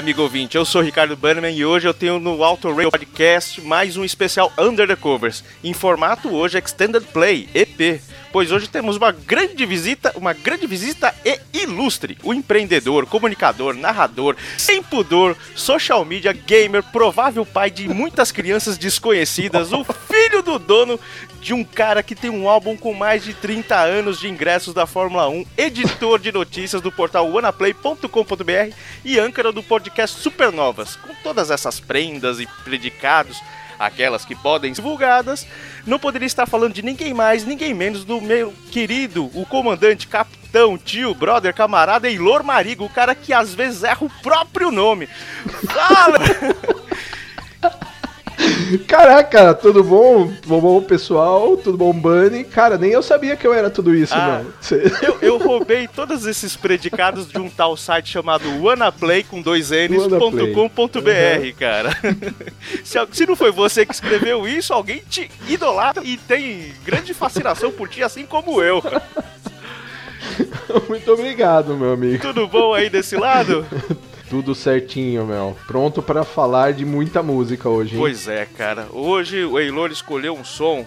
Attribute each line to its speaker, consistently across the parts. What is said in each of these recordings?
Speaker 1: amigo ouvinte, eu sou Ricardo Bannerman e hoje eu tenho no Auto Radio Podcast mais um especial Under the Covers, em formato hoje Extended Play, EP, pois hoje temos uma grande visita, uma grande visita e ilustre, o empreendedor, comunicador, narrador, sem pudor, social media, gamer, provável pai de muitas crianças desconhecidas, o filho do dono de um cara que tem um álbum com mais de 30 anos de ingressos da Fórmula 1, editor de notícias do portal wanaplay.com.br e âncora do podcast Supernovas. Com todas essas prendas e predicados, aquelas que podem ser divulgadas, não poderia estar falando de ninguém mais, ninguém menos do meu querido, o comandante, capitão, tio, brother, camarada Eilor Marigo, o cara que às vezes erra o próprio nome. Fala!
Speaker 2: Caraca, tudo bom? Tudo bom, pessoal? Tudo bom, Bunny? Cara, nem eu sabia que eu era tudo isso,
Speaker 1: Ah.
Speaker 2: não. Cê-
Speaker 1: Eu, eu roubei todos esses predicados de um tal site chamado wanaplay com dois N's.com.br, cara. Se, se não foi você que escreveu isso, alguém te idolatra e tem grande fascinação por ti, assim como eu.
Speaker 2: Muito obrigado, meu amigo.
Speaker 1: Tudo bom aí desse lado?
Speaker 2: Tudo certinho, meu. Pronto pra falar de muita música hoje, hein?
Speaker 1: Pois é, cara. Hoje o Eilor escolheu um som.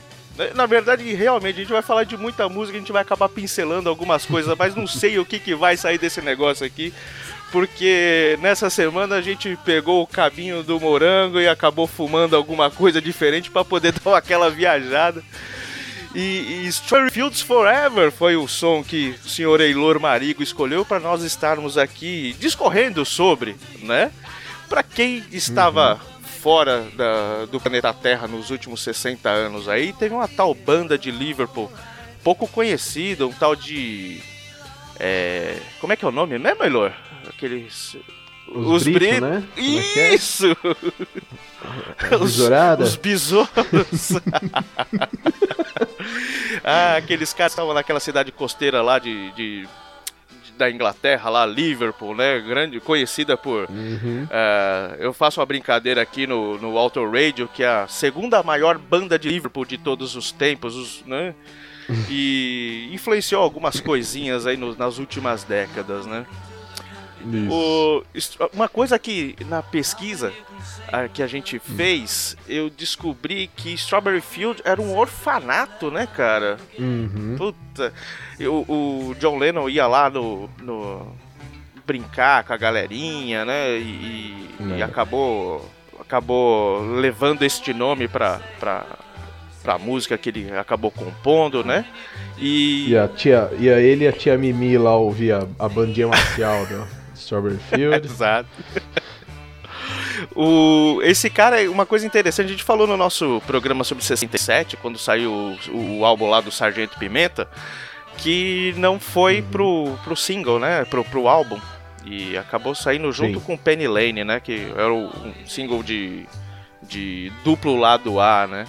Speaker 1: Na- verdade, realmente, a gente vai falar de muita música, a gente vai acabar pincelando algumas coisas, mas não sei o que, que vai sair desse negócio aqui. Porque nessa semana a gente pegou o caminho do morango e acabou fumando alguma coisa diferente para poder dar aquela viajada. E, e Strawberry Fields Forever foi o som que o senhor Eilor Marigo escolheu para nós estarmos aqui discorrendo sobre, né? Para quem estava fora da- do planeta Terra nos últimos 60 anos aí, teve uma tal banda de Liverpool pouco conhecida, um tal de. é, como é que é o nome mesmo, Eilor? Aqueles.
Speaker 2: Os Brito,
Speaker 1: Brit-
Speaker 2: né? É é?
Speaker 1: Isso! Os-
Speaker 2: Besourada?
Speaker 1: Os besouros. ah, aqueles caras que estavam naquela cidade costeira lá de, de- de- da Inglaterra, lá, Liverpool, né? Grande, conhecida por.
Speaker 2: Uhum.
Speaker 1: ah, eu faço uma brincadeira aqui no, no Auto Radio, que é a segunda maior banda de Liverpool de todos os tempos, os, né? E influenciou algumas coisinhas aí no- nas últimas décadas, né? O- uma coisa que na pesquisa ah, que a gente fez, eu descobri que Strawberry Field era um orfanato, né, cara?
Speaker 2: Uhum.
Speaker 1: Puta. Eu- o John Lennon ia lá no, no- brincar com a galerinha, né? E, e- e
Speaker 2: É.
Speaker 1: acabou acabou levando este nome pra, pra, pra música que ele acabou compondo, né? E,
Speaker 2: E a tia, e a ele e a tia Mimi lá ouvia a bandinha marcial do Strawberry Field.
Speaker 1: Exato. O, esse cara, uma coisa interessante, a gente falou no nosso programa sobre 67, quando saiu o, o álbum lá do Sargento Pimenta, que não foi pro, pro single, né? Pro, pro álbum. E acabou saindo junto
Speaker 2: Sim.
Speaker 1: com Penny Lane, né? Que era o- um single de, de duplo lado A, né?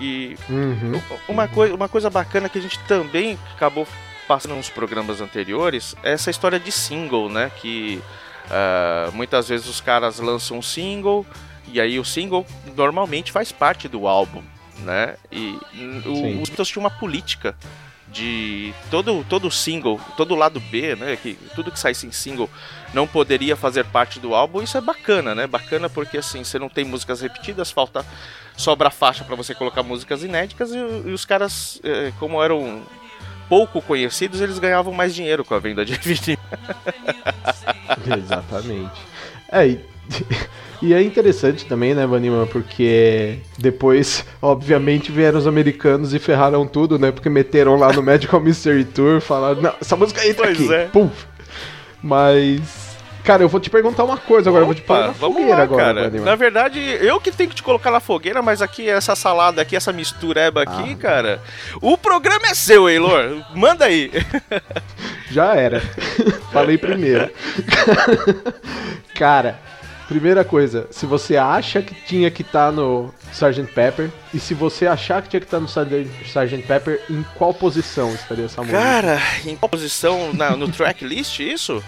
Speaker 1: E
Speaker 2: Uhum.
Speaker 1: uma, coi uma coisa bacana que a gente também acabou passando nos programas anteriores é essa história de single, né? Que ah, muitas vezes os caras lançam um single e aí o single normalmente faz parte do álbum, né? E o- os Beatles tinham uma política de todo todo single, todo lado B, né? Que tudo que saísse em single não poderia fazer parte do álbum. Isso é bacana, né? Bacana porque assim você não tem músicas repetidas, falta sobra faixa pra você colocar músicas inéditas e, e os caras, eh, como eram pouco conhecidos, eles ganhavam mais dinheiro com a venda de vinil.
Speaker 2: Exatamente. É, e, e é interessante também, né, Vanima, porque depois, obviamente, vieram os americanos e ferraram tudo, né? Porque meteram lá no Magical Mystery Tour, falaram, não, essa música entra
Speaker 1: Pois
Speaker 2: aqui.
Speaker 1: é.
Speaker 2: Puf. Mas. Cara, eu vou te perguntar uma coisa agora, eu vou te pôr na
Speaker 1: vamos
Speaker 2: fogueira
Speaker 1: lá,
Speaker 2: agora,
Speaker 1: cara. Na verdade, eu que tenho que te colocar na fogueira, mas aqui, essa salada aqui, essa mistureba aqui,
Speaker 2: Ah.
Speaker 1: cara. O programa é seu, Eilor. Manda aí.
Speaker 2: Já era. Falei primeiro. Cara, primeira coisa, se você acha que tinha que estar no Sgt. Pepper, e se você achar que tinha que estar no Sgt. Sgt. Pepper, em qual posição estaria essa música?
Speaker 1: Cara, em qual posição na- no tracklist, isso?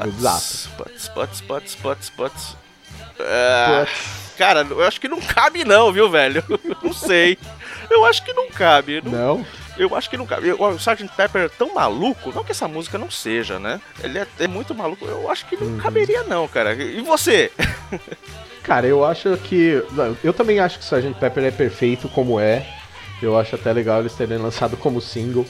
Speaker 1: Putz, putz, putz, putz, putz. Ah, cara, eu acho que não cabe não, viu, velho? Não sei. Eu acho que não cabe. Não-
Speaker 2: Não?
Speaker 1: Eu acho que não cabe. O Sgt. Pepper é tão maluco, não que essa música não seja, né? Ele é, é muito maluco. Eu acho que não
Speaker 2: Uhum.
Speaker 1: caberia não, cara. E você?
Speaker 2: Cara, eu acho que. Eu também acho que o Sgt. Pepper é perfeito como é. Eu acho até legal eles terem lançado como single.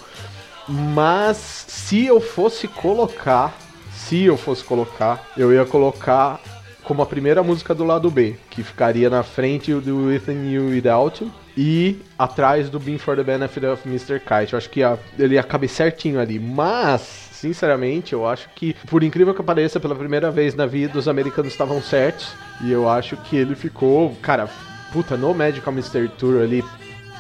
Speaker 2: Mas se eu fosse colocar. Se eu fosse colocar, eu ia colocar como a primeira música do lado B, que ficaria na frente do Within You Without You e atrás do Being for the Benefit of Mr. Kite. Eu acho que ia- ele ia caber certinho ali. Mas, sinceramente, eu acho que, por incrível que pareça, pela primeira vez na vida, os americanos estavam certos. E eu acho que ele ficou, cara, puta, no Magical Mystery Tour ali,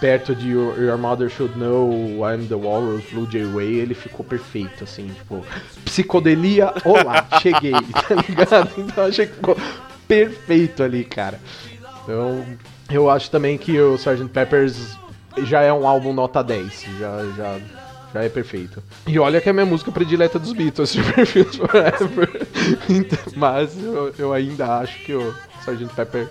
Speaker 2: perto de Your, Your Mother Should Know, I'm the Walrus, Blue Jay Way, ele ficou perfeito, assim, tipo, psicodelia, olá, cheguei, tá ligado? Então achei que ficou perfeito ali, cara. Então, eu acho também que o Sgt. Peppers já é um álbum nota 10, já, já, já é perfeito. E olha que é a minha música predileta dos Beatles, Superfilms Forever. Então, mas eu, eu ainda acho que o Sgt. Pepper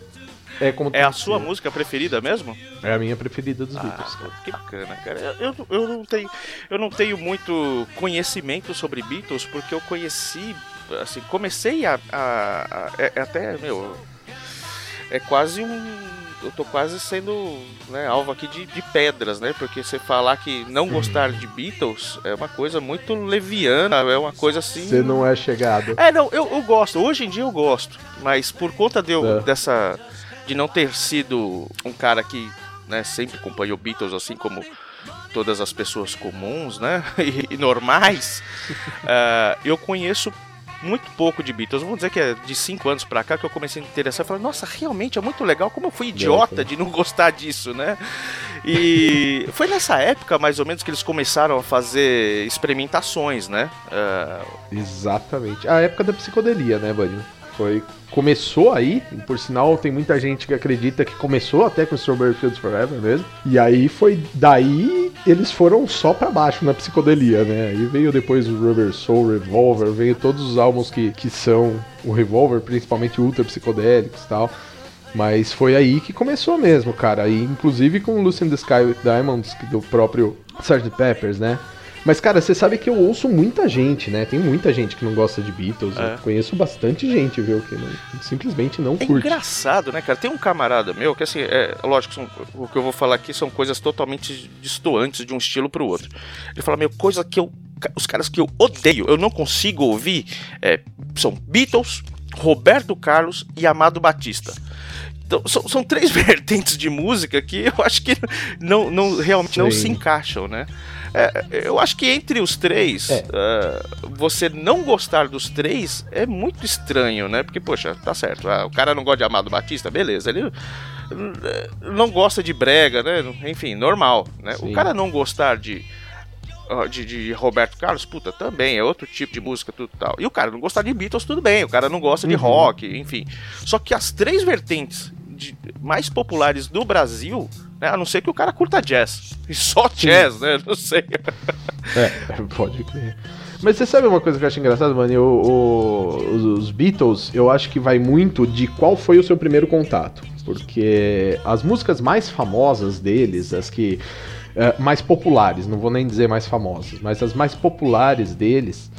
Speaker 2: é como
Speaker 1: É a
Speaker 2: que
Speaker 1: sua música preferida mesmo?
Speaker 2: É a minha preferida dos
Speaker 1: Ah,
Speaker 2: Beatles, cara.
Speaker 1: que bacana, cara. Eu, eu, eu não tenho, eu não tenho muito conhecimento sobre Beatles porque eu conheci, assim, comecei a, a- a- é, é até meu, é quase um, eu tô quase sendo né, alvo aqui de, de pedras, né? Porque você falar que não gostar de Beatles é uma coisa muito leviana, é uma coisa assim.
Speaker 2: Você não é chegado.
Speaker 1: É, não, eu, eu gosto. Hoje em dia eu gosto. Mas por conta de eu-
Speaker 2: É.
Speaker 1: dessa. De não ter sido um cara que né, sempre acompanhou Beatles, assim como todas as pessoas comuns, né? E, e normais, ah, eu conheço muito pouco de Beatles. Vamos dizer que é de 5 anos pra cá que eu comecei a me interessar. Falei, nossa, realmente é muito legal. Como eu fui idiota de não gostar disso, né? E foi nessa época, mais ou menos, que eles começaram a fazer experimentações, né? Ah,
Speaker 2: Exatamente. A época da psicodelia, né, Buddy? Foi. Começou aí, por sinal tem muita gente que acredita que começou até com Strawberry Fields Forever mesmo. E aí foi. Daí eles foram só pra baixo na psicodelia, né? Aí veio depois o Rubber Soul, Revolver, veio todos os álbuns que, que são o Revolver, principalmente ultra psicodélicos e tal. Mas foi aí que começou mesmo, cara. E inclusive com Lucy in the Sky with Diamonds, do próprio Sgt. Peppers, né? Mas, cara, você sabe que eu ouço muita gente, né? Tem muita gente que não gosta de Beatles.
Speaker 1: É.
Speaker 2: Eu conheço bastante gente, viu? Que não- simplesmente não
Speaker 1: É
Speaker 2: curte.
Speaker 1: engraçado, né, cara? Tem um camarada meu que, assim, é lógico, são- o que eu vou falar aqui são coisas totalmente distantes de um estilo pro outro. Ele fala, meu, coisa que eu. Os caras que eu odeio, eu não consigo ouvir, é, são Beatles, Roberto Carlos e Amado Batista. Então, são, são três vertentes de música que eu acho que não, não realmente não
Speaker 2: Sim.
Speaker 1: se encaixam, né? É, eu acho que entre os três,
Speaker 2: É.
Speaker 1: ah, você não gostar dos três é muito estranho, né? Porque, poxa, tá certo. ah, o cara não gosta de Amado Batista, beleza. Ele eh, não gosta de brega, né? Enfim, normal, né?
Speaker 2: Sim.
Speaker 1: O cara não gostar de de, de Roberto Carlos, puta, também é outro tipo de música, tudo tal. E o cara não gostar de Beatles, tudo bem. O cara não gosta de
Speaker 2: Uhum.
Speaker 1: rock, enfim. Só que as três vertentes de- mais populares do Brasil, né, a não ser que o cara curta jazz. E só jazz, né? Não sei.
Speaker 2: É, pode crer. Mas você sabe uma coisa que eu acho engraçado, mano? O- o- os, os Beatles, eu acho que vai muito de qual foi o seu primeiro contato. Porque as músicas mais famosas deles, as que. eh, mais populares, não vou nem dizer mais famosas, mas as mais populares deles.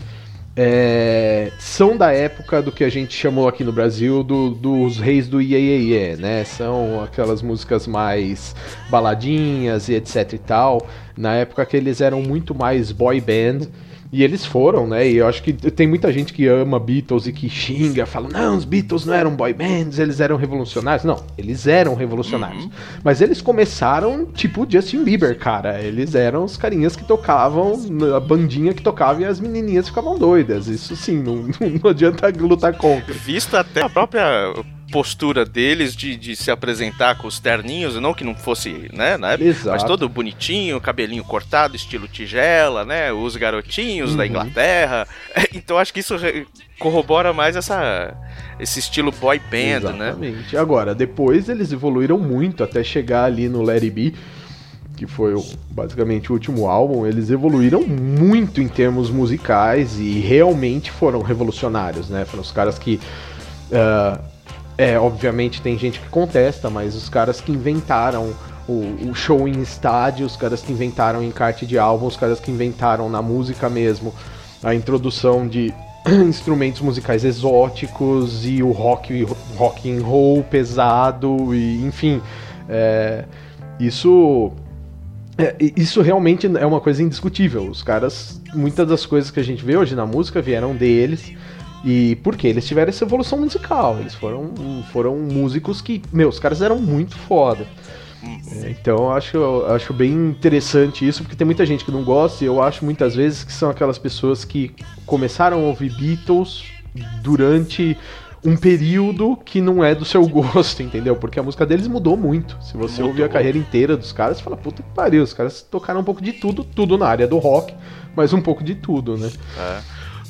Speaker 2: É, são da época do que a gente chamou aqui no Brasil do- dos reis do Iê, né? São aquelas músicas mais baladinhas e etc e tal. Na época que eles eram muito mais boy band. E eles foram, né? E eu acho que tem muita gente que ama Beatles e que xinga, fala: não, os Beatles não eram boy bands, eles eram revolucionários. Não, eles eram revolucionários. Mas eles começaram tipo Justin Bieber, cara. Eles eram os carinhas que tocavam, a bandinha que tocava e as menininhas ficavam doidas. Isso sim, não, não adianta lutar contra.
Speaker 1: Vista até a própria postura deles de, de se apresentar com os terninhos, não que não fosse, né, na época,
Speaker 2: Exato.
Speaker 1: mas todo bonitinho, cabelinho cortado, estilo tigela, né, os garotinhos da
Speaker 2: Uhum.
Speaker 1: Inglaterra. Então acho que isso corrobora mais essa, esse estilo boy band, né?
Speaker 2: Exatamente. Agora, depois eles evoluíram muito até chegar ali no It Be, que foi basicamente o último álbum. Eles evoluíram muito em termos musicais e realmente foram revolucionários, né? Foram os caras que. ah, é, obviamente tem gente que contesta, mas os caras que inventaram o, o show em estádio, os caras que inventaram encarte de álbum, os caras que inventaram na música mesmo a introdução de instrumentos musicais exóticos e o rock, rock and roll pesado e enfim, é, isso é, isso realmente é uma coisa indiscutível. Os caras, muitas das coisas que a gente vê hoje na música vieram deles. E porque eles tiveram essa evolução musical. Eles foram, foram músicos que, meu, os caras eram muito foda. É, Então eu acho, acho bem interessante isso, porque tem muita gente que não gosta, e eu acho muitas vezes que são aquelas pessoas que começaram a ouvir Beatles durante um período que não é do seu gosto, entendeu? Porque a música deles mudou muito. Se você
Speaker 1: Mudou.
Speaker 2: ouvir a carreira inteira dos caras, você fala, puta que pariu, os caras tocaram um pouco de tudo, tudo na área do rock, mas um pouco de tudo, né?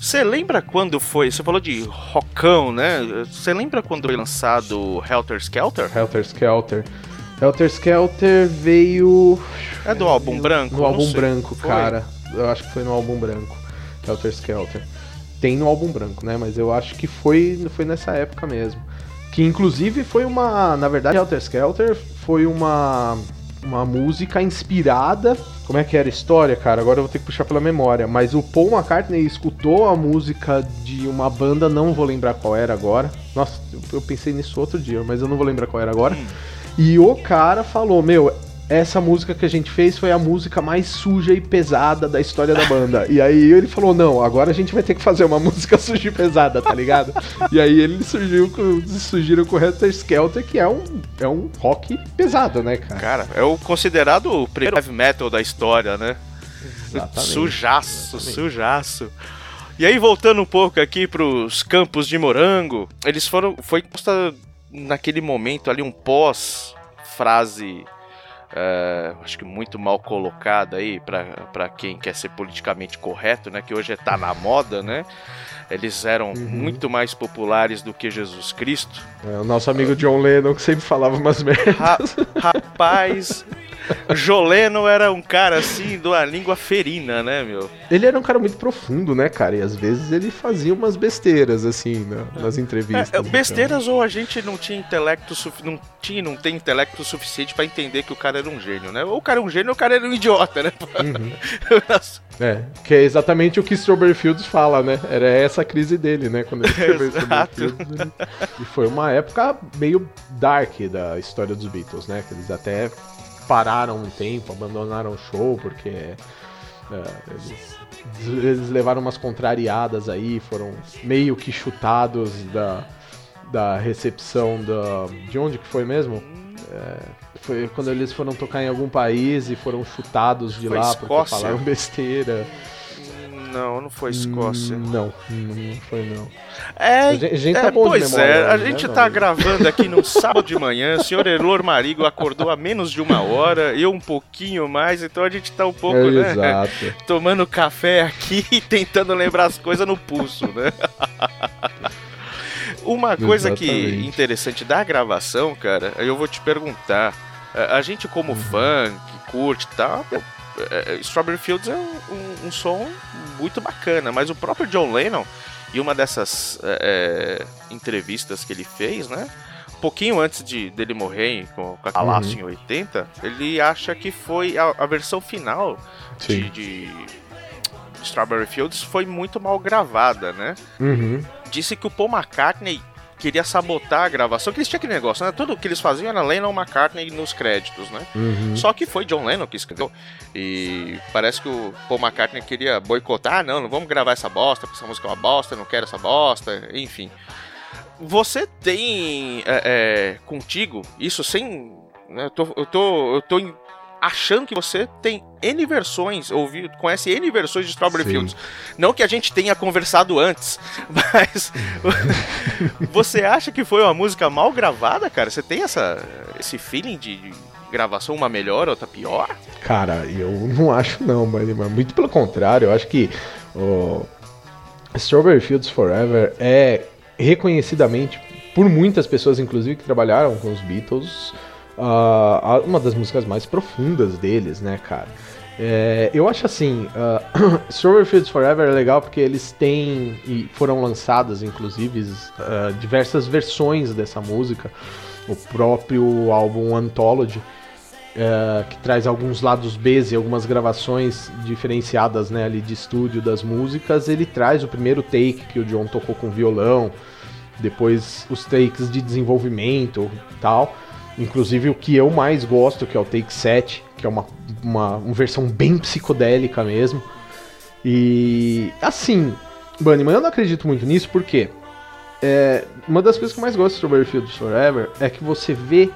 Speaker 1: Você lembra quando foi? Você falou de rockão, né? Você lembra quando foi lançado Helter Skelter?
Speaker 2: Helter Skelter. Helter Skelter veio.
Speaker 1: É do álbum branco?
Speaker 2: No álbum
Speaker 1: sei.
Speaker 2: branco,
Speaker 1: Foi?
Speaker 2: cara. Eu acho que foi no álbum branco. Helter Skelter. Tem no álbum branco, né? Mas eu acho que foi, foi nessa época mesmo. Que inclusive foi uma. Na verdade, Helter Skelter foi uma. Uma música inspirada. Como é que era a história, cara? Agora eu vou ter que puxar pela memória. Mas o Paul McCartney escutou a música de uma banda, não vou lembrar qual era agora. Nossa, eu, pensei nisso outro dia, mas eu não vou lembrar qual era agora. E o cara falou: Meu, essa música que a gente fez foi a música mais suja e pesada da história da banda. e aí ele falou: Não, agora a gente vai ter que fazer uma música suja e pesada, tá ligado? e aí ele surgiu com, surgiram com o Helter Skelter, que é um, é um rock pesado, né, cara?
Speaker 1: Cara, é o considerado o primeiro heavy metal da história, né?
Speaker 2: Exatamente.
Speaker 1: Sujaço,
Speaker 2: Exatamente.
Speaker 1: sujaço. E aí, voltando um pouco aqui pros campos de morango, eles foram. Foi naquele momento ali um pós-frase. É, acho que muito mal colocada aí pra pra quem quer ser politicamente correto, né? Que hoje tá na moda, né? Eles eram
Speaker 2: Uhum.
Speaker 1: muito mais populares do que Jesus Cristo.
Speaker 2: É, o nosso amigo John Lennon que sempre falava umas merdas.
Speaker 1: Ra- rapaz, Joleno era um cara assim, de uma língua ferina, né, meu?
Speaker 2: Ele era um cara muito profundo, né, cara? E às vezes ele fazia umas besteiras, assim, na- nas entrevistas.
Speaker 1: É,
Speaker 2: então.
Speaker 1: besteiras ou a gente não tinha intelecto não tinha, não tem intelecto suficiente pra entender que o cara era um gênio, né? Ou o cara era um gênio ou o cara era um idiota, né?
Speaker 2: Uhum. É, que é exatamente o que Strawberry Fields fala, né? Era essa a crise dele, né? Quando ele escreveu Strawberry. Fields. ele- E foi uma época meio dark da história dos Beatles, né? Que eles até pararam um tempo, abandonaram o show, porque é, eles, eles levaram umas contrariadas aí, foram meio que chutados da, da recepção da. De onde que foi mesmo? É, foi quando eles foram tocar em algum país e foram chutados de
Speaker 1: Foi
Speaker 2: lá porque
Speaker 1: Escócia?
Speaker 2: falaram besteira.
Speaker 1: Não, não foi Escócia.
Speaker 2: Hum, Não, não foi não.
Speaker 1: É,
Speaker 2: A gente- a gente tá
Speaker 1: é,
Speaker 2: de
Speaker 1: pois
Speaker 2: memória
Speaker 1: é, a
Speaker 2: né,
Speaker 1: gente
Speaker 2: meu
Speaker 1: tá gravando aqui num sábado de manhã, o senhor Elor Marigo acordou há menos de uma hora, eu um pouquinho mais, então a gente tá um pouco,
Speaker 2: É,
Speaker 1: né,
Speaker 2: Exato.
Speaker 1: tomando café aqui e tentando lembrar as coisas no pulso, né? Uma coisa que
Speaker 2: Exatamente.
Speaker 1: interessante da gravação, cara, eu vou te perguntar. A gente, como
Speaker 2: Uhum.
Speaker 1: fã, que curte e tal, é, é, Strawberry Fields é um, um- som muito bacana, mas o próprio John Lennon, em uma dessas é, é, entrevistas que ele fez, né? Um pouquinho antes de, dele morrer com, com a Calaço
Speaker 2: Uhum.
Speaker 1: em 80, ele acha que foi a, a versão final de, de Strawberry Fields foi muito mal gravada, né?
Speaker 2: Uhum.
Speaker 1: disse que o Paul McCartney queria sabotar a gravação, que eles tinham aquele negócio, né? Tudo que eles faziam era Lennon McCartney nos créditos, né?
Speaker 2: Uhum.
Speaker 1: Só que foi John Lennon que escreveu. E parece que o Paul McCartney queria boicotar, ah, não, não vamos gravar essa bosta, porque essa música é uma bosta, não quero essa bosta, enfim. Você tem é, é, contigo isso sem. né, eu tô, eu tô, eu tô achando que você tem N versões, ouvi, conhece N versões de Strawberry
Speaker 2: Sim.
Speaker 1: Fields. Não que a gente tenha conversado antes, mas você acha que foi uma música mal gravada, cara? Você tem essa, esse feeling de gravação, uma melhor, outra pior?
Speaker 2: Cara, eu não acho não, mas mas muito pelo contrário, eu acho que o Strawberry Fields Forever é reconhecidamente por muitas pessoas, inclusive que trabalharam com os Beatles, a- uma das músicas mais profundas deles, né, cara? É, eu acho assim, Strawberry Fields Forever é legal porque eles têm e foram lançadas, inclusive, ah, diversas versões dessa música. O próprio álbum Anthology é, que traz alguns lados B e algumas gravações diferenciadas né, ali de estúdio das músicas. Ele traz o primeiro take que o John tocou com violão, depois os takes de desenvolvimento tal. Inclusive o que eu mais gosto, que é o take 7, que é uma, uma, uma versão bem psicodélica mesmo. E assim, Bunnyman, eu não acredito muito nisso, porque é, uma das coisas que eu mais gosto de Strawberry Fields Forever é que você vê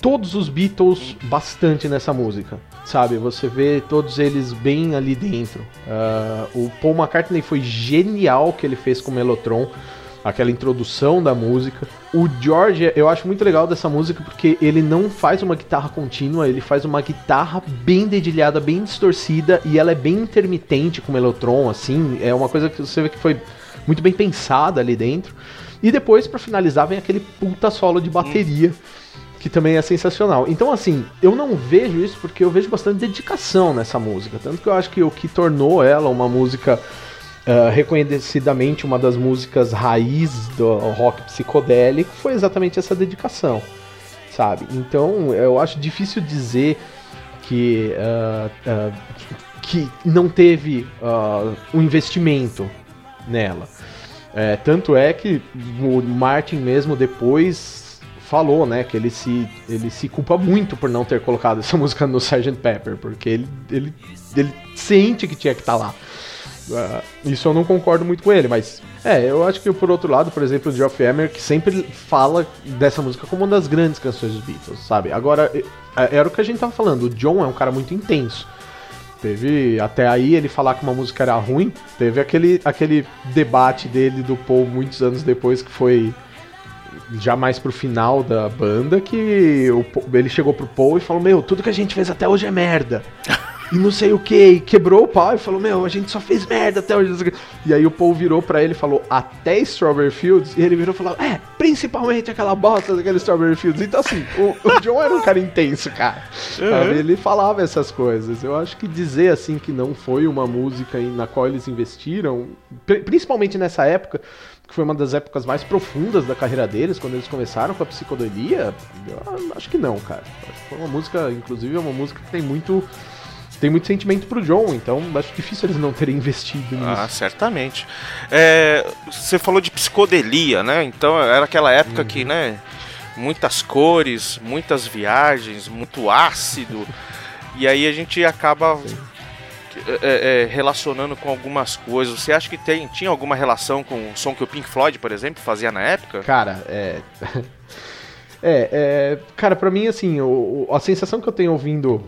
Speaker 2: todos os Beatles bastante nessa música, sabe? Você vê todos eles bem ali dentro. Ah, o Paul McCartney foi genial que ele fez com o Mellotron, aquela introdução da música. O George, eu acho muito legal dessa música porque ele não faz uma guitarra contínua, ele faz uma guitarra bem dedilhada, bem distorcida e ela é bem intermitente com o Mellotron, assim. É uma coisa que você vê que foi muito bem pensada ali dentro. E depois, pra finalizar, vem aquele puta solo de bateria que também é sensacional. Então, assim, eu não vejo isso porque eu vejo bastante dedicação nessa música. Tanto que eu acho que o que tornou ela uma música ah, reconhecidamente uma das músicas raiz do rock psicodélico foi exatamente essa dedicação, sabe? Então, eu acho difícil dizer que, ah, ah, que não teve um investimento nela. É, tanto é que o Martin mesmo depois falou, né, que ele se, ele se culpa muito por não ter colocado essa música no Sgt. Pepper, porque ele, ele, ele sente que tinha que estar lá. Ah, isso eu não concordo muito com ele, mas é, eu acho que por outro lado, por exemplo, o Geoff Emmer, que sempre fala dessa música como uma das grandes canções dos Beatles, sabe? Agora, eh, era o que a gente tava falando, o John é um cara muito intenso. Teve até aí ele falar que uma música era ruim. Teve aquele, aquele debate dele do Paul muitos anos depois que foi já mais pro final da banda que o ele chegou pro Paul e falou: "Meu, tudo que a gente fez até hoje é merda". E não sei o que, e quebrou o pau e falou: Meu, a gente só fez merda até hoje. não sei o quê." E aí o Paul virou pra ele e falou: Até Strawberry Fields? E ele virou e falou: É, principalmente aquela bosta daquele Strawberry Fields. Então, assim, o, o John era um cara intenso, cara. Sabe? Ele falava essas coisas. Eu acho que dizer assim que não foi uma música na qual eles investiram, pri- principalmente nessa época, que foi uma das épocas mais profundas da carreira deles, quando eles começaram com a psicodelia, eu acho que não, cara. Acho que foi uma música, inclusive, é uma música que tem muito. Tem muito sentimento pro John, então acho difícil eles não terem investido nisso.
Speaker 1: Ah, certamente. É, você falou de psicodelia, né? Então era aquela época que, né? Muitas cores, muitas viagens, muito ácido. e aí a gente acaba é, é, relacionando com algumas coisas. Você acha que tem, tinha alguma relação com o som que o Pink Floyd, por exemplo, fazia na época?
Speaker 2: Cara, é. é, é. Cara, pra mim, assim, o, a sensação que eu tenho ouvindo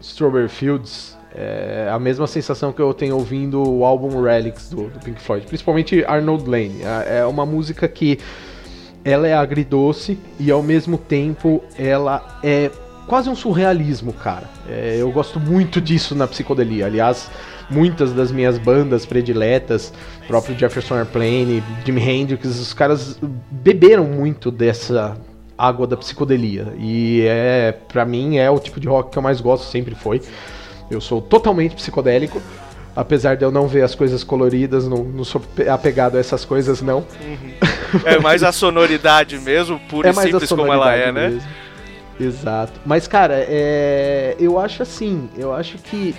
Speaker 2: Strawberry Fields É a mesma sensação que eu tenho ouvindo o álbum Relics do, do Pink Floyd, principalmente Arnold Lane. É, é uma música que ela é agridoce e ao mesmo tempo ela é quase um surrealismo, cara. É, eu gosto muito disso na psicodelia. Aliás, muitas das minhas bandas prediletas, próprio Jefferson Airplane, Jimi Hendrix, os caras beberam muito dessa água da psicodelia. E é, para mim, é o tipo de rock que eu mais gosto, sempre foi. Eu sou totalmente psicodélico. Apesar de eu não ver as coisas coloridas, não, não sou apegado a essas coisas, não.
Speaker 1: Uhum. É mais a sonoridade mesmo, pura é e simples como ela é, né? Mesmo.
Speaker 2: Exato. Mas, cara, é... eu acho assim, eu acho que.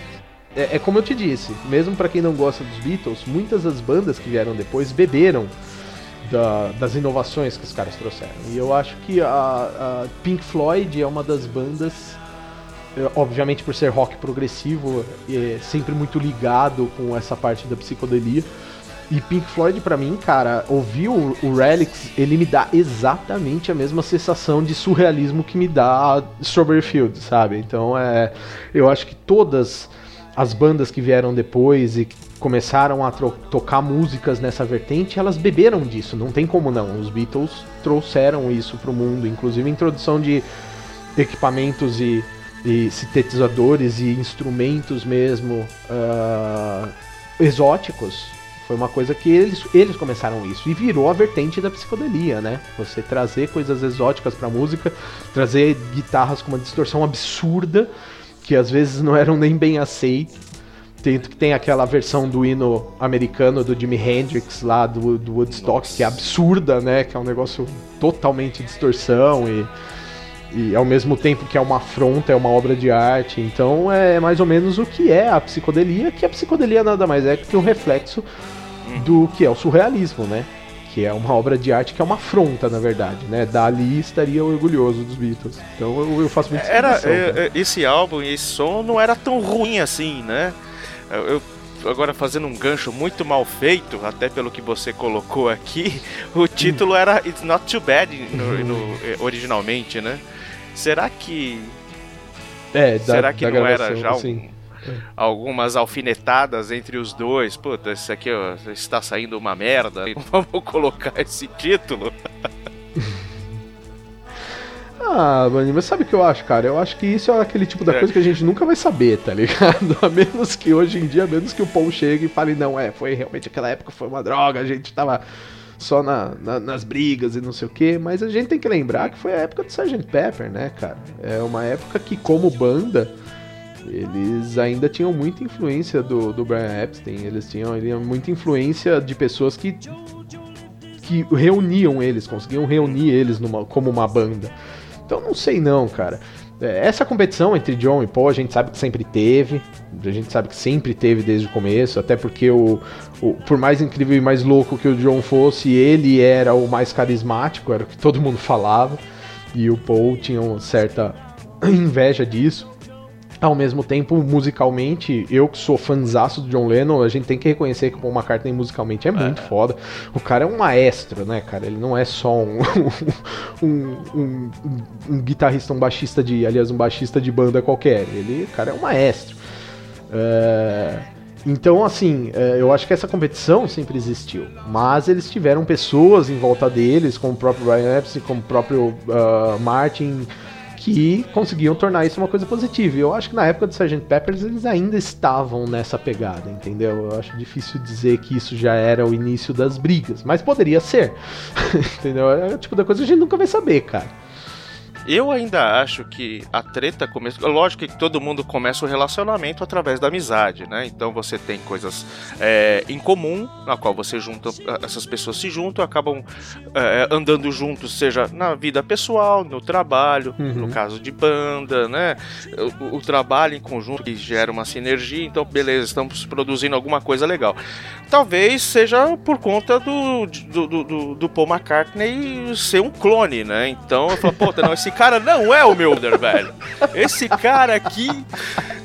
Speaker 2: É, é como eu te disse, mesmo para quem não gosta dos Beatles, muitas das bandas que vieram depois beberam da, das inovações que os caras trouxeram. E eu acho que a, a Pink Floyd é uma das bandas, é, obviamente por ser rock progressivo, é sempre muito ligado com essa parte da psicodelia. E Pink Floyd, para mim, cara, ouvir o, o Relics, ele me dá exatamente a mesma sensação de surrealismo que me dá Strawberry Field, sabe? Então, é, eu acho que todas as bandas que vieram depois e que começaram a tocar músicas nessa vertente, elas beberam disso, não tem como não. Os Beatles trouxeram isso pro mundo, inclusive a introdução de equipamentos e, e sintetizadores e instrumentos mesmo uh, exóticos. Foi uma coisa que eles, eles começaram isso e virou a vertente da psicodelia, né? Você trazer coisas exóticas pra música, trazer guitarras com uma distorção absurda que às vezes não eram nem bem aceitas. Tem, tem aquela versão do hino americano do Jimi Hendrix lá do, do Woodstock, Nossa. que é absurda, né? Que é um negócio totalmente distorção e, e ao mesmo tempo que é uma afronta, é uma obra de arte. Então é mais ou menos o que é a psicodelia, que a psicodelia nada mais é que um reflexo hum. do que é o surrealismo, né? que é uma obra de arte que é uma afronta, na verdade, né? Dali estaria orgulhoso dos Beatles. Então eu, eu faço muito
Speaker 1: era é, é, Esse álbum e esse som não era tão ruim assim, né? Eu, agora fazendo um gancho muito mal feito, até pelo que você colocou aqui, o título era It's Not Too Bad no, no, eh, originalmente, né? Será que.
Speaker 2: É,
Speaker 1: da, Será que não era já um, algumas alfinetadas entre os dois. Puta, isso aqui ó, está saindo uma merda. Vamos colocar esse título.
Speaker 2: Ah, Mani, mas sabe o que eu acho, cara? Eu acho que isso é aquele tipo da é. coisa que a gente nunca vai saber, tá ligado? A menos que hoje em dia, a menos que o Paul chegue e fale, não, é, foi realmente aquela época, foi uma droga, a gente tava só na, na, nas brigas e não sei o que, mas a gente tem que lembrar que foi a época do Sgt. Pepper, né, cara? É uma época que, como banda, eles ainda tinham muita influência do, do Brian Epstein, eles tinham, muita influência de pessoas que, que reuniam eles, conseguiam reunir eles numa, como uma banda. Então não sei não, cara. É, essa competição entre John e Paul a gente sabe que sempre teve, a gente sabe que sempre teve desde o começo, até porque o, o, por mais incrível e mais louco que o John fosse, ele era o mais carismático, era o que todo mundo falava, e o Paul tinha uma certa inveja disso. Ao mesmo tempo, musicalmente, eu que sou fãzaço do John Lennon, a gente tem que reconhecer que o Paul McCartney musicalmente é muito é. foda. O cara é um maestro, né, cara? Ele não é só um, um, um, um, guitarrista, um baixista de. Aliás, um baixista de banda qualquer. Ele, cara, é um maestro. É... Então, assim, é, eu acho que essa competição sempre existiu. Mas eles tiveram pessoas em volta deles, como o próprio Brian Epstein, como o próprio uh, Martin que conseguiam tornar isso uma coisa positiva. E eu acho que na época do Sgt. Peppers eles ainda estavam nessa pegada, entendeu? Eu acho difícil dizer que isso já era o início das brigas, mas poderia ser, entendeu? É o tipo da coisa que a gente nunca vai saber, cara.
Speaker 1: Eu ainda acho que a treta começa. Lógico que todo mundo começa o relacionamento através da amizade, né? Então você tem coisas é, em comum, na qual você junta. Essas pessoas se juntam, acabam é, andando juntos, seja na vida pessoal, no trabalho, uhum. no caso de banda, né? O, o, trabalho em conjunto que gera uma sinergia, então beleza, estamos produzindo alguma coisa legal. Talvez seja por conta do, do, do, do Paul McCartney ser um clone, né? Então eu falo, pô, não, esse cara não é o Mulder, velho. Esse cara aqui.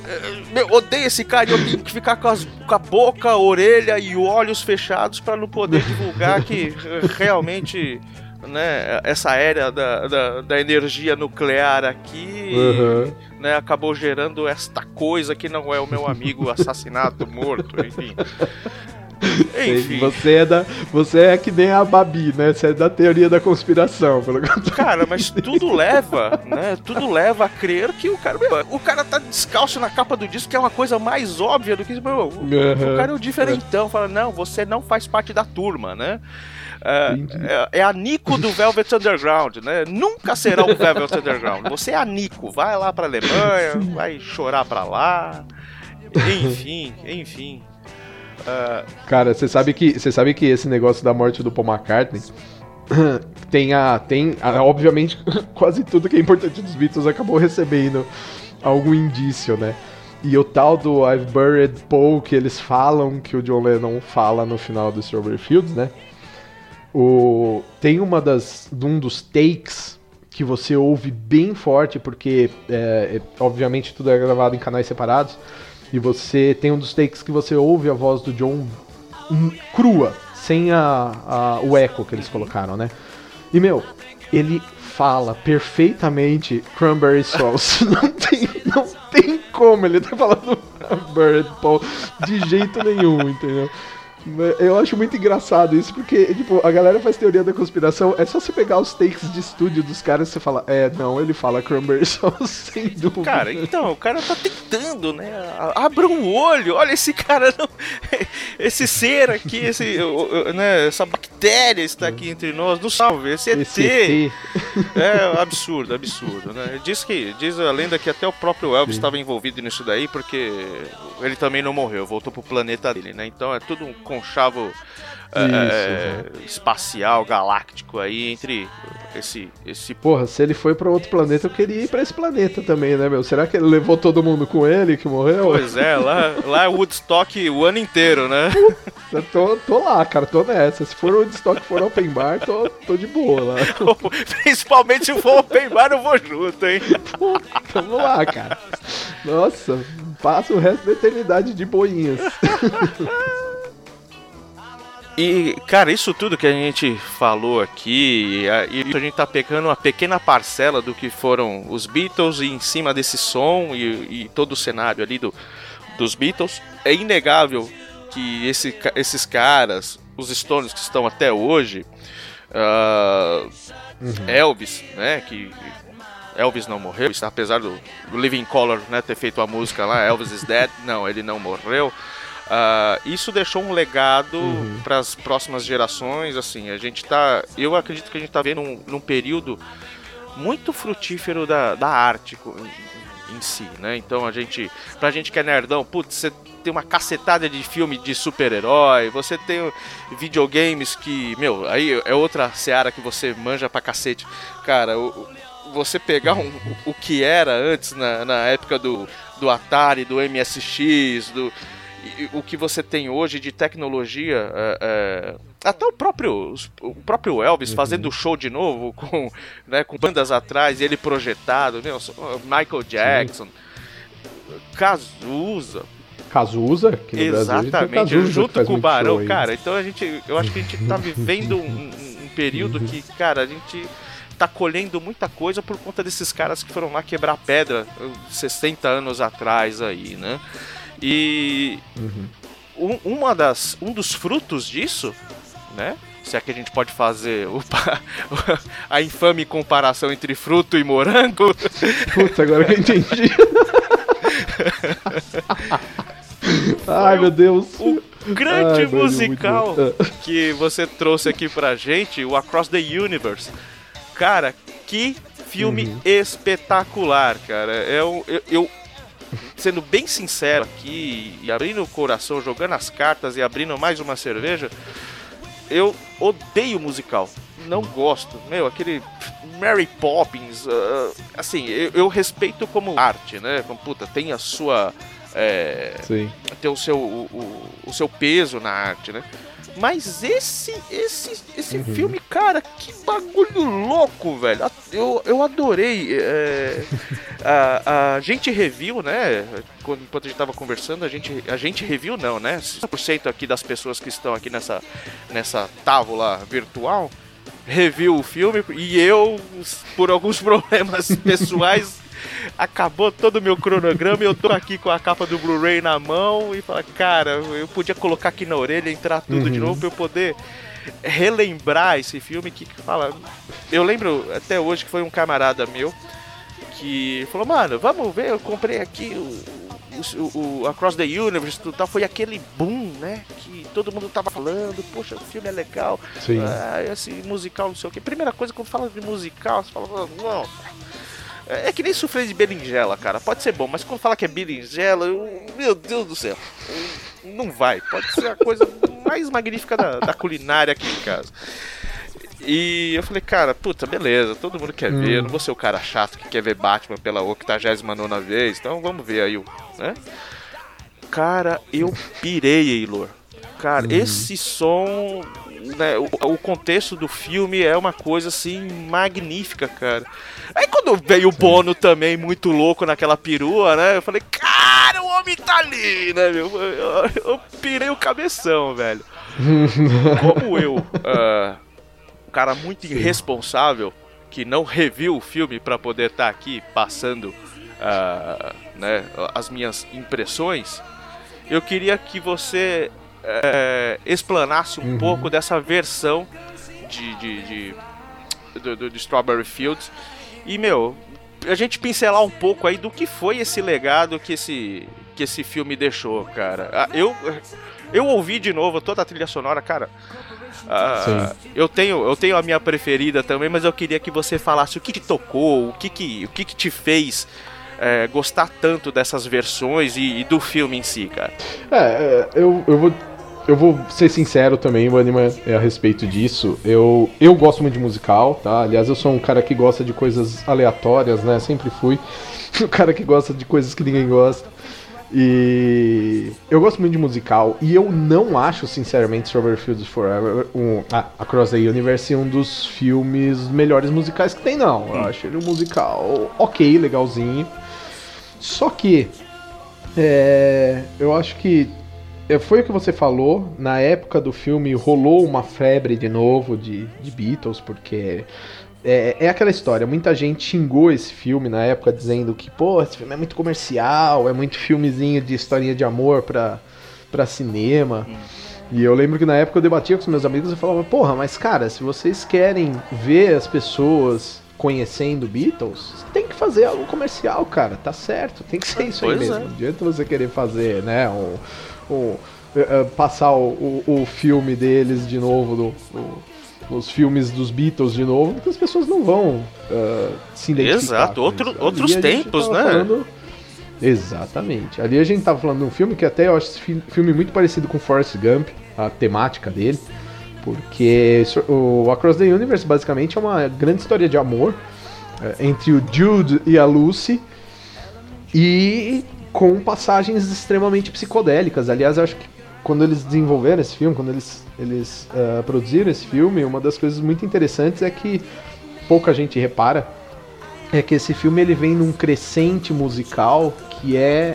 Speaker 1: Eh, meu, odeio esse cara e eu tenho que ficar com, as, com a boca, a orelha e olhos fechados para não poder divulgar que realmente né, essa era da, da, da energia nuclear aqui,
Speaker 2: Uhum.
Speaker 1: né, acabou gerando esta coisa que não é o meu amigo assassinado, morto, enfim. Enfim,
Speaker 2: Você é, da, você é que nem a Babi, né? Você é da teoria da conspiração. Pelo
Speaker 1: cara, mas tudo leva, né? Tudo leva a crer que o cara, meu, o cara tá descalço na capa do disco, que é uma coisa mais óbvia do que meu, o, o cara é o diferentão, fala, não, você não faz parte da turma, né? É, é- é a Nico do Velvet Underground, né? Nunca será o Velvet Underground. Você é a Nico, vai lá pra Alemanha, vai chorar pra lá. Enfim, enfim. É,
Speaker 2: Cara, você sabe que você sabe que esse negócio da morte do Paul McCartney tem a tem a- obviamente quase tudo que é importante dos Beatles acabou recebendo algum indício, né? E o tal do I've Buried Paul que eles falam que o John Lennon fala no final do Strawberry Fields, né? O tem uma das um dos takes que você ouve bem forte porque é, é, obviamente tudo é gravado em canais separados. E você tem um dos takes que você ouve a voz do John hum, crua, sem a, a- o eco que eles colocaram, né? E meu, ele fala perfeitamente Cranberry Sauce. Não tem, não tem como ele tá falando Paul de jeito nenhum, entendeu? Eu acho muito engraçado isso, porque, tipo, a galera faz teoria da conspiração, é só você pegar os takes de estúdio dos caras e você fala, é, não, ele fala Sauce, sem dúvida.
Speaker 1: Cara, então, o cara tá tentando, né? Abra um olho, olha esse cara, não... esse ser aqui, esse, né, essa bactéria está aqui entre nós, não salve, esse ET.
Speaker 2: Esse ET.
Speaker 1: É absurdo, absurdo, né? Diz que, diz a lenda que até o próprio Elvis estava envolvido nisso daí, porque ele também não morreu, voltou pro planeta dele, né? Então é tudo um conchavo é,
Speaker 2: Isso,
Speaker 1: espacial, galáctico aí entre esse, esse
Speaker 2: Porra, se ele foi pra outro planeta, eu queria ir pra esse planeta também, né, meu? Será que ele levou todo mundo com ele que morreu?
Speaker 1: Pois é, lá, lá é Woodstock o ano inteiro, né?
Speaker 2: Tô, tô lá, cara, tô nessa. Se for Woodstock, for open bar, tô, tô de boa lá.
Speaker 1: Principalmente se for open bar, eu vou junto, hein?
Speaker 2: Vamos lá, cara. Nossa, passa o resto da eternidade de boinhas.
Speaker 1: E, cara, isso tudo que a gente falou aqui, e a, gente tá pegando uma pequena parcela do que foram os Beatles e em cima desse som e, e todo o cenário ali do, dos Beatles. É inegável que esse, esses caras, os Stones que estão até hoje, ah, Elvis, né, que Elvis não morreu, apesar do, do Living Color né, ter feito a música lá, Elvis is Dead, não, ele não morreu. Ah, isso deixou um legado para as próximas gerações. Assim, a gente tá, eu acredito que a gente tá vendo um, num período muito frutífero da, da arte em, em si, né? Então a gente, pra gente que é nerdão, putz, você tem uma cacetada de filme de super-herói, você tem videogames que, meu, aí é outra seara que você manja pra cacete. Cara, o, você pegar um- o, o que era antes, na, na época do, do Atari, do MSX, do, o que você tem hoje de tecnologia, é, é, até o próprio, o próprio Elvis fazendo show de novo, com, né, com bandas atrás, ele projetado, né, Michael Jackson, Cazuza,
Speaker 2: Cazuza, que no Brasil
Speaker 1: exatamente,
Speaker 2: Cazuza
Speaker 1: junto com o Barão, cara, então a gente, eu acho que a gente tá vivendo um, um- período que, cara, a gente tá colhendo muita coisa por conta desses caras que foram lá quebrar pedra uh, 60 anos atrás aí, né? E
Speaker 2: Uhum.
Speaker 1: um, uma das, um dos frutos disso, né? Se é que a gente pode fazer o a infame comparação entre fruto e morango,
Speaker 2: Putz, agora que eu entendi. Ai, meu Deus.
Speaker 1: o grande
Speaker 2: Ai,
Speaker 1: musical
Speaker 2: muito bom.
Speaker 1: que você trouxe aqui pra gente, o Across the Universe. Cara, que filme
Speaker 2: Uhum.
Speaker 1: espetacular, cara. É um- eu, eu- sendo bem sincero aqui, e abrindo o coração, jogando as cartas e abrindo mais uma cerveja, eu odeio musical. Não gosto. Meu, aquele Mary Poppins, ah, assim, eu, eu respeito como arte, né? Como, puta, tem a sua. é, ter o seu, o, o- o seu peso na arte, né? Mas esse esse esse
Speaker 2: Uhum.
Speaker 1: filme, cara, que bagulho louco, velho. Eu, eu adorei. é, a, a gente review, né? Quando, enquanto a gente tava conversando, a gente, a gente review não, né? 100% aqui das pessoas que estão aqui nessa, nessa tábua virtual reviu o filme e eu, por alguns problemas pessoais, acabou todo o meu cronograma e eu tô aqui com a capa do Blu-ray na mão e fala, cara, eu podia colocar aqui na orelha, entrar tudo de
Speaker 2: Uhum.
Speaker 1: novo pra eu poder relembrar esse filme que fala. Eu lembro até hoje que foi um camarada meu que falou, mano, vamos ver, eu comprei aqui o, o, o Across the Universe e tal, foi aquele boom, né? Que todo mundo tava falando, poxa, o filme é legal,
Speaker 2: Sim.
Speaker 1: ah, esse musical, não sei o que. Primeira coisa, quando fala de musical, você fala, não. É é que nem suflê de berinjela, cara. Pode ser bom, mas quando fala que é berinjela, eu- meu Deus do céu. Não vai. Pode ser a coisa mais magnífica da, da culinária aqui em casa. E eu falei, cara, puta, beleza, todo mundo quer ver, eu não vou ser o cara chato que quer ver Batman pela 89 vez, então vamos ver aí o. Né? Cara, eu pirei, Eilor. Cara, esse som. Né, o, o contexto do filme é uma coisa assim magnífica, cara. Aí quando veio o Bono também, muito louco naquela perua, né? Eu falei, cara, o homem tá ali, né, meu? Eu, eu- eu pirei o cabeção, velho. Como eu, ah, um cara muito irresponsável, que não reviu o filme pra poder estar aqui passando ah, né, as minhas impressões, eu queria que você eh, explanasse um pouco dessa versão de, de, de- do, do- de Strawberry Fields e meu a gente pincelar um pouco aí do que foi esse legado que esse que esse filme deixou, cara. Ah, Eu eu ouvi de novo toda a trilha sonora, cara. ah, eu tenho eu tenho a minha preferida também, mas eu queria que você falasse o que te tocou, o que que o que, que te fez eh, gostar tanto dessas versões e, e do filme em si, cara.
Speaker 2: É, é, eu, eu vou. Eu vou ser sincero também, o é a respeito disso. Eu, eu gosto muito de musical, tá? Aliás, eu sou um cara que gosta de coisas aleatórias, né? Sempre fui. Um cara que gosta de coisas que ninguém gosta. E eu gosto muito de musical. E eu não acho, sinceramente, Strawberry Fields Forever, um, ah, Across the Universe, um dos filmes melhores musicais que tem, não. Eu acho ele um musical ok, legalzinho. Só que é, eu acho que foi o que você falou. Na época do filme rolou uma febre de novo de, de Beatles, porque é, é aquela história. Muita gente xingou esse filme na época, dizendo que, pô, esse filme é muito comercial, é muito filmezinho de historinha de amor pra, pra cinema. E eu lembro que na época eu debatia com os meus amigos e falava, porra, mas cara, se vocês querem ver as pessoas conhecendo Beatles, tem que fazer algo comercial, cara, tá certo, tem que ser isso aí
Speaker 1: Pois
Speaker 2: mesmo.
Speaker 1: é.
Speaker 2: Não adianta você querer fazer, né, um, eh, eh, passar o, o, o filme deles de novo, do, os filmes dos Beatles de novo, porque as pessoas não vão eh, se identificar.
Speaker 1: Exato,
Speaker 2: com
Speaker 1: outro- outros tempos, né?
Speaker 2: falando- Exatamente. Ali a gente tava falando de um filme que até eu acho esse fi- filme muito parecido com Forrest Gump, a temática dele. Porque o Across the Universe basicamente é uma grande história de amor entre o Jude e a Lucy e com passagens extremamente psicodélicas. Aliás, eu acho que quando eles desenvolveram esse filme, quando eles, eles eh, produziram esse filme, uma das coisas muito interessantes é que pouca gente repara é que esse filme ele vem num crescente musical que é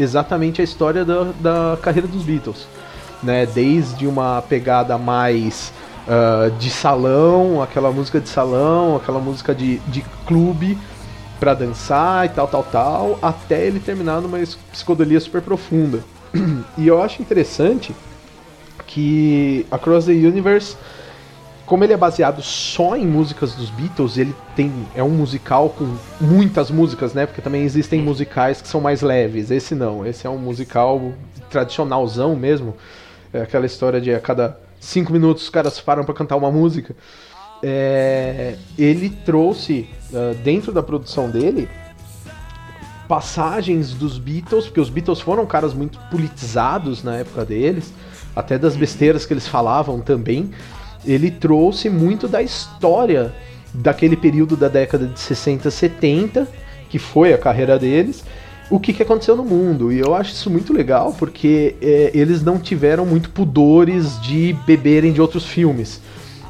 Speaker 2: exatamente a história da, da carreira dos Beatles, né? Desde uma pegada mais ah, de salão, aquela música de salão, aquela música de, de clube pra dançar e tal, tal, tal, até ele terminar numa psicodelia super profunda. E eu acho interessante que Across the Universe como ele é baseado só em músicas dos Beatles, ele tem é um musical com muitas músicas, né? Porque também existem musicais que são mais leves. Esse não, esse é um musical tradicionalzão mesmo. É aquela história de a cada cinco minutos os caras param pra cantar uma música. É, ele trouxe ah, dentro da produção dele passagens dos Beatles, porque os Beatles foram caras muito politizados na época deles, até das besteiras que eles falavam também. Ele trouxe muito da história daquele período da década de 60, 70, que foi a carreira deles, o que, que aconteceu no mundo. E eu acho isso muito legal, porque é, eles não tiveram muito pudores de beberem de outros filmes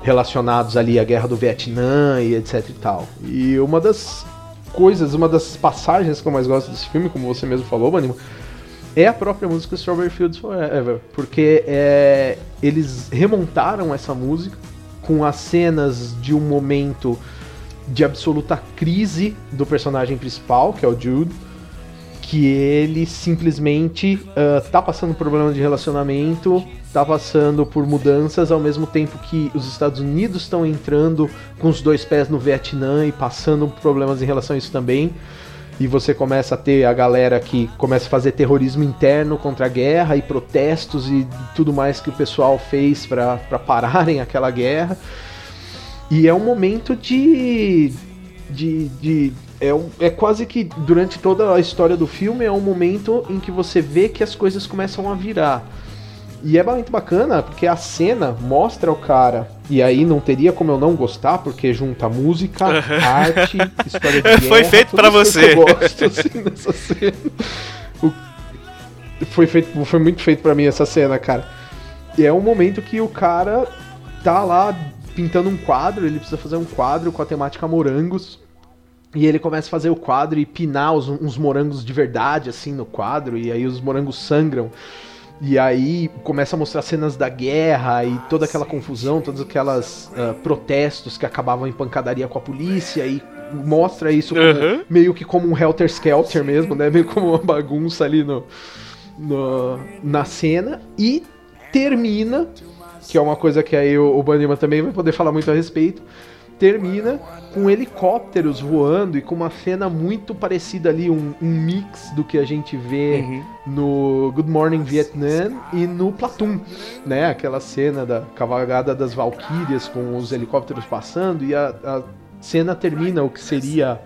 Speaker 2: relacionados ali à guerra do Vietnã e etc e tal. E uma das coisas, uma das passagens que eu mais gosto desse filme, como você mesmo falou, Manimo, é a própria música Strawberry Fields Forever, porque é, eles remontaram essa música com as cenas de um momento de absoluta crise do personagem principal, que é o Jude, que ele simplesmente uh, tá passando por problema de relacionamento, tá passando por mudanças, ao mesmo tempo que os Estados Unidos estão entrando com os dois pés no Vietnã e passando problemas em relação a isso também. E você começa a ter a galera que começa a fazer terrorismo interno contra a guerra e protestos e tudo mais que o pessoal fez para pararem aquela guerra. E é um momento de. de. de é, um, é quase que durante toda a história do filme é um momento em que você vê que as coisas começam a virar. E é muito bacana porque a cena mostra o cara. E aí não teria como eu não gostar, porque junta música, arte, história de guerra.
Speaker 1: Foi feito para você.
Speaker 2: Eu gosto, assim, dessa cena. O... Foi, feito, foi muito feito para mim essa cena, cara. E é um momento que o cara tá lá pintando um quadro, ele precisa fazer um quadro com a temática morangos. E ele começa a fazer o quadro e pinar os, uns morangos de verdade, assim, no quadro, e aí os morangos sangram. E aí começa a mostrar cenas da guerra e toda aquela confusão, todos aquelas uh, protestos que acabavam em pancadaria com a polícia e mostra isso como, uhum. meio que como um helter skelter mesmo, né? Meio como uma bagunça ali no, no na cena e termina, que é uma coisa que aí o, o Banima também vai poder falar muito a respeito, termina com helicópteros voando e com uma cena muito parecida ali, um, um mix do que a gente vê uhum. no Good Morning Vietnam e no Platoon, né? Aquela cena da cavalgada das Valkyrias com os helicópteros passando e a, a cena termina o que seria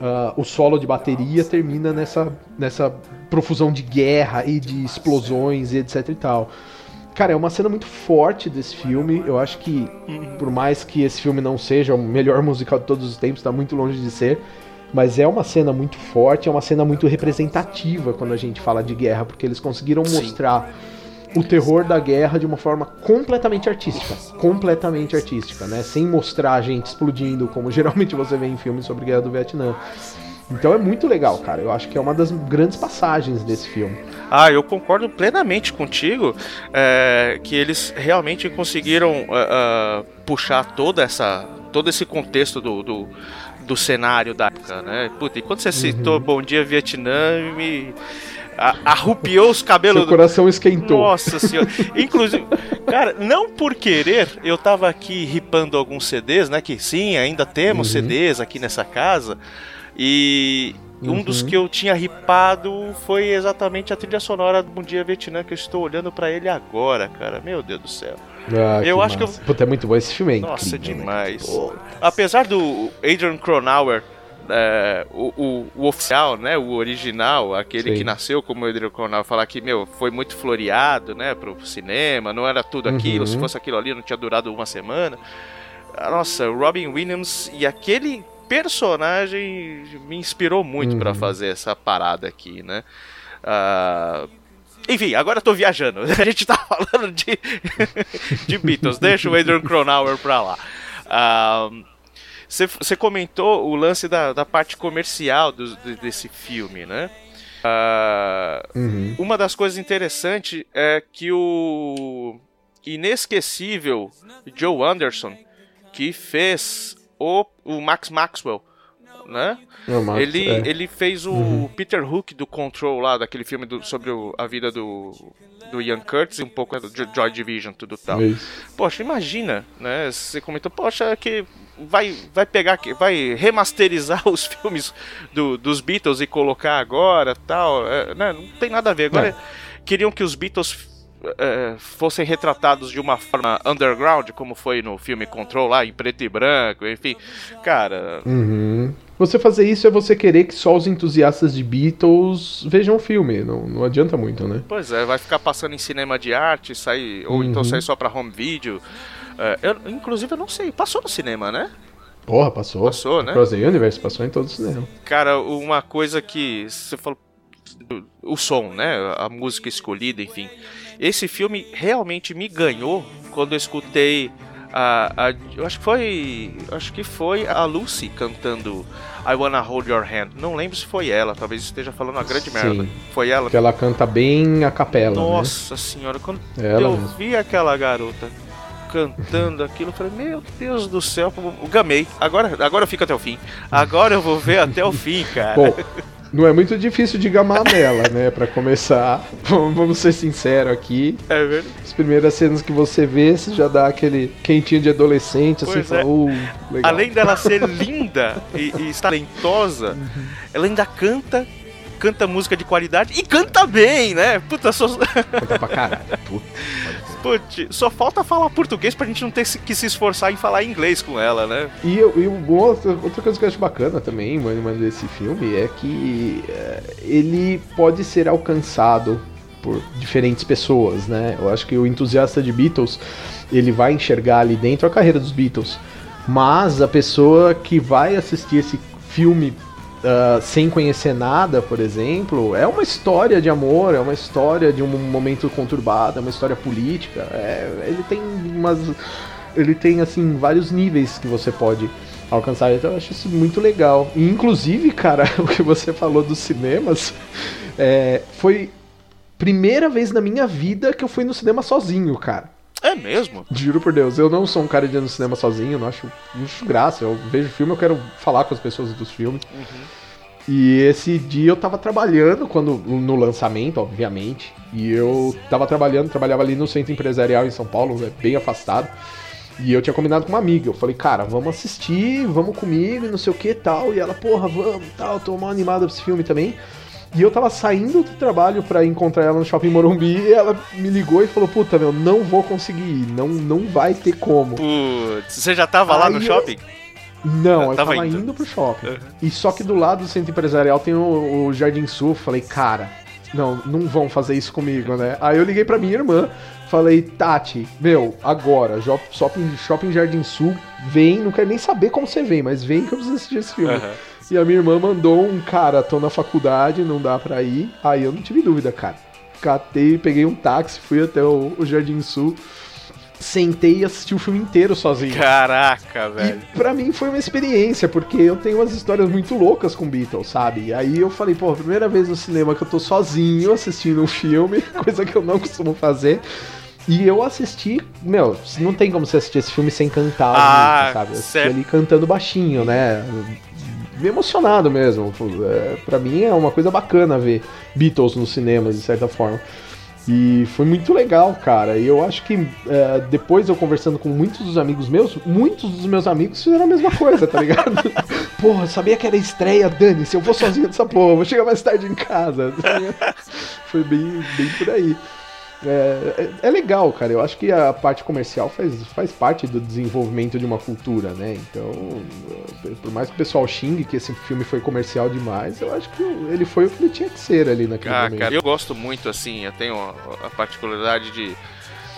Speaker 2: uh, o solo de bateria termina nessa, nessa profusão de guerra e de explosões e etc e tal. Cara, é uma cena muito forte desse filme. Eu acho que, por mais que esse filme não seja o melhor musical de todos os tempos, está muito longe de ser. Mas é uma cena muito forte, é uma cena muito representativa quando a gente fala de guerra, porque eles conseguiram Sim. mostrar o terror da guerra de uma forma completamente artística. Completamente artística, né? Sem mostrar a gente explodindo, como geralmente você vê em filmes sobre guerra do Vietnã. Então é muito legal, cara. Eu acho que é uma das grandes passagens desse filme.
Speaker 1: Ah, eu concordo plenamente contigo é, que eles realmente conseguiram uh, uh, puxar toda essa, todo esse contexto do, do, do, cenário da época, né? Puta, e quando você citou uhum. Bom Dia Vietnã, me arrupiou os cabelos.
Speaker 2: Seu coração esquentou.
Speaker 1: Nossa senhora. Inclusive, cara, não por querer, eu tava aqui ripando alguns CDs, né? Que sim, ainda temos uhum. CDs aqui nessa casa. E uhum. um dos uhum. que eu tinha ripado foi exatamente a trilha sonora do Bom Dia Vietnã, que eu estou olhando para ele agora, cara. Meu Deus do céu.
Speaker 2: Ah, eu acho massa. que eu... Puta, é muito bom esse filme, é
Speaker 1: Nossa, incrível, né? demais. Né? Apesar do Adrian Cronauer é, o, o, o, oficial, né, o original, aquele Sim. que nasceu como Adrian Cronauer, falar que, meu, foi muito floreado, né, pro cinema, não era tudo aquilo, uhum. se fosse aquilo ali não tinha durado uma semana. Nossa, Robin Williams e aquele personagem me inspirou muito uhum. para fazer essa parada aqui, né? Uh, enfim, agora eu tô viajando. A gente tá falando de, de Beatles. Deixa o Adrian Cronauer pra lá. Você uh, comentou o lance da, da parte comercial do, desse filme, né? Uh, uhum. Uma das coisas interessantes é que o inesquecível Joe Anderson, que fez o, o Max Maxwell, né? É Max, ele, é. ele fez o uhum. Peter Hook do Control lá, daquele filme do, sobre o, a vida do, do Ian Curtis e um pouco do Joy Division, tudo tal. Isso. Poxa, imagina, né? Você comentou, poxa, que vai, vai pegar, vai remasterizar os filmes do, dos Beatles e colocar agora, tal, é, né? Não tem nada a ver. Agora, é. queriam que os Beatles é, fossem retratados de uma forma underground, como foi no filme Control lá, em preto e branco, enfim. Cara.
Speaker 2: Uhum. Você fazer isso é você querer que só os entusiastas de Beatles vejam o filme. Não, não adianta muito, né?
Speaker 1: Pois é, vai ficar passando em cinema de arte, sair, ou então uhum. sair só pra home video. É, eu, inclusive, eu não sei, passou no cinema, né?
Speaker 2: Porra, passou.
Speaker 1: Passou, né?
Speaker 2: Across the Universe passou em todo o cinema.
Speaker 1: Cara, uma coisa que você falou. O som, né? A música escolhida, enfim. Esse filme realmente me ganhou quando eu escutei a, a, eu acho que foi acho que foi a Lucy cantando I Wanna Hold Your Hand. Não lembro se foi ela, talvez esteja falando uma grande Sim, merda. Foi ela.
Speaker 2: Que ela canta bem a capela. Né?
Speaker 1: Nossa né? senhora, quando
Speaker 2: ela
Speaker 1: eu mesmo. vi aquela garota cantando aquilo. Eu falei, meu Deus do céu, eu gamei. Agora, agora eu fico até o fim. Agora eu vou ver até o fim, cara.
Speaker 2: Bom, não é muito difícil de gamar nela, né? Pra começar, vamos ser sinceros aqui.
Speaker 1: É verdade.
Speaker 2: As primeiras cenas que você vê, você já dá aquele quentinho de adolescente, assim,
Speaker 1: Pois
Speaker 2: fala,
Speaker 1: é.
Speaker 2: uh, legal.
Speaker 1: Além dela ser linda e, e talentosa, ela ainda canta, canta música de qualidade e canta bem, né? Puta, só,
Speaker 2: Conta pra caralho. Puta.
Speaker 1: putz, só falta falar português pra gente não ter que se esforçar em falar inglês com ela, né?
Speaker 2: E, e outra, outra coisa que eu acho bacana também, mano, mano, desse filme é que é, ele pode ser alcançado por diferentes pessoas, né? Eu acho que o entusiasta de Beatles, ele vai enxergar ali dentro a carreira dos Beatles. Mas a pessoa que vai assistir esse filme ah, sem conhecer nada, por exemplo, é uma história de amor, é uma história de um momento conturbado, é uma história política. é- ele tem umas. Ele tem, assim, vários níveis que você pode alcançar. Então eu acho isso muito legal. E, inclusive, cara, o que você falou dos cinemas é, foi primeira vez na minha vida que eu fui no cinema sozinho, cara.
Speaker 1: É mesmo?
Speaker 2: Juro por Deus, eu não sou um cara de ir no cinema sozinho, não acho, não acho graça. Eu vejo filme, eu quero falar com as pessoas dos filmes. E esse dia eu tava trabalhando quando no lançamento, obviamente. E eu tava trabalhando, trabalhava ali no centro empresarial em São Paulo, né, bem afastado. E eu tinha combinado com uma amiga. Eu falei, cara, vamos assistir, vamos comigo, e não sei o que tal. E ela, porra, vamos tal, tô mal animada pra esse filme também. E eu tava saindo do trabalho pra encontrar ela no shopping Morumbi e ela me ligou e falou: Puta, meu, não vou conseguir ir, não, não vai ter como.
Speaker 1: Putz, você já tava lá no
Speaker 2: Aí eu-
Speaker 1: shopping?
Speaker 2: Não,
Speaker 1: Eu
Speaker 2: eu
Speaker 1: tava
Speaker 2: tava,
Speaker 1: indo.
Speaker 2: indo. pro shopping.
Speaker 1: Uhum.
Speaker 2: E só que do lado do centro empresarial tem o, o Jardim Sul. Falei, cara, não, não vão fazer isso comigo, né? Aí eu liguei pra minha irmã, falei, Tati, meu, agora, shopping, shopping Jardim Sul, vem, não quero nem saber como você vem, mas vem que eu preciso assistir esse filme.
Speaker 1: Aham.
Speaker 2: E a minha irmã mandou um cara, tô na faculdade, não dá pra ir. Aí eu não tive dúvida, cara. Catei, peguei um táxi, fui até o, o Jardim Sul, sentei e assisti o filme inteiro sozinho.
Speaker 1: Caraca, velho.
Speaker 2: E pra mim foi uma experiência, porque eu tenho umas histórias muito loucas com Beatles, sabe? E aí eu falei, pô, primeira vez no cinema que eu tô sozinho assistindo um filme, coisa que eu não costumo fazer. E eu assisti, meu, não tem como você assistir esse filme sem cantar,
Speaker 1: Ah,
Speaker 2: sabe? Eu assisti
Speaker 1: certo.
Speaker 2: ali cantando baixinho, né? Me emocionado mesmo. É, pra mim é uma coisa bacana ver Beatles no cinema, de certa forma. E foi muito legal, cara. E eu acho que é, depois eu conversando com muitos dos amigos meus, muitos dos meus amigos fizeram a mesma coisa, tá ligado? porra, sabia que era estreia, Dani, se eu vou sozinho dessa porra, vou chegar mais tarde em casa. tá foi bem, bem por aí. É, é- é legal, cara. Eu acho que a parte comercial faz, faz parte do desenvolvimento de uma cultura, né? Então, eh, por mais que o pessoal xingue que esse filme foi comercial demais, eu acho que ele foi o que ele tinha que ser ali naquele
Speaker 1: Ah,
Speaker 2: momento.
Speaker 1: cara, eu gosto muito, assim, eu tenho a, particularidade de.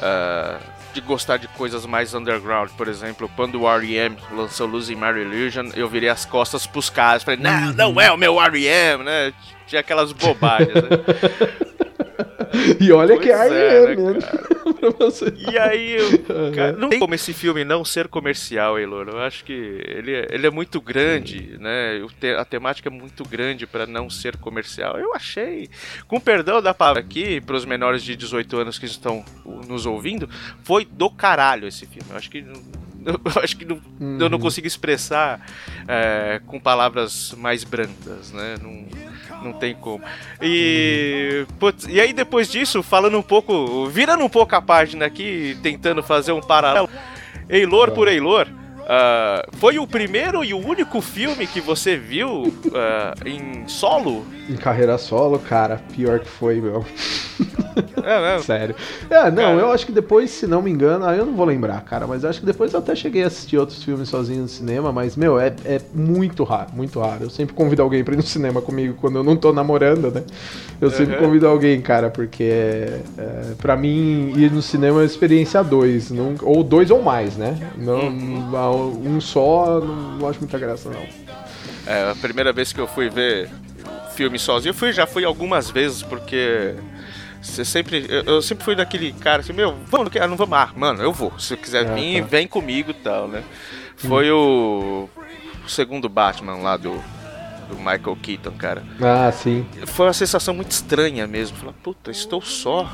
Speaker 1: ah, de gostar de coisas mais underground, por exemplo, quando o R.E.M. lançou Losing My Illusion, eu virei as costas pros caras, falei, não, não é o meu R.E.M., né? Tinha aquelas bobagens, né?
Speaker 2: E olha
Speaker 1: Pois
Speaker 2: que
Speaker 1: é,
Speaker 2: é,
Speaker 1: né,
Speaker 2: né.
Speaker 1: E aí, eu, cara, não tem como esse filme não ser comercial, Eilor. Eu acho que ele é, ele é muito grande, né? A temática é muito grande pra não ser comercial. Eu achei, com perdão da palavra aqui, pros menores de 18 anos que estão nos ouvindo, foi do caralho esse filme. Eu acho que. Eu acho que não- eu não consigo expressar é, com palavras mais brandas, né? Não, não tem como. E, putz, e aí depois disso, falando um pouco, virando um pouco a página aqui, tentando fazer um paralelo, Eilor por Eilor, ah, foi o primeiro e o único filme que você viu ah, em solo?
Speaker 2: Em carreira solo, cara, pior que foi, meu.
Speaker 1: É?
Speaker 2: Sério. É, não,
Speaker 1: Cara.
Speaker 2: eu acho que depois, se não me engano, eu não vou lembrar, cara, mas eu acho que depois eu até cheguei a assistir outros filmes sozinho no cinema, mas, meu, é, é muito raro, muito raro. Eu sempre convido alguém pra ir no cinema comigo quando eu não tô namorando, né? Eu sempre
Speaker 1: Uhum.
Speaker 2: convido alguém, cara, porque é, é, pra mim ir no cinema é uma experiência dois, não- ou dois ou mais, né? Não,
Speaker 1: Uhum.
Speaker 2: Um só, não, não acho muita graça, não.
Speaker 1: É, a primeira vez que eu fui ver filme sozinho, eu fui, já fui algumas vezes, porque você sempre. Eu, eu sempre fui daquele cara assim, meu, vamos, ah, não vamos. Ah, mano, eu vou. Se você quiser
Speaker 2: Ah,
Speaker 1: vir,
Speaker 2: tá.
Speaker 1: vem comigo e tal, né? Foi o, o segundo Batman lá do, do Michael Keaton, cara.
Speaker 2: Ah, sim.
Speaker 1: Foi uma sensação muito estranha mesmo. Falar, puta, estou só.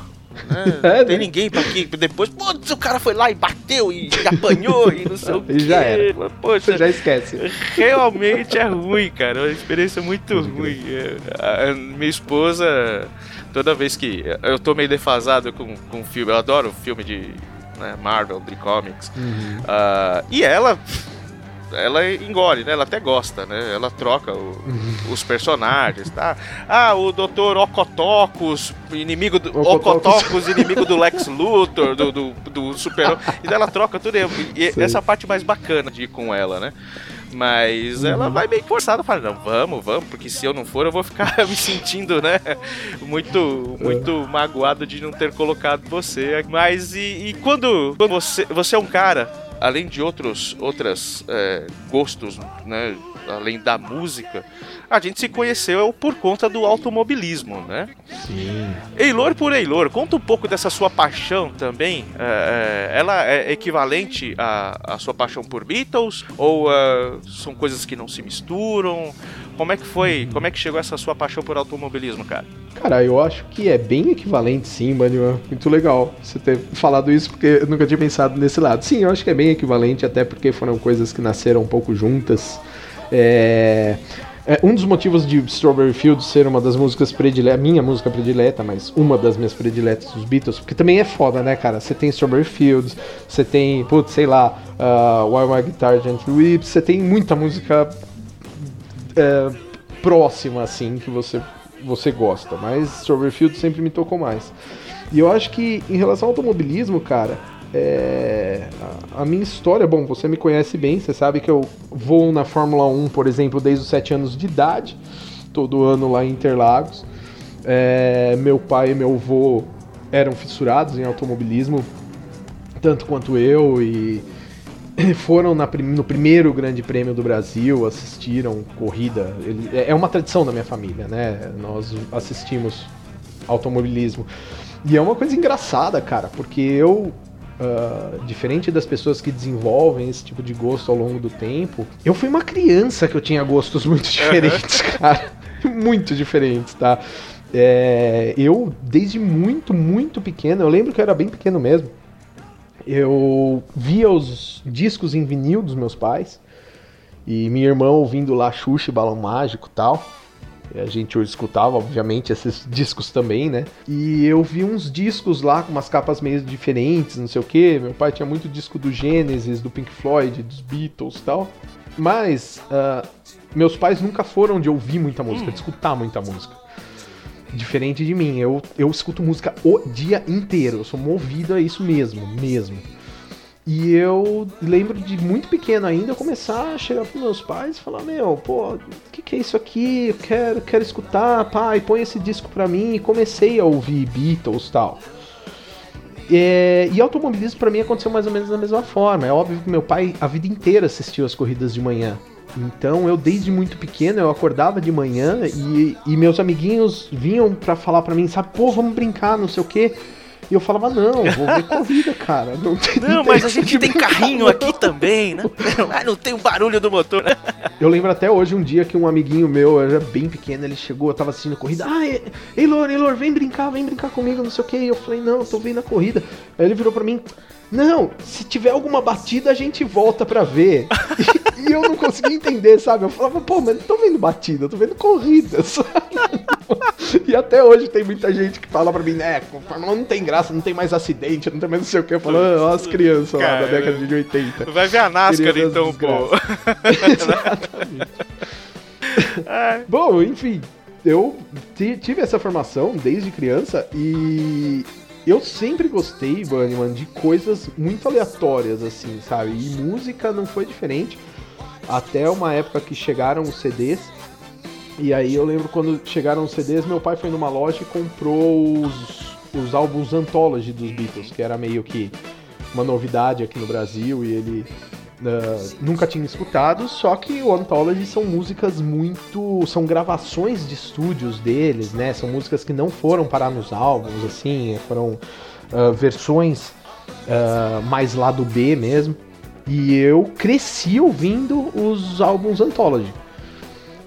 Speaker 1: Né?
Speaker 2: É,
Speaker 1: não tem
Speaker 2: né?
Speaker 1: ninguém pra que depois, putz, o cara foi lá e bateu e apanhou e não sei o
Speaker 2: E
Speaker 1: quê.
Speaker 2: já era.
Speaker 1: Poxa,
Speaker 2: Você já esquece.
Speaker 1: realmente é ruim, cara. É uma experiência muito ruim. É, A, minha esposa, toda vez que. Eu tô meio defasado com, com filme, eu adoro filme de né, Marvel, de comics. Ah, e ela. Ela engole, né? Ela até gosta, né? Ela troca o- os personagens, tá? Ah, o Dr. Ocotocus, inimigo do.
Speaker 2: Ocotocus,
Speaker 1: inimigo do Lex Luthor, do, do, do Super. E daí ela troca tudo. E, e essa parte mais bacana de ir com ela, né? Mas ela vai meio forçada, fala, não, vamos, vamos, porque se eu não for, eu vou ficar me sentindo, né, muito, muito magoado de não ter colocado você. Mas e, e quando, quando você, você é um cara, além de outros outras é, gostos, né, além da música, a gente se conheceu por conta do automobilismo, né?
Speaker 2: Sim.
Speaker 1: Eilor por Eilor, conta um pouco dessa sua paixão também. é, é, ela é equivalente à, à sua paixão por Beatles? Ou é, são coisas que não se misturam? Como é que foi? Como é que chegou essa sua paixão por automobilismo, cara?
Speaker 2: Cara, eu acho que é bem equivalente, sim, Manuel. Muito legal você ter falado isso, porque eu nunca tinha pensado nesse lado. Sim, eu acho que é bem equivalente, até porque foram coisas que nasceram um pouco juntas. É... é, um dos motivos de Strawberry Fields ser uma das músicas prediletas, minha música predileta, mas uma das minhas prediletas dos Beatles, porque também é foda, né, cara? Você tem Strawberry Fields, você tem, putz, sei lá, uh, While My Guitar Gently Weeps, você tem muita música é, próxima, assim, que você, você gosta. Mas Strawberry Fields sempre me tocou mais. E eu acho que em relação ao automobilismo, cara, é, a, a minha história, bom, você me conhece bem, você sabe que eu vou na Fórmula 1, por exemplo, desde os 7 anos de idade, todo ano lá em Interlagos. É, meu pai e meu avô eram fissurados em automobilismo, tanto quanto eu, e foram na no primeiro Grande Prêmio do Brasil, assistiram corrida. É é uma tradição da minha família, né? Nós assistimos automobilismo. E é uma coisa engraçada, cara, porque eu, ah, diferente das pessoas que desenvolvem esse tipo de gosto ao longo do tempo, eu fui uma criança que eu tinha gostos muito diferentes, cara. Muito diferentes, tá? É, eu, desde muito, muito pequeno, eu lembro que eu era bem pequeno mesmo. Eu via os discos em vinil dos meus pais. E minha irmã ouvindo lá Xuxa e Balão Mágico e tal. E a gente escutava, obviamente, esses discos também, né? E eu vi uns discos lá com umas capas meio diferentes, não sei o que. Meu pai tinha muito disco do Genesis, do Pink Floyd, dos Beatles e tal. Mas ah, meus pais nunca foram de ouvir muita música, de escutar muita música. Diferente de mim, eu, eu escuto música o dia inteiro, eu sou movido a isso mesmo, mesmo. E eu lembro de muito pequeno ainda começar a chegar pros meus pais e falar, meu, pô, o que, que é isso aqui? Eu quero, quero escutar, pai, põe esse disco pra mim. E comecei a ouvir Beatles tal. É, e automobilismo pra mim aconteceu mais ou menos da mesma forma. É óbvio que meu pai a vida inteira assistiu as corridas de manhã. Então eu desde muito pequeno eu acordava de manhã e, e meus amiguinhos vinham pra falar pra mim, sabe, pô, vamos brincar, não sei o quê. E eu falava, não, vou ver corrida, cara. Não, tem,
Speaker 1: Não, mas a gente tem carrinho aqui também, né? Ah, não tem o barulho do motor.
Speaker 2: Eu lembro até hoje um dia que um amiguinho meu, eu era bem pequeno, ele chegou, eu tava assistindo a corrida. Ah, E- Eilor, Eilor, vem brincar, vem brincar comigo, não sei o que. Eu falei, não, eu tô vendo a corrida. Aí ele virou pra mim, não, se tiver alguma batida a gente volta pra ver. e, e eu não conseguia entender, sabe? Eu falava, pô, mas não tô vendo batida, eu tô vendo corrida, sabe? E até hoje tem muita gente que fala pra mim, né, Fórmula 1 não tem graça, não tem mais acidente, não tem mais não sei o que. Eu falo, ah, ó as crianças lá
Speaker 1: Cara,
Speaker 2: da década de 80.
Speaker 1: Vai ver a NASCAR então, pô.
Speaker 2: Exatamente.
Speaker 1: Ai,
Speaker 2: Bom, enfim, eu ti- tive essa formação desde criança e eu sempre gostei, Bunnyman, de coisas muito aleatórias, assim, sabe? E música não foi diferente. Até uma época que chegaram os CDs. E aí eu lembro quando chegaram os CDs, meu pai foi numa loja e comprou os, os álbuns Anthology dos Beatles, que era meio que uma novidade aqui no Brasil e ele uh, nunca tinha escutado, só que o Anthology são músicas muito. são gravações de estúdios deles, né? São músicas que não foram parar nos álbuns, assim, foram uh, versões uh, mais lado B mesmo. E eu cresci ouvindo os álbuns Anthology.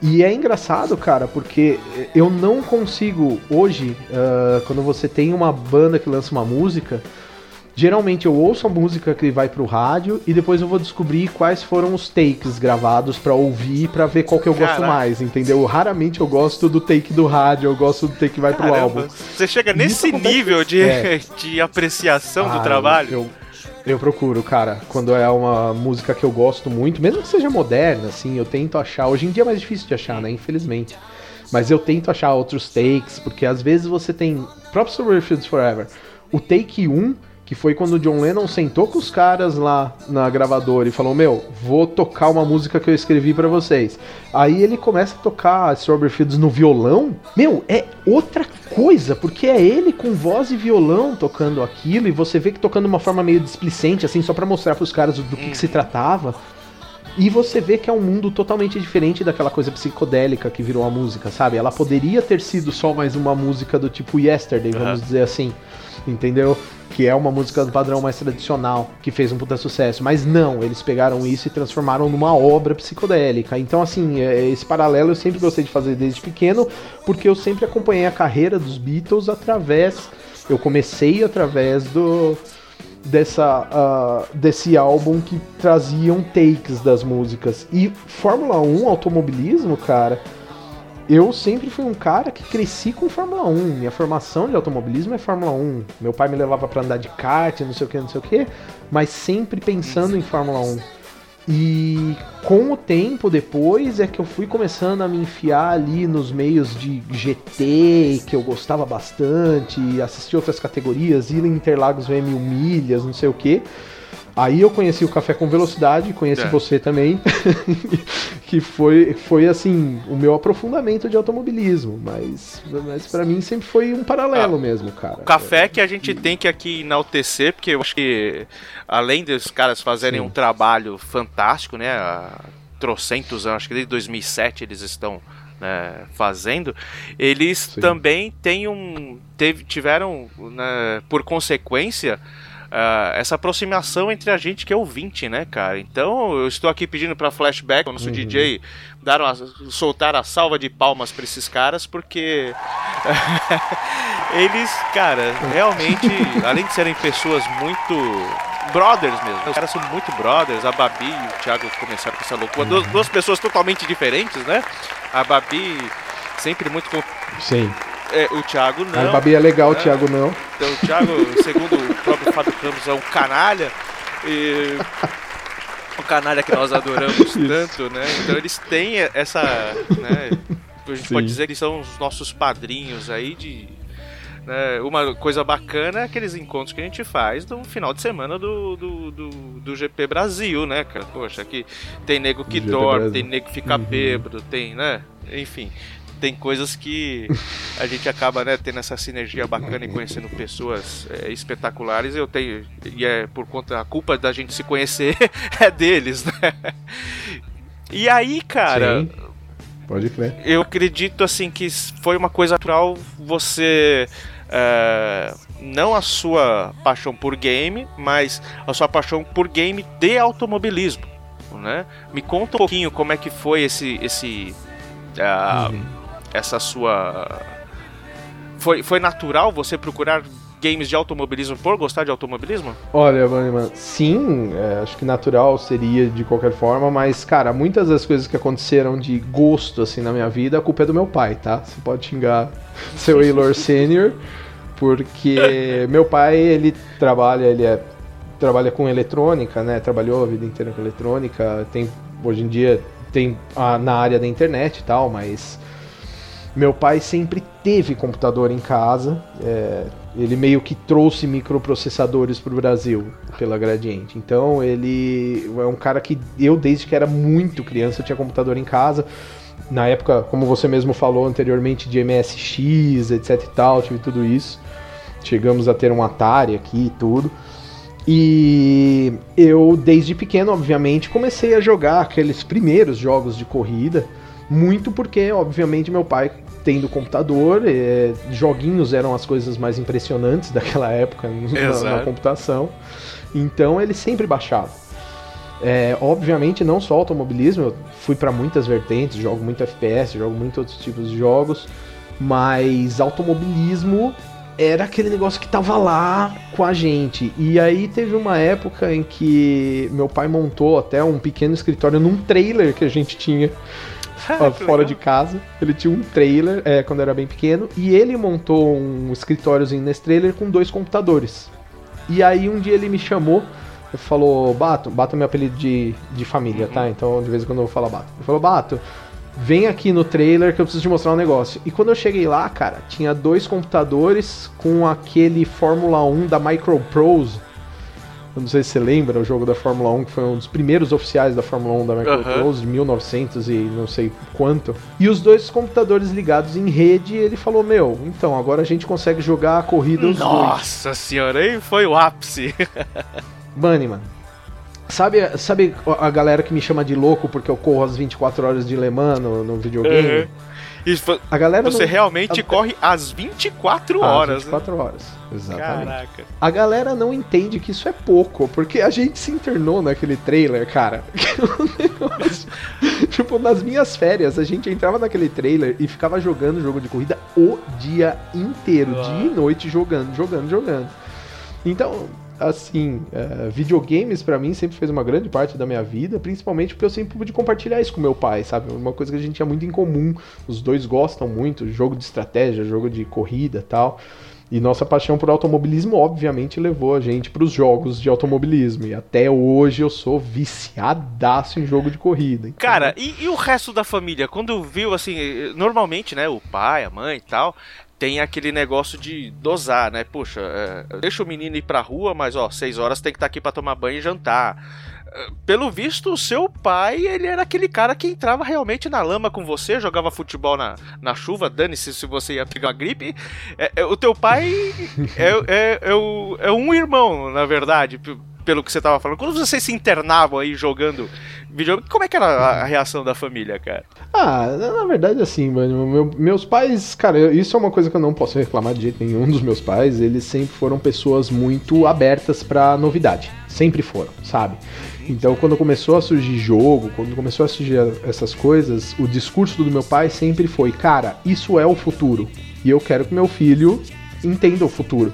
Speaker 2: E é engraçado, cara, porque eu não consigo hoje, quando você tem uma banda que lança uma música, geralmente eu ouço a música que vai pro rádio e depois eu vou descobrir quais foram os takes gravados para ouvir, para ver qual que eu gosto
Speaker 1: Caraca.
Speaker 2: mais, entendeu? Raramente eu gosto do take do rádio, eu gosto do take que vai pro
Speaker 1: Caramba,
Speaker 2: álbum.
Speaker 1: Você chega nesse nível de,
Speaker 2: É.
Speaker 1: de apreciação
Speaker 2: Ah,
Speaker 1: do trabalho.
Speaker 2: Eu, eu procuro, cara. Quando é uma música que eu gosto muito, mesmo que seja moderna, assim, eu tento achar. Hoje em dia é mais difícil de achar, né? Infelizmente. Mas eu tento achar outros takes, porque às vezes você tem. Próprio Silverfields Forever. O take 1, que foi quando o John Lennon sentou com os caras lá na gravadora e falou: Meu, vou tocar uma música que eu escrevi pra vocês. Aí ele começa a tocar Strawberry Fields no violão. Meu, é outra coisa, porque é ele com voz e violão tocando aquilo, e você vê que tocando de uma forma meio displicente, assim, só pra mostrar pros caras do que, que se tratava. E você vê que é um mundo totalmente diferente daquela coisa psicodélica que virou a música, sabe? Ela poderia ter sido só mais uma música do tipo Yesterday, vamos
Speaker 1: Aham.
Speaker 2: dizer assim. Entendeu? Que é uma música do padrão mais tradicional, que fez um puta sucesso. Mas não, eles pegaram isso e transformaram numa obra psicodélica. Então, assim, é- esse paralelo eu sempre gostei de fazer desde pequeno, porque eu sempre acompanhei a carreira dos Beatles através. Eu comecei através do, dessa, ah, desse álbum que traziam takes das músicas. E Fórmula 1, automobilismo, cara, eu sempre fui um cara que cresci com Fórmula 1. Minha formação de automobilismo é Fórmula 1. Meu pai me levava pra andar de kart, não sei o que, não sei o que, mas sempre pensando em Fórmula 1. E com o tempo depois é que eu fui começando a me enfiar ali nos meios de GT, que eu gostava bastante, assistir outras categorias, ir em Interlagos mil milhas, não sei o que. Aí eu conheci o Café com Velocidade, conheci
Speaker 1: É.
Speaker 2: você também, que foi, foi assim, o meu aprofundamento de automobilismo, mas, mas para mim sempre foi um paralelo
Speaker 1: Ah,
Speaker 2: mesmo, cara.
Speaker 1: O café que a gente tem que aqui enaltecer, porque eu acho que além dos caras fazerem
Speaker 2: Sim.
Speaker 1: um trabalho fantástico, né? Há trocentos anos, acho que desde 2007 eles estão né, fazendo, eles
Speaker 2: Sim.
Speaker 1: também têm um. Teve, tiveram, né, por consequência. Ah, essa aproximação entre a gente que é ouvinte, né, cara? Então eu estou aqui pedindo para Flashback, o nosso
Speaker 2: Uhum.
Speaker 1: DJ, dar uma, soltar a salva de palmas para esses caras, porque eles, cara, realmente, além de serem pessoas muito brothers mesmo, os caras são muito brothers, a Babi e o Thiago começaram com essa loucura, duas, duas pessoas totalmente diferentes, né? A Babi sempre muito
Speaker 2: Sim.
Speaker 1: É, o Thiago
Speaker 2: A
Speaker 1: não.
Speaker 2: Babi é legal, o
Speaker 1: É.
Speaker 2: Thiago não.
Speaker 1: Então, o Thiago, segundo o próprio Fábio Campos, é um canalha. E... Um canalha que nós adoramos tanto, né? Então eles têm essa. Né? A gente
Speaker 2: Sim.
Speaker 1: pode dizer que eles são os nossos padrinhos aí de. né? Uma coisa bacana é aqueles encontros que a gente faz no final de semana do, do, do, do GP Brasil, né, cara? Poxa, aqui tem nego que dorme, tem nego que fica
Speaker 2: Uhum.
Speaker 1: bêbado, tem, né? Enfim tem coisas que a gente acaba né, tendo essa sinergia bacana e conhecendo pessoas é, espetaculares. Eu tenho e é por conta a culpa da gente se conhecer é deles, né? E aí, cara,
Speaker 2: Sim. Pode crer.
Speaker 1: eu acredito assim que foi uma coisa natural você é, não a sua paixão por game, mas a sua paixão por game de automobilismo, né? Me conta um pouquinho como é que foi esse esse ah,
Speaker 2: Uhum.
Speaker 1: Essa sua foi foi natural você procurar games de automobilismo por gostar de automobilismo?
Speaker 2: Olha, Bunnyman, sim, é, acho que natural seria de qualquer forma, mas, cara, muitas das coisas que aconteceram de gosto, assim, na minha vida, a culpa é do meu pai, tá? Você pode xingar seu Eilor Sênior, porque meu pai, ele trabalha, ele é, trabalha com eletrônica, né? Trabalhou a vida inteira com eletrônica, tem, hoje em dia, tem a- na área da internet e tal, mas meu pai sempre teve computador em casa, é, ele meio que trouxe microprocessadores para o Brasil pela Gradiente. Então ele é um cara que eu desde que era muito criança tinha computador em casa. Na época, como você mesmo falou anteriormente, de MSX, etc e tal, tive tudo isso. Chegamos a ter um Atari aqui e tudo. E eu, desde pequeno, obviamente, comecei a jogar aqueles primeiros jogos de corrida. Muito porque, obviamente, meu pai tendo computador, eh, joguinhos eram as coisas mais impressionantes daquela época na- na, computação. Então ele sempre baixava. É, obviamente não só automobilismo, eu fui para muitas vertentes, jogo muito FPS, jogo muito outros tipos de jogos, mas automobilismo era aquele negócio que tava lá com a gente. E aí teve uma época em que meu pai montou até um pequeno escritório num trailer que a gente tinha fora de casa. Ele tinha um trailer é, quando era bem pequeno. E ele montou um escritóriozinho nesse trailer com dois computadores. E aí um dia ele me chamou e falou: Bato, Bato é meu apelido de, de família, tá? Então de vez em quando eu vou falar Bato. Ele falou: Bato, vem aqui no trailer que eu preciso te mostrar um negócio. E quando eu cheguei lá, cara, tinha dois computadores com aquele Fórmula 1 da Microprose. Eu não sei se você lembra, o jogo da Fórmula 1, que foi um dos primeiros oficiais da Fórmula 1 da Microprose, de 1900 e não sei quanto. E os dois computadores ligados em rede, ele falou: Meu, então, agora a gente consegue jogar a corrida os dois.
Speaker 1: Nossa senhora, aí foi o ápice.
Speaker 2: Bunny, mano. Sabe, sabe a galera que me chama de louco porque eu corro às 24 horas de Le Mans no, no videogame?
Speaker 1: Uhum. E
Speaker 2: A galera
Speaker 1: você
Speaker 2: não-
Speaker 1: realmente
Speaker 2: a-
Speaker 1: corre às 24
Speaker 2: Ah,
Speaker 1: horas.
Speaker 2: 24 horas.
Speaker 1: né?
Speaker 2: Exatamente.
Speaker 1: Caraca.
Speaker 2: A galera não entende que isso é pouco, porque a gente se internou naquele trailer, cara. Tipo, nas minhas férias, a gente entrava naquele trailer e ficava jogando jogo de corrida o dia inteiro,
Speaker 1: Ah.
Speaker 2: dia e noite, jogando, jogando, jogando. Então, assim, é, videogames pra mim sempre fez uma grande parte da minha vida, principalmente porque eu sempre pude compartilhar isso com meu pai, sabe? Uma coisa que a gente tinha muito em comum. Os dois gostam muito, jogo de estratégia, jogo de corrida tal. E nossa paixão por automobilismo, obviamente, levou a gente para os jogos de automobilismo. E até hoje eu sou viciadaço em jogo de corrida. Então,
Speaker 1: Cara, e, e o resto da família? Quando viu, assim, eh, normalmente, né, o pai, a mãe e tal, tem aquele negócio de dosar, né? Poxa, eh, deixa o menino ir pra rua, mas ó, seis horas tem que estar aqui pra tomar banho e jantar. Eh, Pelo visto, o seu pai, ele era aquele cara que entrava realmente na lama com você, jogava futebol na, na chuva, dane-se se você ia pegar uma gripe. É, é, o teu pai é, é, é, o- é um irmão, na verdade, pelo que você tava falando. Quando vocês se internavam aí jogando videogame, como é que era a, reação da família, cara?
Speaker 2: Ah, na verdade, assim, mano, meu- meus pais, cara, isso é uma coisa que eu não posso reclamar de jeito nenhum dos meus pais. Eles sempre foram pessoas muito abertas pra novidade. Sempre foram, sabe? Então, quando começou a surgir jogo, quando começou a surgir essas coisas, o discurso do meu pai sempre foi: cara, isso é o futuro. E eu quero que meu filho entenda o futuro.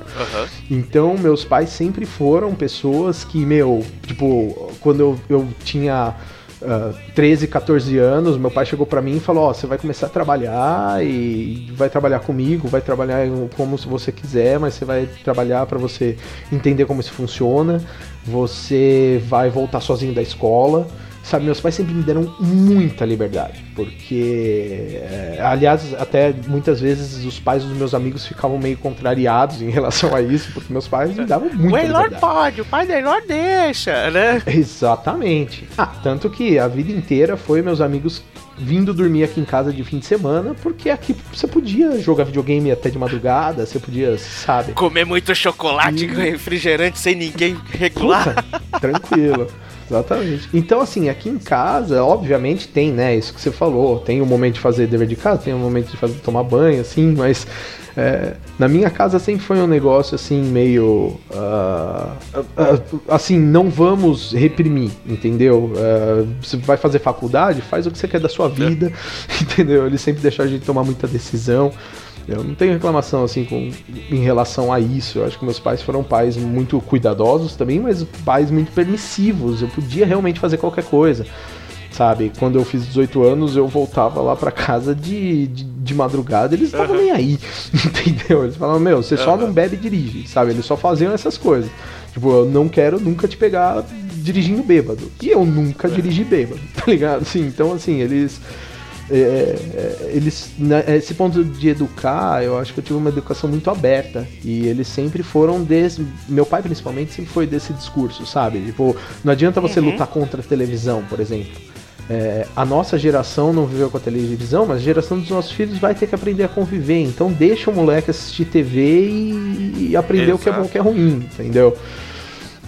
Speaker 2: Então, meus pais sempre foram pessoas que, meu, tipo, quando eu, eu tinha ah, 13, 14 anos, meu pai chegou pra mim e falou: Ó, você vai começar a trabalhar e vai trabalhar comigo, vai trabalhar como se você quiser, mas você vai trabalhar pra você entender como isso funciona, você vai voltar sozinho da escola. Sabe, meus pais sempre me deram muita liberdade, porque, é, aliás, até muitas vezes os pais dos meus amigos ficavam meio contrariados em relação a isso, porque meus pais me davam muita
Speaker 1: o Eilor
Speaker 2: liberdade.
Speaker 1: pode, o pai do Eilor deixa, né?
Speaker 2: Exatamente. Ah, tanto que a vida inteira foi meus amigos vindo dormir aqui em casa de fim de semana, porque aqui você podia jogar videogame até de madrugada, você podia, sabe?
Speaker 1: Comer muito chocolate com refrigerante sem ninguém regular.
Speaker 2: Puta, tranquilo. Exatamente. Então, assim, aqui em casa, obviamente tem, né? Isso que você falou. Tem o momento de fazer dever de casa, tem o momento de fazer tomar banho, assim, mas é, na minha casa sempre foi um negócio assim, meio. ah, ah, assim, não vamos reprimir, entendeu? Ah, você vai fazer faculdade, faz o que você quer da sua vida, entendeu? Eles sempre deixaram a gente tomar muita decisão. Eu não tenho reclamação assim com, em relação a isso. Eu acho que meus pais foram pais muito cuidadosos também, mas pais muito permissivos. Eu podia realmente fazer qualquer coisa. Sabe, quando eu fiz 18 anos, eu voltava lá pra casa de, de, de madrugada, eles estavam
Speaker 1: Aham.
Speaker 2: nem aí, entendeu? Eles falavam, meu, você só
Speaker 1: Aham.
Speaker 2: não bebe e dirige, sabe? Eles só faziam essas coisas. Tipo, eu não quero nunca te pegar dirigindo bêbado. E eu nunca dirigi bêbado, tá ligado? Assim, então, assim, eles é, é, eles né, esse ponto de educar eu acho que eu tive uma educação muito aberta. E eles sempre foram desse meu pai principalmente sempre foi desse discurso sabe? Tipo não adianta você
Speaker 1: Uhum.
Speaker 2: lutar contra a televisão por exemplo. É, a nossa geração não viveu com a televisão mas a geração dos nossos filhos vai ter que aprender a conviver. Então deixa o moleque assistir TV e, e aprender o que é bom
Speaker 1: Exato.
Speaker 2: e o que é ruim entendeu?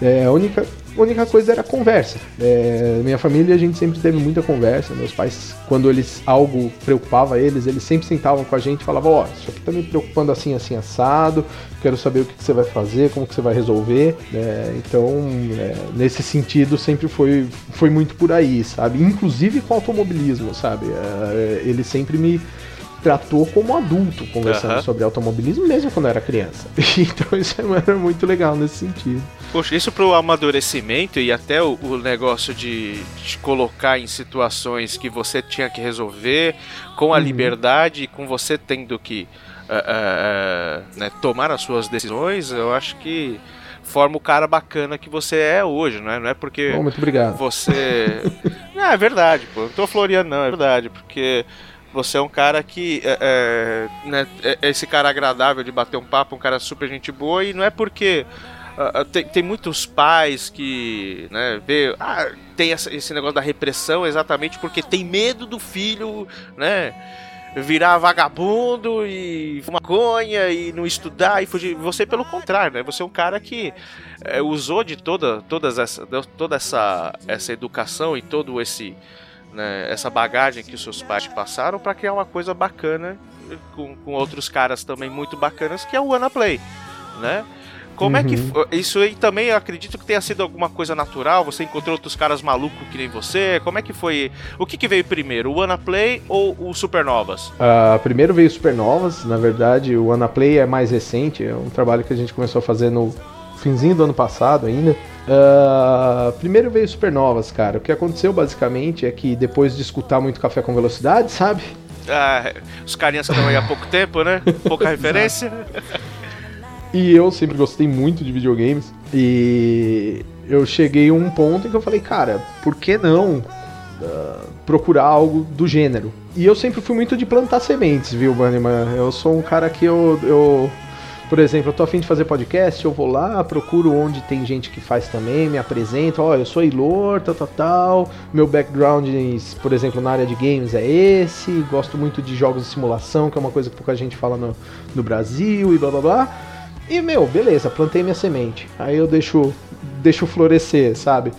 Speaker 2: É, a única, a única coisa era a conversa. É, minha família, a gente sempre teve muita conversa. Meus pais, quando eles algo preocupava eles, eles sempre sentavam com a gente e falavam: Ó, oh, isso aqui tá me preocupando assim, assim, assado. Quero saber o que, que você vai fazer, como que você vai resolver. É, então, é, nesse sentido, sempre foi, foi muito por aí, sabe? Inclusive com automobilismo, sabe? É, ele sempre me tratou como adulto conversando
Speaker 1: Aham.
Speaker 2: sobre automobilismo, mesmo quando eu era criança. Então isso era muito legal nesse sentido.
Speaker 1: Poxa, isso pro amadurecimento e até o, o negócio de te colocar em situações que você tinha que resolver com a
Speaker 2: Uhum.
Speaker 1: liberdade e com você tendo que ah, ah, né, tomar as suas decisões, eu acho que forma o cara bacana que você é hoje, não é? Não é porque
Speaker 2: Bom, muito obrigado.
Speaker 1: você. não, é verdade, pô. Não tô floreando, não, é verdade. Porque você é um cara que. É, é, né, é esse cara agradável de bater um papo, um cara super gente boa, e não é porque. Ah, ah, tem, tem muitos pais que né, vê, ah, tem essa- esse negócio da repressão exatamente porque tem medo do filho, né? Virar vagabundo e maconha e não estudar e fugir. Você, pelo contrário, né? Você é um cara que é, usou de toda, todas essa, toda essa, essa educação e todo esse né, essa bagagem que os seus pais passaram para criar uma coisa bacana com, com outros caras também muito bacanas que é o Wanna Play, né? Como é que
Speaker 2: Uhum.
Speaker 1: isso aí também eu acredito que tenha sido alguma coisa natural? Você encontrou outros caras malucos que nem você? Como é que foi? O que, que veio primeiro, o Wanna Play ou o Supernovas?
Speaker 2: Ah, primeiro veio Supernovas, na verdade o Anaplay é mais recente, é um trabalho que a gente começou a fazer no finzinho do ano passado ainda. Ah, primeiro veio Supernovas, cara. O que aconteceu basicamente é que depois de escutar muito Café com Velocidade, sabe?
Speaker 1: Ah, os carinhas que estão aí há pouco tempo, né? Pouca referência.
Speaker 2: E eu sempre gostei muito de videogames. E eu cheguei a um ponto em que eu falei, cara, por que não ah, procurar algo do gênero? E eu sempre fui muito de plantar sementes, viu, Bunnyman? Eu sou um cara que eu. eu por exemplo, eu tô afim de fazer podcast, eu vou lá, procuro onde tem gente que faz também, me apresento, ó, eu sou Ilor, tal, tal, tal, meu background, por exemplo, na área de games é esse, gosto muito de jogos de simulação, que é uma coisa que pouca gente fala no, no Brasil e blá blá blá. E, meu, beleza, plantei minha semente. Aí eu deixo, deixo florescer, sabe?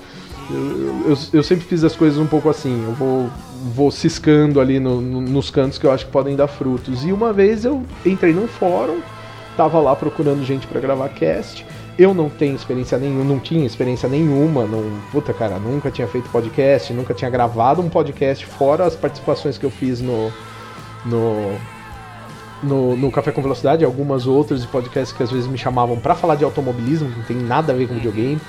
Speaker 2: Eu, eu, eu sempre fiz as coisas um pouco assim. Eu vou, vou ciscando ali no- no- nos cantos que eu acho que podem dar frutos. E uma vez eu entrei num fórum, tava lá procurando gente pra gravar cast. Eu não tenho experiência nenhuma, não tinha experiência nenhuma, não, puta cara, nunca tinha feito podcast, nunca tinha gravado um podcast fora as participações que eu fiz no no no, no Café com Velocidade, algumas outras de podcasts que às vezes me chamavam pra falar de automobilismo, que não tem nada a ver com videogame.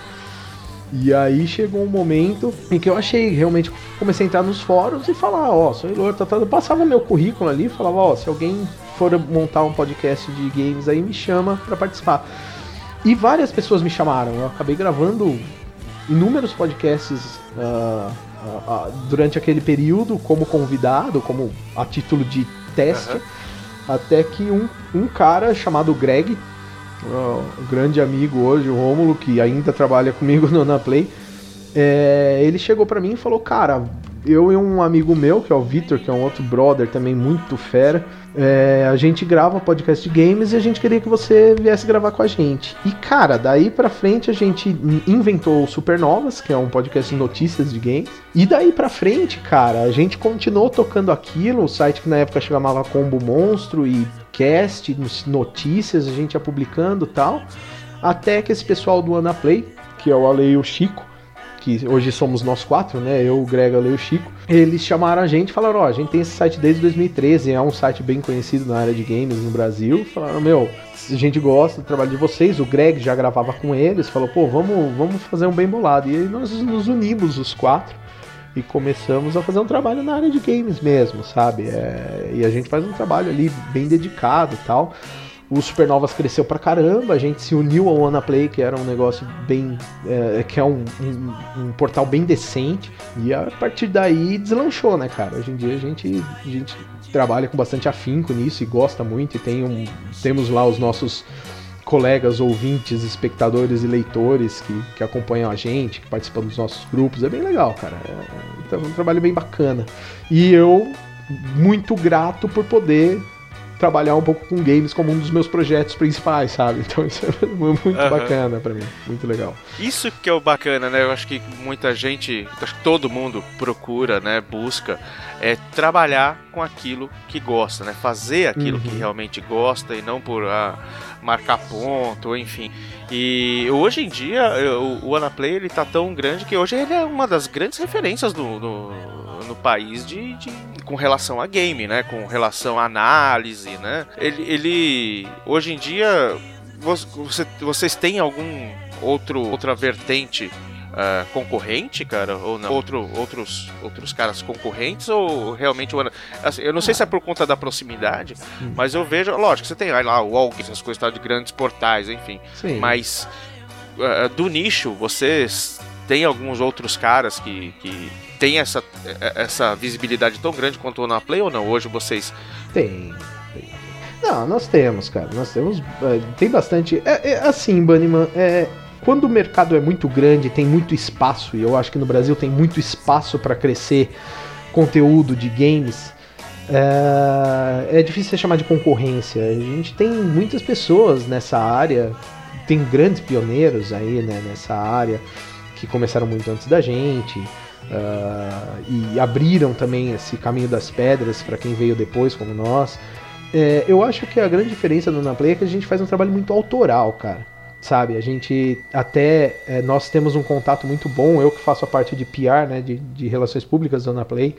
Speaker 2: E aí chegou um momento em que eu achei, realmente, comecei a entrar nos fóruns e falar, ó, sou Ilor, tá, tá, eu passava meu currículo ali e falava, ó, se alguém for montar um podcast de games aí, me chama pra participar. E várias pessoas me chamaram, eu acabei gravando inúmeros podcasts ah, ah, ah, durante aquele período como convidado, como a título de teste. Até que um, um cara chamado Greg, um grande amigo hoje, o Rômulo, que ainda trabalha comigo no Anaplay, é, ele chegou pra mim e falou: Cara, eu e um amigo meu, que é o Victor, que é um outro brother também muito fera, é, a gente grava podcast de games e a gente queria que você viesse gravar com a gente. E cara, daí pra frente a gente in- inventou o Supernovas, que é um podcast de notícias de games. E daí pra frente, cara, a gente continuou tocando aquilo, o site que na época chamava Combo Monstro e cast, notícias, a gente ia publicando tal. Até que esse pessoal do Anaplay, que é o Ale e o Chico, que hoje somos nós quatro, né? Eu, o Greg, Ale e o Chico. Eles chamaram a gente e falaram: Ó, a gente tem esse site desde 2013, é um site bem conhecido na área de games no Brasil. Falaram: Meu, a gente gosta do trabalho de vocês. O Greg já gravava com eles, falou: Pô, vamos, vamos fazer um bem bolado. E aí nós nos unimos, os quatro. E começamos a fazer um trabalho na área de games mesmo, sabe? É, e a gente faz um trabalho ali bem dedicado e tal. O Supernovas cresceu pra caramba, a gente se uniu ao Anaplay, que era um negócio bem. é, que é um, um- um portal bem decente. E a partir daí deslanchou, né, cara? Hoje em dia a gente, a gente trabalha com bastante afinco nisso e gosta muito. E tem um, temos lá os nossos colegas, ouvintes, espectadores e leitores que, que acompanham a gente, que participam dos nossos grupos. É bem legal, cara. É, é um trabalho bem bacana. E eu, muito grato por poder trabalhar um pouco com games como um dos meus projetos principais, sabe? Então isso é muito
Speaker 1: Aham.
Speaker 2: bacana pra mim, muito legal.
Speaker 1: Isso que é o bacana, né? Eu acho que muita gente, acho que todo mundo procura, né? Busca é trabalhar com aquilo que gosta, né? Fazer aquilo que
Speaker 2: Uhum.
Speaker 1: realmente gosta e não por ah, marcar ponto, enfim. E hoje em dia o Anaplay ele tá tão grande que hoje ele é uma das grandes referências do, no, no país de, de- com relação a game, né? Com relação à análise, né? Ele, ele hoje em dia vo- você- vocês têm algum outro outra vertente ah, concorrente, cara, ou não? Outro, outros outros caras concorrentes ou realmente assim, eu não sei se é por conta da proximidade, mas eu vejo, lógico, você tem lá o Walk, essas coisas tal de grandes portais, enfim.
Speaker 2: Sim.
Speaker 1: Mas ah, do nicho, vocês têm alguns outros caras que, que têm essa, eh, essa visibilidade tão grande quanto o Anaplay ou não? Hoje vocês.
Speaker 2: Tem, tem. Não, nós temos, cara. Nós temos. é, tem bastante. É, é assim, Bunnyman, é. Quando o mercado é muito grande, tem muito espaço, e eu acho que no Brasil tem muito espaço para crescer conteúdo de games, é, é difícil chamar de concorrência. A gente tem muitas pessoas nessa área, tem grandes pioneiros aí né, nessa área, que começaram muito antes da gente. Ah, e abriram também esse caminho das pedras para quem veio depois, como nós. É, eu acho que a grande diferença do Naplay é que a gente faz um trabalho muito autoral, cara. Sabe, a gente até é, nós temos um contato muito bom. Eu que faço a parte de PR, né, de, de relações públicas do Naplay,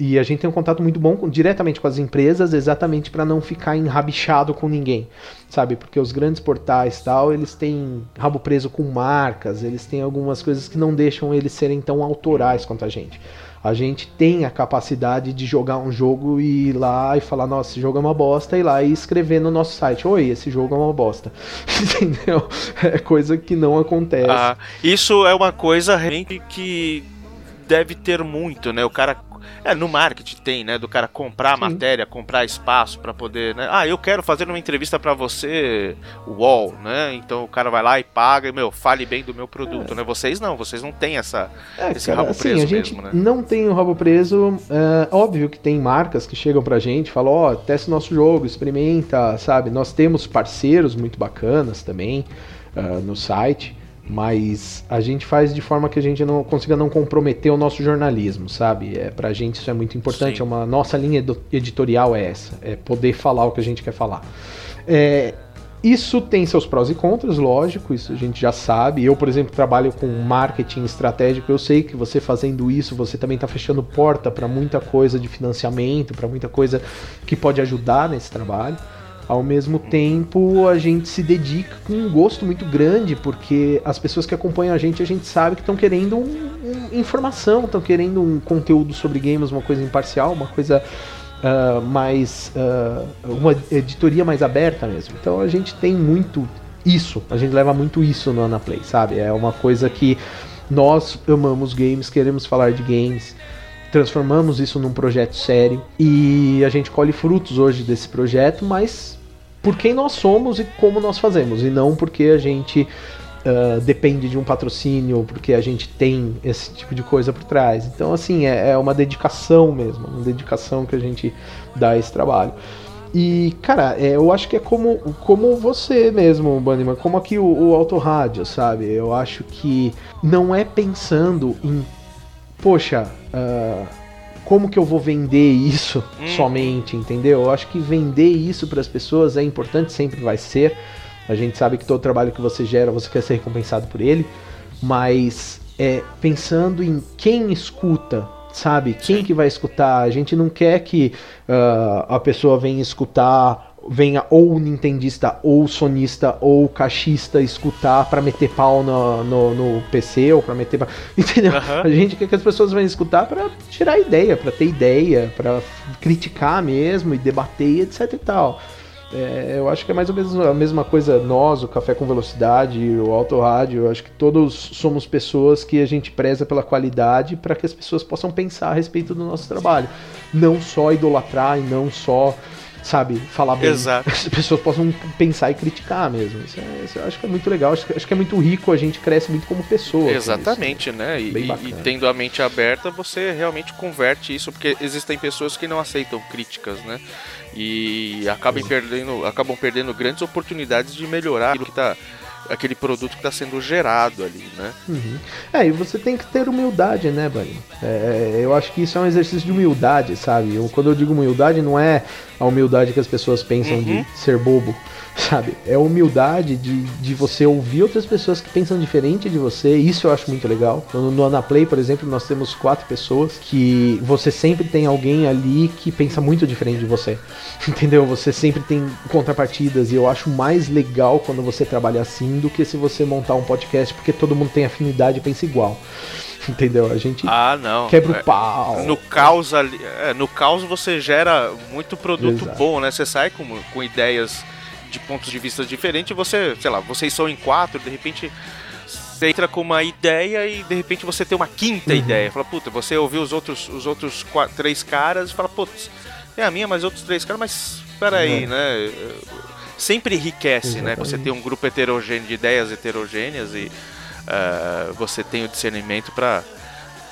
Speaker 2: e a gente tem um contato muito bom com- diretamente com as empresas, exatamente para não ficar enrabichado com ninguém, sabe? Porque os grandes portais tal, eles têm rabo preso com marcas, eles têm algumas coisas que não deixam eles serem tão autorais quanto a gente. A gente tem a capacidade de jogar um jogo e ir lá e falar, nossa, esse jogo é uma bosta, e ir lá e escrever no nosso site, oi, esse jogo é uma bosta. Entendeu? É coisa que não acontece.
Speaker 1: Ah, isso é uma coisa que deve ter muito, né? O cara. É, no marketing tem, né? Do cara comprar
Speaker 2: Sim.
Speaker 1: matéria, comprar espaço pra poder, né? Ah, eu quero fazer uma entrevista pra você, UOL, né? Então o cara vai lá e paga e, meu, fale bem do meu produto, né? Vocês não, vocês não têm essa.
Speaker 2: É,
Speaker 1: esse
Speaker 2: cara,
Speaker 1: rabo
Speaker 2: assim,
Speaker 1: preso
Speaker 2: a gente
Speaker 1: mesmo, né?
Speaker 2: não tem o rabo preso. é, óbvio que tem marcas que chegam pra gente, falam, ó, testa o nosso jogo, experimenta, sabe? Nós temos parceiros muito bacanas também ah, no site, mas a gente faz de forma que a gente não consiga não comprometer o nosso jornalismo, sabe? É, pra gente isso é muito importante,
Speaker 1: Sim.
Speaker 2: é uma nossa linha editorial é essa, é poder falar o que a gente quer falar. É, isso tem seus prós e contras, lógico, isso a gente já sabe. Eu, por exemplo, trabalho com marketing estratégico. Eu sei que você fazendo isso, você também está fechando porta para muita coisa de financiamento, para muita coisa que pode ajudar nesse trabalho. Ao mesmo tempo, a gente se dedica com um gosto muito grande, porque as pessoas que acompanham a gente, a gente sabe que estão querendo um- um- informação, estão querendo um conteúdo sobre games, uma coisa imparcial, uma coisa ah, mais. ah, uma editoria mais aberta mesmo. Então a gente tem muito isso, a gente leva muito isso no Anaplay, sabe? É uma coisa que nós amamos games, queremos falar de games. Transformamos isso num projeto sério e a gente colhe frutos hoje desse projeto, mas por quem nós somos e como nós fazemos, e não porque a gente ah, depende de um patrocínio, porque a gente tem esse tipo de coisa por trás. Então, assim, é, é uma dedicação mesmo, uma dedicação que a gente dá a esse trabalho. E, cara, é, eu acho que é como, como você mesmo, Bunnyman, como aqui o, o sabe? Eu acho que não é pensando em, poxa, ah, como que eu vou vender isso
Speaker 1: Hum.
Speaker 2: somente, entendeu? Eu acho que vender isso para as pessoas é importante, sempre vai ser. A gente sabe que todo trabalho que você gera, você quer ser recompensado por ele, mas é pensando em quem escuta, sabe? Quem que vai escutar? A gente não quer que ah, a pessoa venha escutar, venha ou nintendista, ou sonista, ou caixista escutar pra meter pau no, no, no PC, ou pra meter pau... Entendeu?
Speaker 1: Aham.
Speaker 2: A gente quer que as pessoas venham escutar pra tirar ideia, pra ter ideia, pra criticar mesmo e debater e etc e tal. É, eu acho que é mais ou menos a mesma coisa nós, o Café com Velocidade, o Auto Rádio. Eu acho que todos somos pessoas que a gente preza pela qualidade para que as pessoas possam pensar a respeito do nosso trabalho. Não só idolatrar e não só sabe, falar bem.
Speaker 1: Exato.
Speaker 2: As pessoas possam pensar e criticar mesmo. Isso, é, isso eu acho que é muito legal. Acho que, acho que é muito rico, a gente cresce muito como pessoa. isso.
Speaker 1: Exatamente, né? E, e- tendo a mente aberta, você realmente converte isso, porque existem pessoas que não aceitam críticas, né? E acabam perdendo, acabam perdendo grandes oportunidades de melhorar aquilo que tá, aquele produto que está sendo gerado ali, né?
Speaker 2: Uhum. É, e você tem que ter humildade, né, Bunny? É, eu acho que isso é um exercício de humildade, sabe? Eu- quando eu digo humildade, não é a humildade que as pessoas pensam
Speaker 1: Uhum.
Speaker 2: de ser bobo, sabe? É a humildade de, de você ouvir outras pessoas que pensam diferente de você. Isso eu acho muito legal. No, no Anaplay, por exemplo, nós temos quatro pessoas que você sempre tem alguém ali que pensa muito diferente de você. Entendeu? Você sempre tem contrapartidas e eu acho mais legal quando você trabalha assim do que se você montar um podcast porque todo mundo tem afinidade e pensa igual. Entendeu? A gente
Speaker 1: Ah, não.
Speaker 2: quebra
Speaker 1: É,
Speaker 2: o pau.
Speaker 1: No caos ali, é, no caos você gera muito produto
Speaker 2: Exato.
Speaker 1: bom, né? Você sai com, com ideias de pontos de vista diferentes, você, sei lá, vocês são em quatro, de repente você entra com uma ideia e de repente você tem uma quinta
Speaker 2: Uhum.
Speaker 1: ideia. Fala, puta, você ouviu os outros, os outros quatro, três caras e fala, putz, é a minha, mas outros três caras, mas peraí,
Speaker 2: É.
Speaker 1: né? Sempre enriquece, né? Você
Speaker 2: Exatamente.
Speaker 1: tem um grupo heterogêneo de ideias heterogêneas e ah, você tem o discernimento para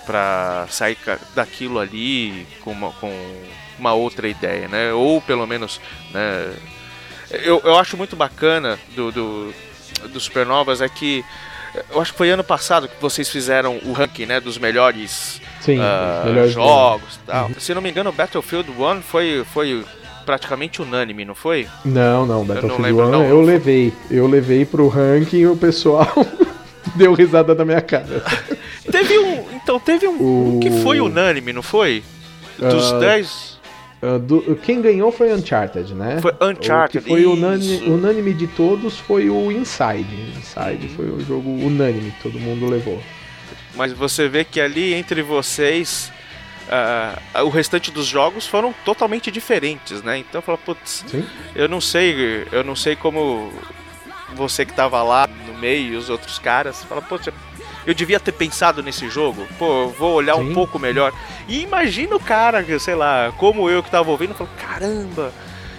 Speaker 1: para sair daquilo ali com uma, com uma outra ideia, né? Ou pelo menos, né? Eu, eu acho muito bacana do, do, do Supernovas é que eu acho que foi ano passado que vocês fizeram o ranking, né, dos melhores
Speaker 2: Sim, os melhores
Speaker 1: jogos, e tal. Se não me engano, o Battlefield 1 foi foi praticamente unânime, não foi?
Speaker 2: Não, não, Battlefield
Speaker 1: lembro,
Speaker 2: 1
Speaker 1: não.
Speaker 2: eu levei. Eu levei pro ranking e o pessoal deu risada na minha cara.
Speaker 1: Teve um, então teve um, um que foi
Speaker 2: O-
Speaker 1: unânime, não foi? Dos
Speaker 2: Ah,
Speaker 1: 10
Speaker 2: Ah, do- quem ganhou foi Uncharted, né?
Speaker 1: Foi Uncharted,
Speaker 2: O que foi unânime, unânime de todos foi o Inside. Inside foi o jogo unânime, todo mundo levou.
Speaker 1: Mas você vê que ali entre vocês, ah, o restante dos jogos foram totalmente diferentes, né? Então fala, putz,
Speaker 2: Sim?
Speaker 1: eu não sei, eu não sei como você que tava lá no meio e os outros caras, fala, poxa, eu devia ter pensado nesse jogo, pô, vou olhar um
Speaker 2: Sim.
Speaker 1: pouco melhor. E imagina o cara, sei lá, como eu que tava ouvindo, falou, caramba,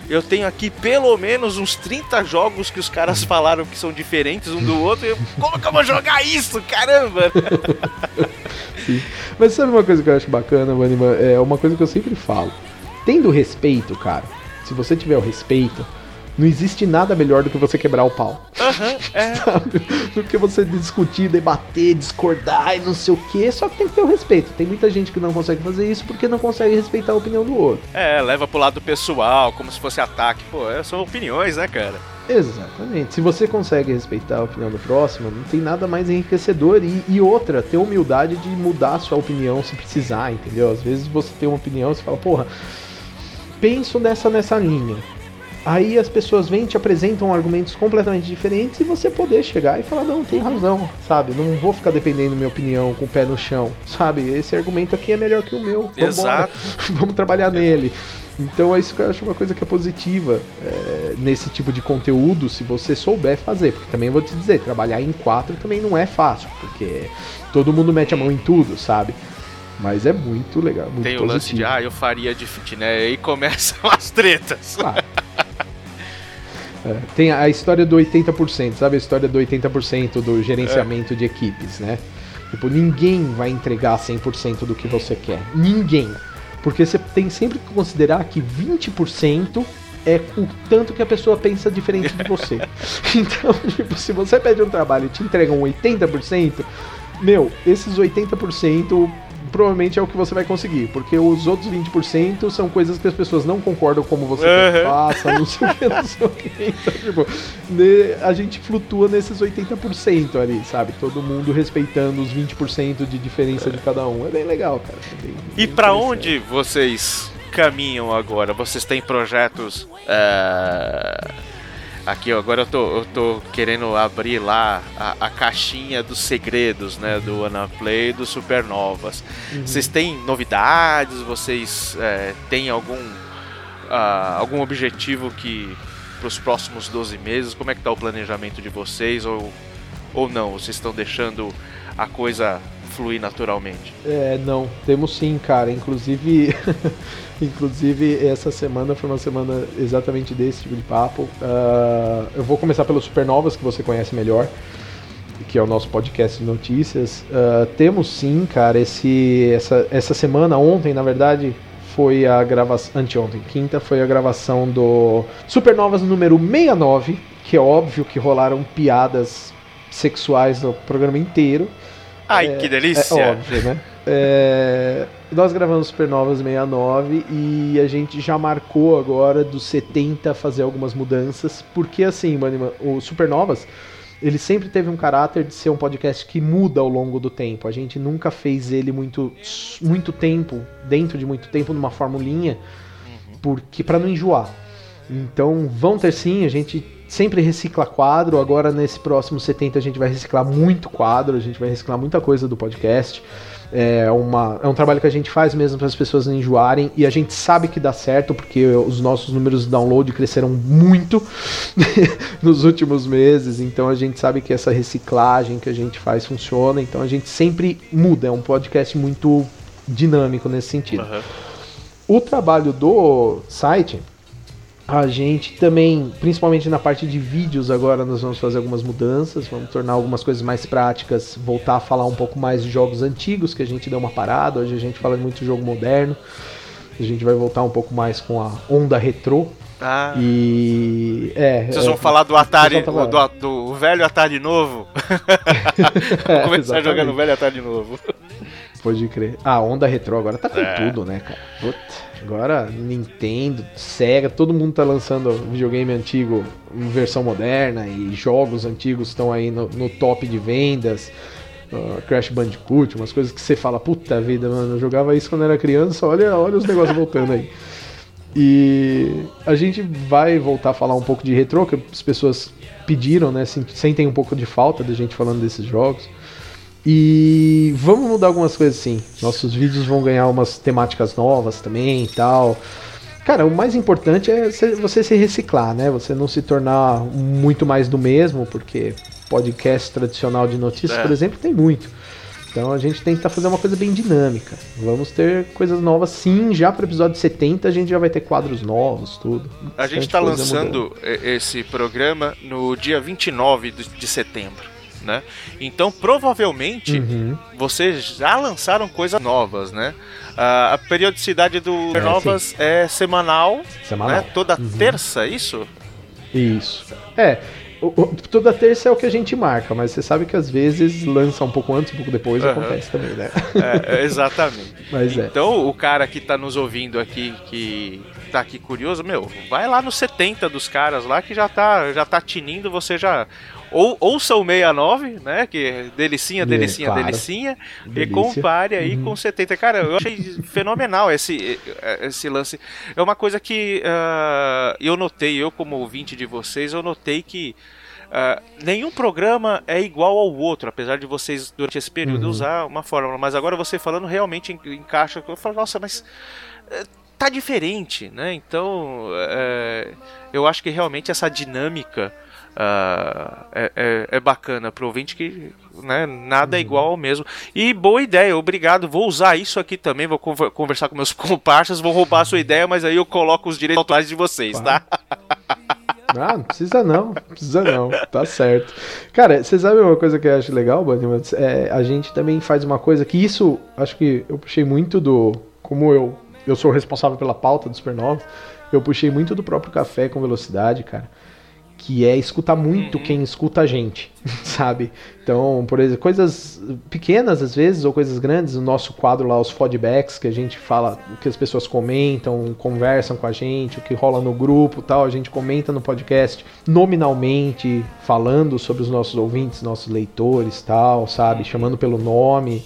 Speaker 1: eu tenho aqui pelo menos uns 30 jogos que os caras falaram que são diferentes um do outro, e eu, como que eu vou jogar isso, caramba?
Speaker 2: Mas sabe uma coisa que eu acho bacana, Vanima? É uma coisa que eu sempre falo. Tendo respeito, cara, se você tiver o respeito, não existe nada melhor do que você quebrar o pau.
Speaker 1: Aham, é.
Speaker 2: sabe? Do que você discutir, debater, discordar e não sei o que. Só que tem que ter o respeito. Tem muita gente que não consegue fazer isso porque não consegue respeitar a opinião do outro.
Speaker 1: É, leva pro lado pessoal, como se fosse ataque. Pô, é, são opiniões, né, cara?
Speaker 2: Exatamente. Se você consegue respeitar a opinião do próximo, não tem nada mais enriquecedor. E, e outra, ter humildade de mudar a sua opinião se precisar, entendeu? Às vezes você tem uma opinião e você fala, porra, penso nessa nessa linha. Aí as pessoas vêm e te apresentam argumentos completamente diferentes e você poder chegar e falar, não, tem razão, sabe? Não vou ficar dependendo da minha opinião com o pé no chão, sabe? Esse argumento aqui é melhor que o meu. Vambora.
Speaker 1: Exato.
Speaker 2: Vamos trabalhar nele. Então é isso que eu acho uma coisa que é positiva é, nesse tipo de conteúdo, se você souber fazer. Porque também vou te dizer, trabalhar em quatro também não é fácil, porque todo mundo mete a mão em tudo, sabe? Mas é muito legal, muito
Speaker 1: Tem o
Speaker 2: positivo.
Speaker 1: lance de, ah, eu faria diferente, né? Aí começam as tretas.
Speaker 2: Claro. É, tem a história do 80%, sabe? A história do 80% do gerenciamento de equipes, né? Tipo, ninguém vai entregar 100% do que você quer. Ninguém. Porque você tem sempre que considerar que 20% é o tanto que a pessoa pensa diferente de você. então, tipo, se você pede um trabalho e te entregam 80%, meu, esses 80% provavelmente é o que você vai conseguir, porque os outros 20% são coisas que as pessoas não concordam como você
Speaker 1: Uhum.
Speaker 2: faça, não sei o que, não sei o que. Então, tipo, ne- a gente flutua nesses 80% ali, sabe? Todo mundo respeitando os 20% de diferença de cada um. É bem legal, cara. É bem-
Speaker 1: E
Speaker 2: interessante.
Speaker 1: onde vocês caminham agora? Vocês têm projetos. é, Aqui, ó, agora eu tô, eu tô querendo abrir lá a, a caixinha dos segredos, né? Do Anaplay e do Supernovas.
Speaker 2: Uhum.
Speaker 1: Vocês têm novidades? Vocês é, têm algum, ah, algum objetivo que pros próximos 12 meses? Como é que tá o planejamento de vocês? Ou, ou não? Vocês estão deixando a coisa fluir naturalmente.
Speaker 2: É, não, temos sim, cara. Inclusive, inclusive essa semana foi uma semana exatamente desse tipo de papo. Uh, eu vou começar pelos Supernovas, que você conhece melhor, que é o nosso podcast de notícias. Uh, temos sim, cara, esse, essa, essa semana, ontem, na verdade, foi a gravação. Anteontem, quinta, foi a gravação do Supernovas número 69, que é óbvio que rolaram piadas sexuais no programa inteiro.
Speaker 1: Ai,
Speaker 2: É,
Speaker 1: que delícia!
Speaker 2: É óbvio, né? É, nós gravamos Supernovas 69 e a gente já marcou agora dos 70 fazer algumas mudanças, porque assim, Maniman, o Supernovas, ele sempre teve um caráter de ser um podcast que muda ao longo do tempo. A gente nunca fez ele muito, muito tempo, dentro de muito tempo, numa formulinha, porque para não enjoar. Então vão ter sim, a gente sempre recicla quadro. Agora nesse próximo 70 a gente vai reciclar muito quadro, a gente vai reciclar muita coisa do podcast. É, uma, é um trabalho que a gente faz mesmo para as pessoas não enjoarem e a gente sabe que dá certo porque os nossos números de download cresceram muito nos últimos meses, então a gente sabe que essa reciclagem que a gente faz funciona, então a gente sempre muda, é um podcast muito dinâmico nesse sentido.
Speaker 1: Aham.
Speaker 2: O trabalho do site, a gente também, principalmente na parte de vídeos agora, nós vamos fazer algumas mudanças, vamos tornar algumas coisas mais práticas, voltar a falar um pouco mais de jogos antigos, que a gente deu uma parada, hoje a gente fala muito de jogo moderno. A gente vai voltar um pouco mais com a onda retrô.
Speaker 1: Ah,
Speaker 2: E. É.
Speaker 1: vocês
Speaker 2: é,
Speaker 1: vão falar do Atari,
Speaker 2: pessoal
Speaker 1: do, do, velho Atari novo?
Speaker 2: É,
Speaker 1: Começar
Speaker 2: exatamente.
Speaker 1: jogando o velho Atari novo.
Speaker 2: Pode crer. A onda retrô agora tá com
Speaker 1: É.
Speaker 2: tudo, né, cara? Puta, agora Nintendo, Sega, todo mundo tá lançando videogame antigo em versão moderna e jogos antigos estão aí no, no top de vendas. Ah, Crash Bandicoot, umas coisas que você fala, puta vida, mano, eu jogava isso quando era criança, olha, olha os negócios voltando aí. E a gente vai voltar a falar um pouco de retrô, que as pessoas pediram, né? sen- Sentem um pouco de falta da gente falando desses jogos. E vamos mudar algumas coisas sim. Nossos vídeos vão ganhar umas temáticas novas também e tal. Cara, o mais importante é você se reciclar, né? Você não se tornar muito mais do mesmo, porque podcast tradicional de notícias,
Speaker 1: É.
Speaker 2: por exemplo, tem muito. Então a gente tenta fazer uma coisa bem dinâmica. Vamos ter coisas novas sim, já para o episódio 70 a gente já vai ter quadros novos, tudo.
Speaker 1: A gente está lançando
Speaker 2: mudando.
Speaker 1: esse programa no dia 29 de de setembro, né? Então, provavelmente,
Speaker 2: Uhum.
Speaker 1: vocês já lançaram coisas novas, né? Ah, a periodicidade do
Speaker 2: É,
Speaker 1: Novas é semanal,
Speaker 2: Semanal.
Speaker 1: né? Toda
Speaker 2: Uhum.
Speaker 1: terça, é isso?
Speaker 2: Isso. É, o- o- toda terça é o que a gente marca, mas você sabe que às vezes lança um pouco antes, um pouco depois,
Speaker 1: Aham.
Speaker 2: acontece também, né?
Speaker 1: É, é, exatamente.
Speaker 2: Mas é.
Speaker 1: Então, o cara que tá nos ouvindo aqui, que tá aqui curioso, meu, vai lá no 70 dos caras lá que já tá, já tá tinindo, você já. Ou, ouça o 69, né? Que é delicinha,
Speaker 2: É,
Speaker 1: delicinha,
Speaker 2: claro.
Speaker 1: delicinha. E
Speaker 2: Delícia.
Speaker 1: compare aí
Speaker 2: Uhum.
Speaker 1: com 70. Cara, eu achei fenomenal esse, esse lance. É uma coisa que ah, eu notei, eu como ouvinte de vocês, eu notei que. ah, nenhum programa é igual ao outro, apesar de vocês, durante esse período,
Speaker 2: Uhum.
Speaker 1: usar uma fórmula. Mas agora você falando realmente en- encaixa. Eu falo, nossa, mas eh, tá diferente, né? Então, eh, eu acho que realmente essa dinâmica ah, é, é, é bacana pro ouvinte que né, nada é igual ao mesmo. E boa ideia, obrigado. Vou usar isso aqui também, vou conver- conversar com meus comparsas, vou roubar a sua ideia, mas aí eu coloco os direitos autorais de vocês, tá?
Speaker 2: Ah, não precisa não, não precisa não, tá certo. Cara, você sabe uma coisa que eu acho legal, Bunnyman? É, a gente também faz uma coisa que isso, acho que eu puxei muito do. Como eu, eu sou responsável pela pauta do Supernova, eu puxei muito do próprio café com velocidade, cara. Que é escutar muito quem escuta a gente, sabe? Então, por exemplo, coisas pequenas às vezes, ou coisas grandes, o nosso quadro lá, os feedbacks, que a gente fala, o que as pessoas comentam, conversam com a gente, o que rola no grupo tal, a gente comenta no podcast nominalmente, falando sobre os nossos ouvintes, nossos leitores tal, sabe? Chamando pelo nome.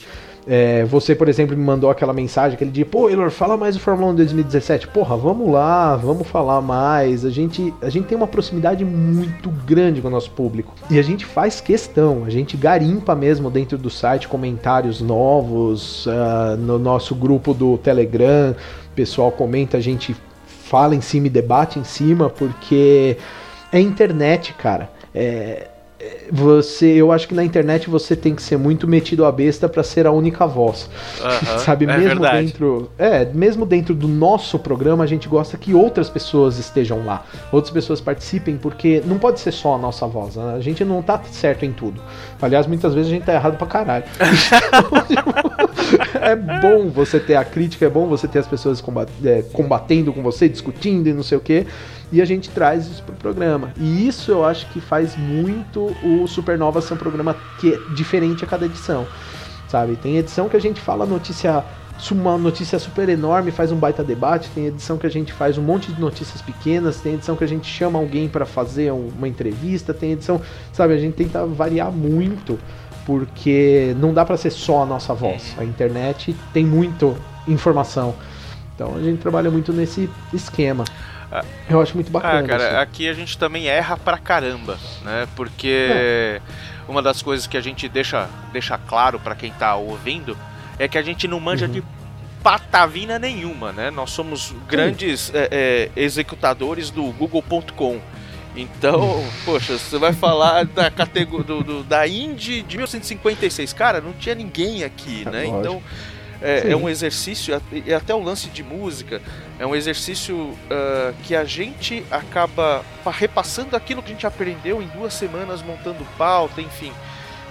Speaker 2: É, você, por exemplo, me mandou aquela mensagem, aquele dia, pô, Elor, fala mais do Fórmula 1 2017. Porra, vamos lá, vamos falar mais. A gente, a gente tem uma proximidade muito grande com o nosso público. E a gente faz questão, a gente garimpa mesmo dentro do site comentários novos, ah, no nosso grupo do Telegram, o pessoal comenta, a gente fala em cima e debate em cima, porque é internet, cara. É, você, eu acho que na internet você tem que ser muito metido a besta para ser a única voz.
Speaker 1: Aham,
Speaker 2: Sabe,
Speaker 1: é
Speaker 2: mesmo
Speaker 1: verdade.
Speaker 2: dentro, é, mesmo dentro do nosso programa, a gente gosta que outras pessoas estejam lá, outras pessoas participem, porque não pode ser só a nossa voz. né? A gente não tá certo em tudo. Aliás, muitas vezes a gente tá errado pra caralho. É bom você ter a crítica, é bom você ter as pessoas é, combatendo com você, discutindo e não sei o quê. E a gente traz isso pro programa. E isso eu acho que faz muito o Supernova ser um programa que é diferente a cada edição. Sabe? Tem edição que a gente fala notícia uma notícia super enorme, faz um baita debate, tem edição que a gente faz um monte de notícias pequenas, tem edição que a gente chama alguém para fazer um- uma entrevista, tem edição, sabe, a gente tenta variar muito, porque não dá para ser só a nossa voz. A internet tem muito informação. Então a gente trabalha muito nesse esquema. Eu acho muito bacana.
Speaker 1: Ah, cara,
Speaker 2: isso.
Speaker 1: aqui a gente também erra pra caramba, né? Porque
Speaker 2: É.
Speaker 1: uma das coisas que a gente deixa, deixa claro pra quem tá ouvindo é que a gente não manja
Speaker 2: Uhum.
Speaker 1: de patavina nenhuma, né? Nós somos grandes é, é, executadores do Google.com. Então, poxa, você vai falar da categoria da Indy de 1956, cara, não tinha ninguém aqui, né? Então é, é um exercício, e até o lance de música, é um exercício ah, que a gente acaba pa- repassando aquilo que a gente aprendeu em duas semanas montando pauta, enfim.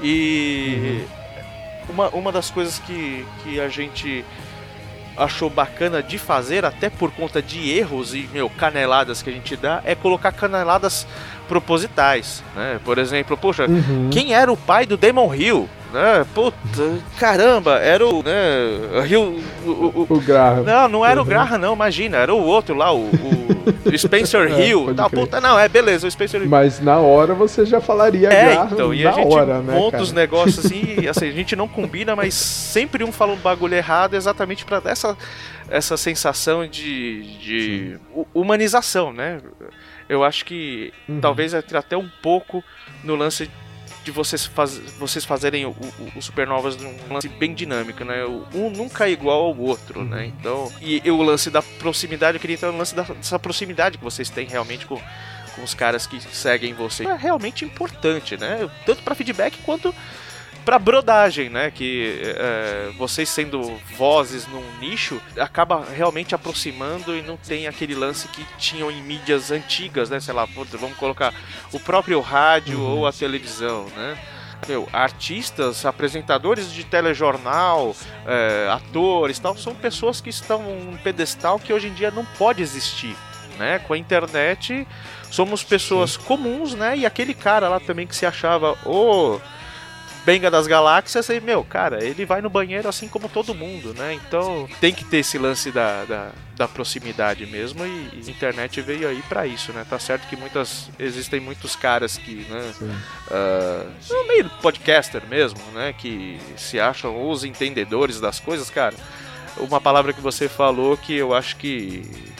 Speaker 1: E uma, uma das coisas que, que a gente achou bacana de fazer, até por conta de erros e, meu, caneladas que a gente dá, é colocar caneladas propositais, né? Por exemplo, poxa,
Speaker 2: Uhum.
Speaker 1: quem era o pai do Damon Hill? Né? Puta, caramba, era o, né, Hill, o- o- o-
Speaker 2: O Graham.
Speaker 1: não, não era o. Graham, não, imagina, era o outro lá, o, o Spencer
Speaker 2: É,
Speaker 1: Hill.
Speaker 2: pode
Speaker 1: Tal,
Speaker 2: crer.
Speaker 1: puta, não, é beleza, o Spencer Hill.
Speaker 2: Mas na hora você já falaria
Speaker 1: É,
Speaker 2: Graham
Speaker 1: então, e
Speaker 2: na
Speaker 1: a gente
Speaker 2: hora, né,
Speaker 1: monta
Speaker 2: cara?
Speaker 1: os negócios assim, e, assim, a gente não combina, mas sempre um fala um bagulho errado exatamente pra dar essa, essa sensação de, de hu- humanização, né? Eu acho que
Speaker 2: Uhum.
Speaker 1: talvez entre até um pouco no lance de vocês, faz, vocês fazerem o, o, o Supernovas num lance bem dinâmico, né? Um nunca é igual ao outro, né?
Speaker 2: Uhum.
Speaker 1: Então, e, e o lance da proximidade, eu queria entrar no lance da- dessa proximidade que vocês têm realmente com, com os caras que seguem você. É realmente importante, né? Tanto pra feedback quanto pra brodagem, né? Que é, vocês sendo vozes num nicho acaba realmente aproximando e não tem aquele lance que tinham em mídias antigas, né? Sei lá, vamos colocar o próprio rádio
Speaker 2: Uhum.
Speaker 1: ou a televisão, né? Meu, artistas, apresentadores de telejornal, é, atores tal, são pessoas que estão num pedestal que hoje em dia não pode existir. Né? Com a internet somos pessoas comuns, né? E aquele cara lá também que se achava o Benga das Galáxias, aí, meu, cara, ele vai no banheiro assim como todo mundo, né? Então tem que ter esse lance da, da, da proximidade mesmo e, e a internet veio aí pra isso, né? Tá certo que muitas existem muitos caras que, né? No meio podcaster mesmo, né? Que se acham os entendedores das coisas, cara. Uma palavra que você falou que eu acho que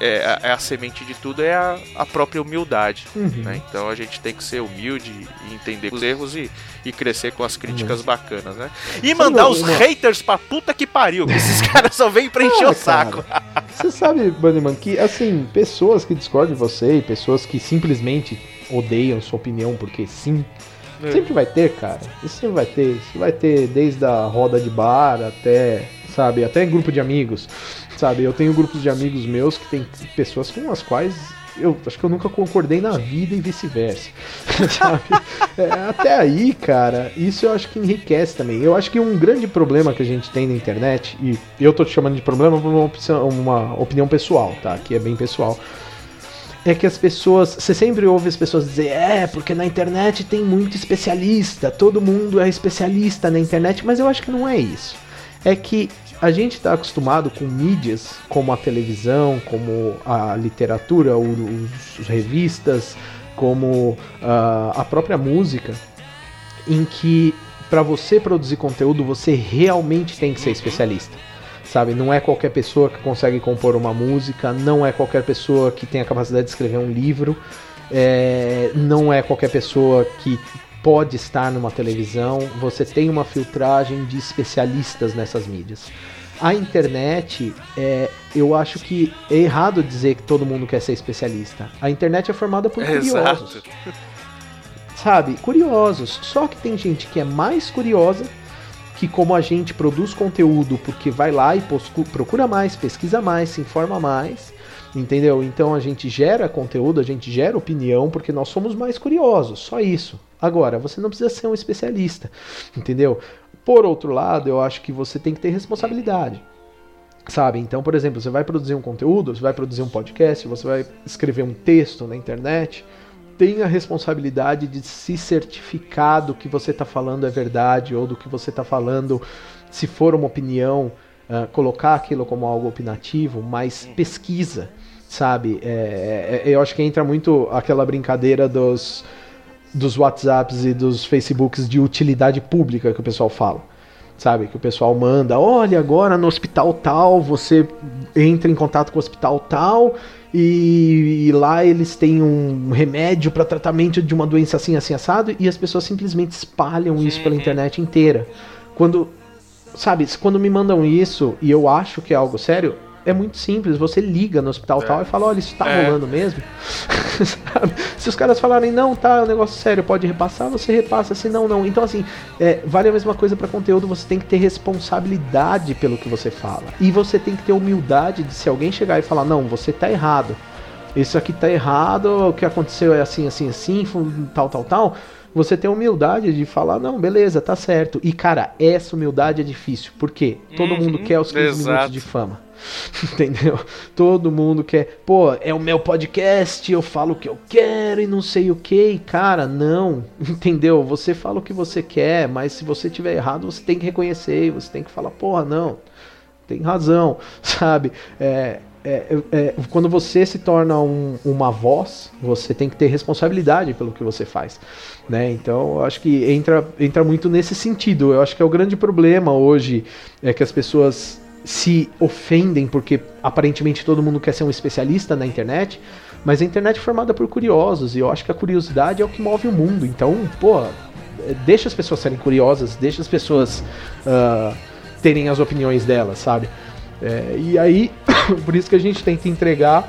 Speaker 1: é, a- é a semente de tudo é a, a própria humildade.
Speaker 2: Uhum.
Speaker 1: né? Então a gente tem que ser humilde e entender os erros e, e crescer com as críticas bacanas, né? E mandar os haters pra puta que pariu, que esses caras só vêm pra encher
Speaker 2: Ah,
Speaker 1: o saco.
Speaker 2: cara, Você sabe, Bunnyman, que assim, pessoas que discordam de você e pessoas que simplesmente odeiam sua opinião porque sim,
Speaker 1: É.
Speaker 2: sempre vai ter, cara. Isso sempre vai ter. Isso vai ter desde a roda de bar até, sabe, até grupo de amigos. Sabe, eu tenho grupos de amigos meus que tem pessoas com as quais eu acho que eu nunca concordei na vida e vice-versa. sabe? É, até aí, cara, isso eu acho que enriquece também. Eu acho que um grande problema que a gente tem na internet, e eu tô te chamando de problema por uma, opção, uma opinião pessoal, tá? Que é bem pessoal. É que as pessoas. Você sempre ouve as pessoas dizer, é, porque na internet tem muito especialista, todo mundo é especialista na internet, mas eu acho que não é isso. É que a gente está acostumado com mídias como a televisão, como a literatura, os, os revistas, como ah, a própria música, em que para você produzir conteúdo você realmente tem que ser especialista. Sabe, não é qualquer pessoa que consegue compor uma música, não é qualquer pessoa que tem a capacidade de escrever um livro, é, não é qualquer pessoa que pode estar numa televisão. Você tem uma filtragem de especialistas nessas mídias. A internet, é, eu acho que é errado dizer que todo mundo quer ser especialista. A internet é formada por curiosos.
Speaker 1: Exato.
Speaker 2: sabe, curiosos. Só que tem gente que é mais curiosa, que como a gente produz conteúdo porque vai lá e procura mais, pesquisa mais, se informa mais, entendeu? Então a gente gera conteúdo, a gente gera opinião porque nós somos mais curiosos, só isso. Agora, você não precisa ser um especialista, entendeu? Por outro lado, eu acho que você tem que ter responsabilidade. Sabe? Então, por exemplo, você vai produzir um conteúdo, você vai produzir um podcast, você vai escrever um texto na internet, tenha a responsabilidade de se certificar do que você está falando é verdade ou do que você está falando, se for uma opinião, uh, colocar aquilo como algo opinativo, mas pesquisa, sabe? É, é, eu acho que entra muito aquela brincadeira dos, dos WhatsApps e dos Facebooks de utilidade pública que o pessoal fala sabe? Que o pessoal manda, olha, agora no hospital tal, você entra em contato com o hospital tal e, e lá eles têm um remédio para tratamento de uma doença assim, assim, assado, e as pessoas simplesmente espalham isso pela uhum. internet inteira. Quando, sabe, quando me mandam isso e eu acho que é algo sério, é muito simples. Você liga no hospital é. tal e fala, olha, isso tá é. rolando mesmo. se os caras falarem, não, tá, é um negócio sério, pode repassar, você repassa, se não, não. Então, assim, é, vale a mesma coisa para conteúdo, você tem que ter responsabilidade pelo que você fala. E você tem que ter humildade de se alguém chegar e falar, não, você tá errado. Isso aqui tá errado, o que aconteceu é assim, assim, assim, tal, tal, tal você tem humildade de falar, não, beleza, tá certo. E, cara, essa humildade é difícil. Por quê? Todo uhum, mundo quer os 15 exato. minutos de fama. Entendeu? Todo mundo quer, pô, é o meu podcast, eu falo o que eu quero e não sei o que. E, cara, não. Entendeu? Você fala o que você quer, mas se você tiver errado, você tem que reconhecer. Você tem que falar, porra, não. Tem razão, sabe? É, é, é, quando você se torna um, uma voz, você tem que ter responsabilidade pelo que você faz. Né? Então, eu acho que entra, entra muito nesse sentido. Eu acho que é o grande problema hoje é que as pessoas se ofendem porque aparentemente todo mundo quer ser um especialista na internet, mas a internet é formada por curiosos e eu acho que a curiosidade é o que move o mundo. Então, pô, deixa as pessoas serem curiosas, deixa as pessoas uh, terem as opiniões delas, sabe? É, e aí, por isso que a gente tenta entregar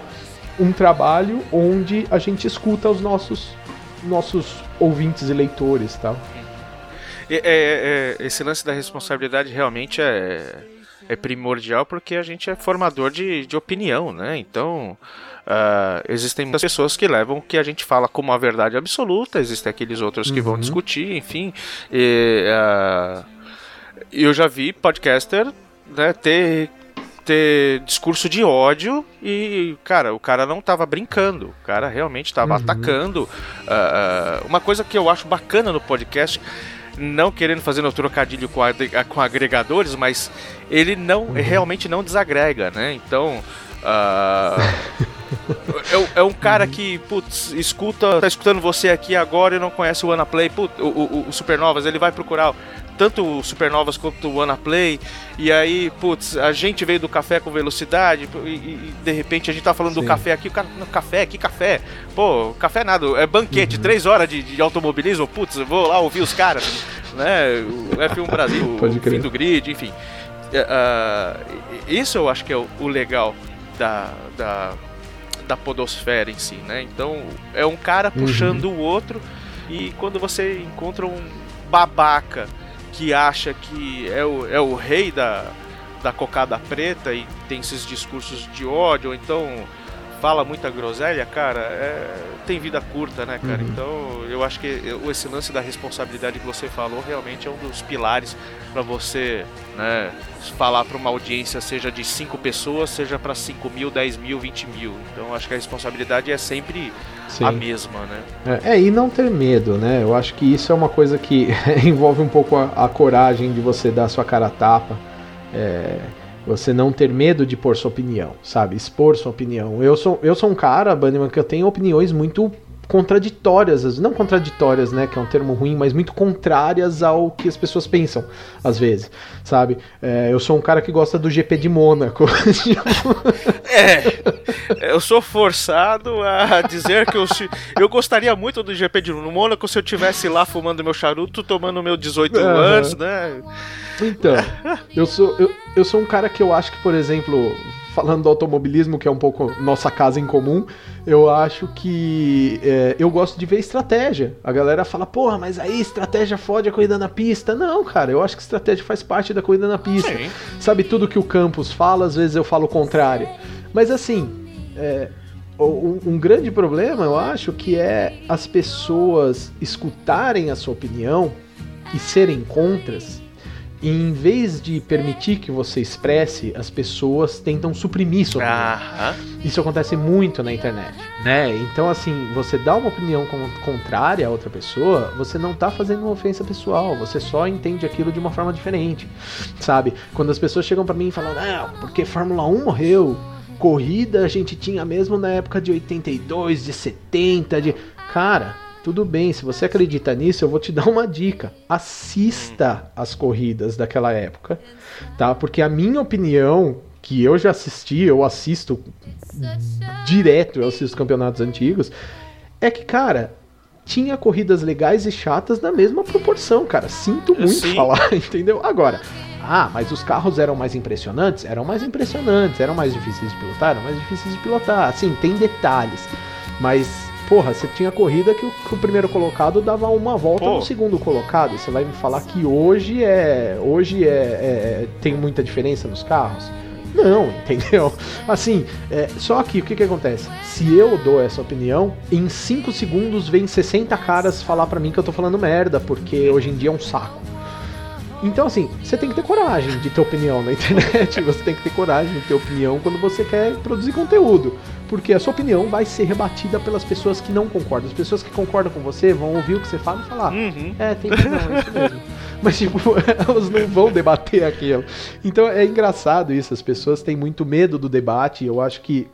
Speaker 2: um trabalho onde a gente escuta os nossos, nossos ouvintes e leitores, tá?
Speaker 1: É, é, é, esse lance da responsabilidade realmente é, é primordial porque a gente é formador de, de opinião, né? Então, uh, existem muitas pessoas que levam o que a gente fala como a verdade absoluta, existem aqueles outros que uhum. vão discutir, enfim. E, uh, eu já vi podcaster né, ter ter discurso de ódio e, cara, o cara não tava brincando, o cara realmente tava uhum. atacando. Uh, uma coisa que eu acho bacana no podcast, não querendo fazer no trocadilho com, com agregadores, mas ele não uhum. realmente não desagrega, né? Então. Uh, é, é, um cara que, putz, escuta, tá escutando você aqui agora e não conhece o Anaplay, putz, o, o, o Supernovas, ele vai procurar tanto o Supernovas quanto o Anaplay. E aí, putz, a gente veio do café com velocidade e, e de repente a gente tá falando Sim. do café aqui, o cara, no café, que café? Pô, café nada, é banquete, uhum. três horas de, de automobilismo, putz, vou lá ouvir os caras, né? O F1 Brasil, o fim do grid, enfim. Uh, isso eu acho que é o, o legal da, da, da podosfera em si, né? Então é um cara uhum. puxando uhum. o outro e quando você encontra um babaca que acha que é o, é o rei da, da cocada preta e tem esses discursos de ódio, ou então fala muita groselha, cara, é, tem vida curta, né, cara? Uhum. Então eu acho que esse lance da responsabilidade que você falou realmente é um dos pilares para você né, falar para uma audiência, seja de 5 pessoas, seja para 5 mil, 10 mil, 20 mil. Então acho que a responsabilidade é sempre Sim. a mesma, né?
Speaker 2: É, é, e não ter medo, né? Eu acho que isso é uma coisa que envolve um pouco a, a, coragem de você dar sua cara a tapa. É, você não ter medo de pôr sua opinião, sabe? Expor sua opinião. Eu sou, eu sou um cara, Bunnyman, que eu tenho opiniões muito contraditórias, não contraditórias, né, que é um termo ruim, mas muito contrárias ao que as pessoas pensam, às vezes, sabe? É, eu sou um cara que gosta do GP de Mônaco.
Speaker 1: é, eu sou forçado a dizer que eu, eu gostaria muito do GP de Mônaco se eu tivesse lá fumando meu charuto, tomando meu 18 uhum. anos, né?
Speaker 2: Então, eu sou, eu, eu sou um cara que eu acho que, por exemplo, falando do automobilismo, que é um pouco nossa casa em comum, eu acho que é, eu gosto de ver estratégia. A galera fala, porra, mas aí estratégia fode a corrida na pista. Não, cara, eu acho que estratégia faz parte da corrida na pista.
Speaker 1: Sim.
Speaker 2: Sabe tudo que o Campos fala, às vezes eu falo o contrário. Mas assim, é, um, um grande problema, eu acho, que é as pessoas escutarem a sua opinião e serem contras. E em vez de permitir que você expresse, as pessoas tentam suprimir sua opinião. Isso acontece muito na internet, né? Então, assim, você dá uma opinião con- contrária a outra pessoa, você não tá fazendo uma ofensa pessoal, você só entende aquilo de uma forma diferente, sabe? Quando as pessoas chegam pra mim e falam, não, porque Fórmula 1 morreu, corrida a gente tinha mesmo na época de 82, de 70, de. Cara. Tudo bem, se você acredita nisso, eu vou te dar uma dica. Assista as corridas daquela época, tá? Porque a minha opinião, que eu já assisti, eu assisto direto, eu assisto campeonatos antigos, é que, cara, tinha corridas legais e chatas na mesma proporção, cara. Sinto muito
Speaker 1: Sim.
Speaker 2: falar, entendeu? Agora, ah, mas os carros eram mais impressionantes? Eram mais impressionantes, eram mais difíceis de pilotar? Eram mais difíceis de pilotar. Assim, tem detalhes. Mas, porra, você tinha corrida que o, que o primeiro colocado dava uma volta
Speaker 1: Pô.
Speaker 2: no segundo colocado. Você vai me falar que hoje é. Hoje é, é- tem muita diferença nos carros? Não, entendeu? Assim, é, só que o que, que acontece? Se eu dou essa opinião, em 5 segundos vem 60 caras falar pra mim que eu tô falando merda, porque hoje em dia é um saco. Então, assim, você tem que ter coragem de ter opinião na internet, você tem que ter coragem de ter opinião quando você quer produzir conteúdo. Porque a sua opinião vai ser rebatida pelas pessoas que não concordam. As pessoas que concordam com você vão ouvir o que você fala e falar:
Speaker 1: Uhum.
Speaker 2: é, tem razão, é isso mesmo. Mas, tipo, elas não vão debater aquilo. Então é engraçado isso, as pessoas têm muito medo do debate. Eu acho que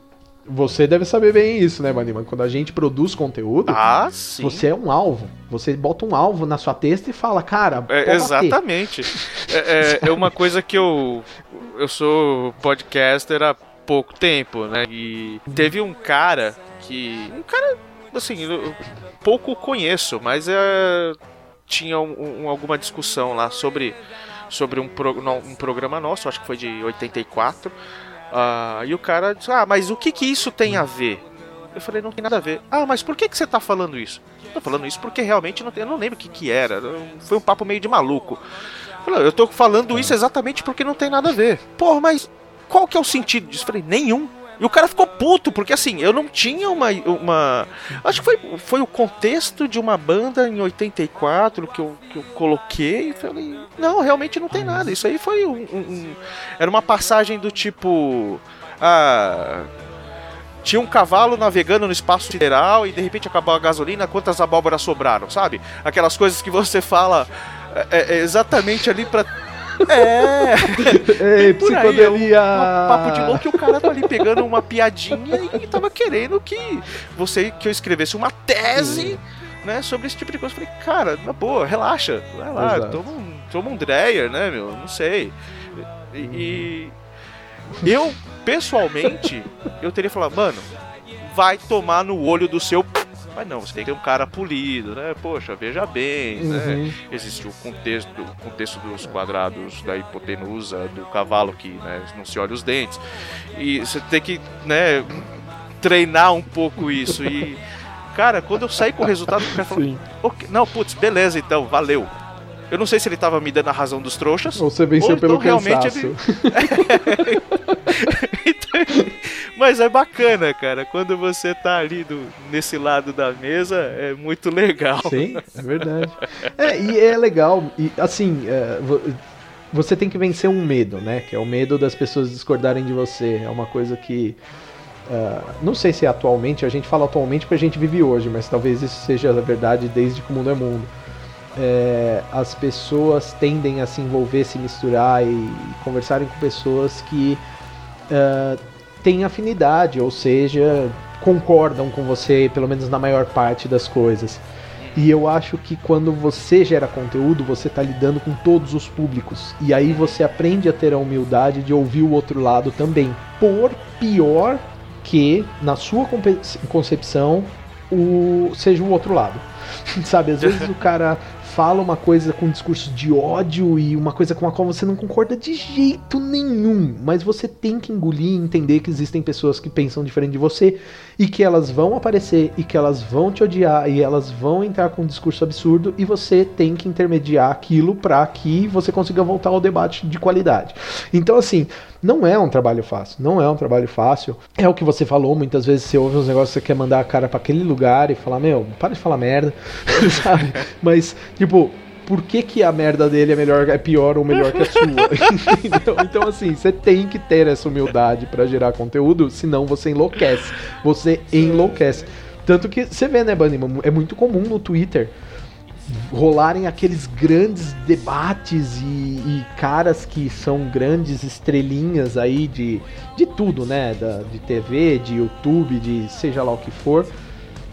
Speaker 2: você deve saber bem isso, né, Manima? Quando a gente produz conteúdo,
Speaker 1: Ah,
Speaker 2: você é um alvo. Você bota um alvo na sua testa e fala, cara,
Speaker 1: É, exatamente. É, é- é uma coisa que eu. Eu sou podcaster há pouco tempo, né? E teve um cara que. Um cara, assim, eu pouco conheço, mas é, tinha um- um- alguma discussão lá sobre, sobre um, pro- um programa nosso, acho que foi de 84. Ah, e o cara disse: Ah, mas o que, que isso tem a ver? Eu falei, não tem nada a ver. Ah, mas por que, que você tá falando isso? Tô falando isso porque realmente não tem, eu não lembro o que, que era. Foi um papo meio de maluco. Eu falei, eu tô falando isso exatamente porque não tem nada a ver. Porra, mas qual que é o sentido disso? Eu falei, nenhum. E o cara ficou puto, porque assim, eu não tinha uma. uma acho que foi, foi o contexto de uma banda em 84 que eu, que eu coloquei e falei, não, realmente não tem nada. Isso aí foi um. um- era uma passagem do tipo. Ah. Tinha um cavalo navegando no espaço sideral e de repente acabou a gasolina, quantas abóboras sobraram, sabe? Aquelas coisas que você fala é, é exatamente ali pra. É!
Speaker 2: Ei,
Speaker 1: por aí, é um,
Speaker 2: psicodelia!
Speaker 1: um papo de louco e o cara tá ali pegando uma piadinha e tava querendo que você que eu escrevesse uma tese, né, sobre esse tipo de coisa. Eu falei, cara, na boa, relaxa, vai lá,
Speaker 2: Exato.
Speaker 1: toma um, toma um Dreyer, né, meu? Não sei. E, e eu, pessoalmente, eu teria falado, mano, vai tomar no olho do seu. Mas não, você tem que ter um cara polido, né? Poxa, veja bem, né?
Speaker 2: Uhum.
Speaker 1: existe o contexto, o contexto dos quadrados da hipotenusa do cavalo que né, não se olha os dentes. E você tem que né, treinar um pouco isso. E, cara, quando eu saí com o resultado, o cara falou:
Speaker 2: Sim.
Speaker 1: "Ok, Não, putz, beleza então, valeu. Eu não sei se ele tava me dando a razão dos trouxas.
Speaker 2: Ou você venceu
Speaker 1: Ou então
Speaker 2: pelo
Speaker 1: realmente
Speaker 2: cansaço.
Speaker 1: Então, Mas é bacana, cara. Quando você tá ali do, nesse lado da mesa, é muito legal.
Speaker 2: Sim, é verdade. É, e é legal, e assim, é, vo- você tem que vencer um medo, né? Que é o medo das pessoas discordarem de você. É uma coisa que. ah, não sei se é atualmente, a gente fala atualmente porque a gente vive hoje, mas talvez isso seja a verdade desde que o mundo é mundo. É, as pessoas tendem a se envolver, se misturar e conversarem com pessoas que ah, têm afinidade, ou seja, concordam com você, pelo menos na maior parte das coisas. E eu acho que quando você gera conteúdo, você está lidando com todos os públicos. E aí você aprende a ter a humildade de ouvir o outro lado também. Por pior que, na sua concepção, o, seja o outro lado. Sabe, às vezes o cara fala uma coisa com um discurso de ódio e uma coisa com a qual você não concorda de jeito nenhum, mas você tem que engolir e entender que existem pessoas que pensam diferente de você e que elas vão aparecer e que elas vão te odiar e elas vão entrar com um discurso absurdo e você tem que intermediar aquilo para que você consiga voltar ao debate de qualidade. Então assim, não é um trabalho fácil, não é um trabalho fácil. É o que você falou, muitas vezes você ouve uns negócios você quer mandar a cara para aquele lugar e falar, meu, para de falar merda, sabe? Mas, tipo, por que, que a merda dele é melhor, é pior ou melhor que a sua? Entendeu? Então, assim, você tem que ter essa humildade para gerar conteúdo, senão você enlouquece. Você enlouquece. Tanto que você vê, né, Bunny? É muito comum no Twitter rolarem aqueles grandes debates e, e, caras que são grandes estrelinhas aí de, de tudo, né? Da, de TV, de YouTube, de seja lá o que for.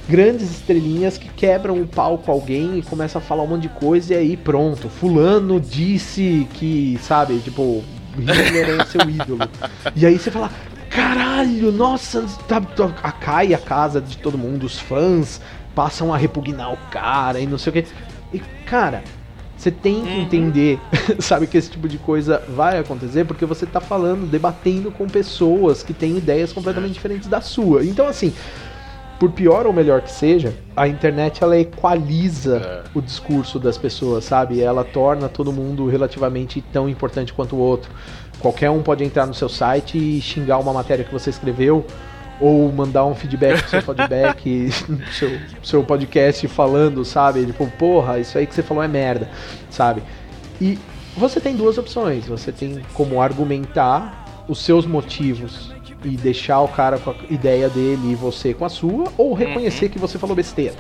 Speaker 2: Grandes estrelinhas que quebram o pau com alguém e começam a falar um monte de coisa e aí pronto. Fulano disse que, sabe, tipo, Hitler é seu ídolo. E aí você fala, caralho, nossa, tá, tá, cai a casa de todo mundo, os fãs passam a repugnar o cara e não sei o que. E, cara, você tem que uhum. entender, sabe, que esse tipo de coisa vai acontecer porque você tá falando, debatendo com pessoas que têm ideias completamente diferentes da sua. Então, assim, por pior ou melhor que seja, a internet ela equaliza é. o discurso das pessoas, sabe? Ela torna todo mundo relativamente tão importante quanto o outro. Qualquer um pode entrar no seu site e xingar uma matéria que você escreveu ou mandar um feedback pro seu feedback, seu, seu podcast falando, sabe? Tipo, porra, isso aí que você falou é merda, sabe? E você tem duas opções. Você tem como argumentar os seus motivos e deixar o cara com a ideia dele e você com a sua, ou reconhecer uhum. que você falou besteira.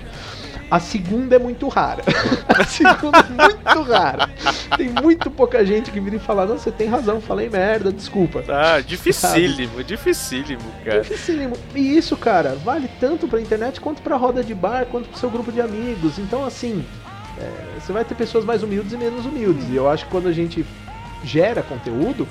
Speaker 2: A segunda é muito rara. a segunda é muito rara. Tem muito pouca gente que vira e fala: Não, você tem razão, falei merda, desculpa.
Speaker 1: Ah, dificílimo, Sabe? dificílimo, cara.
Speaker 2: Dificílimo. E isso, cara, vale tanto pra internet quanto pra roda de bar, quanto pro seu grupo de amigos. Então, assim, é, você vai ter pessoas mais humildes e menos humildes. E eu acho que quando a gente gera conteúdo,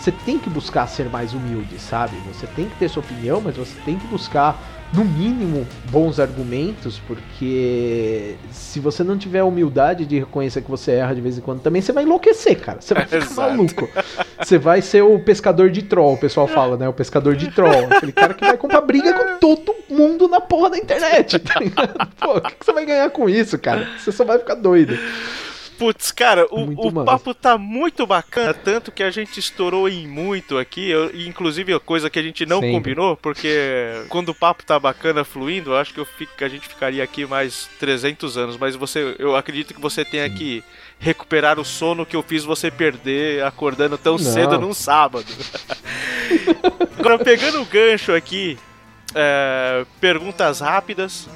Speaker 2: você tem que buscar ser mais humilde, sabe? Você tem que ter sua opinião, mas você tem que buscar no mínimo, bons argumentos, porque se você não tiver a humildade de reconhecer que você erra de vez em quando também, você vai enlouquecer, cara. Você vai ficar Exato. maluco. Você vai ser o pescador de troll, o pessoal fala, né? O pescador de troll. Aquele cara que vai comprar briga com todo mundo na porra da internet, tá ligado? Pô, o que você vai ganhar com isso, cara? Você só vai ficar doido.
Speaker 1: Putz, cara, o, o papo tá muito bacana, tanto que a gente estourou em muito aqui, eu, inclusive a coisa que a gente não Sempre. combinou, porque quando o papo tá bacana, fluindo, eu acho que, eu fico, que a gente ficaria aqui mais 300 anos, mas você, eu acredito que você tenha que recuperar o sono que eu fiz você perder acordando tão não. cedo num sábado. Agora, pegando o gancho aqui, é, perguntas rápidas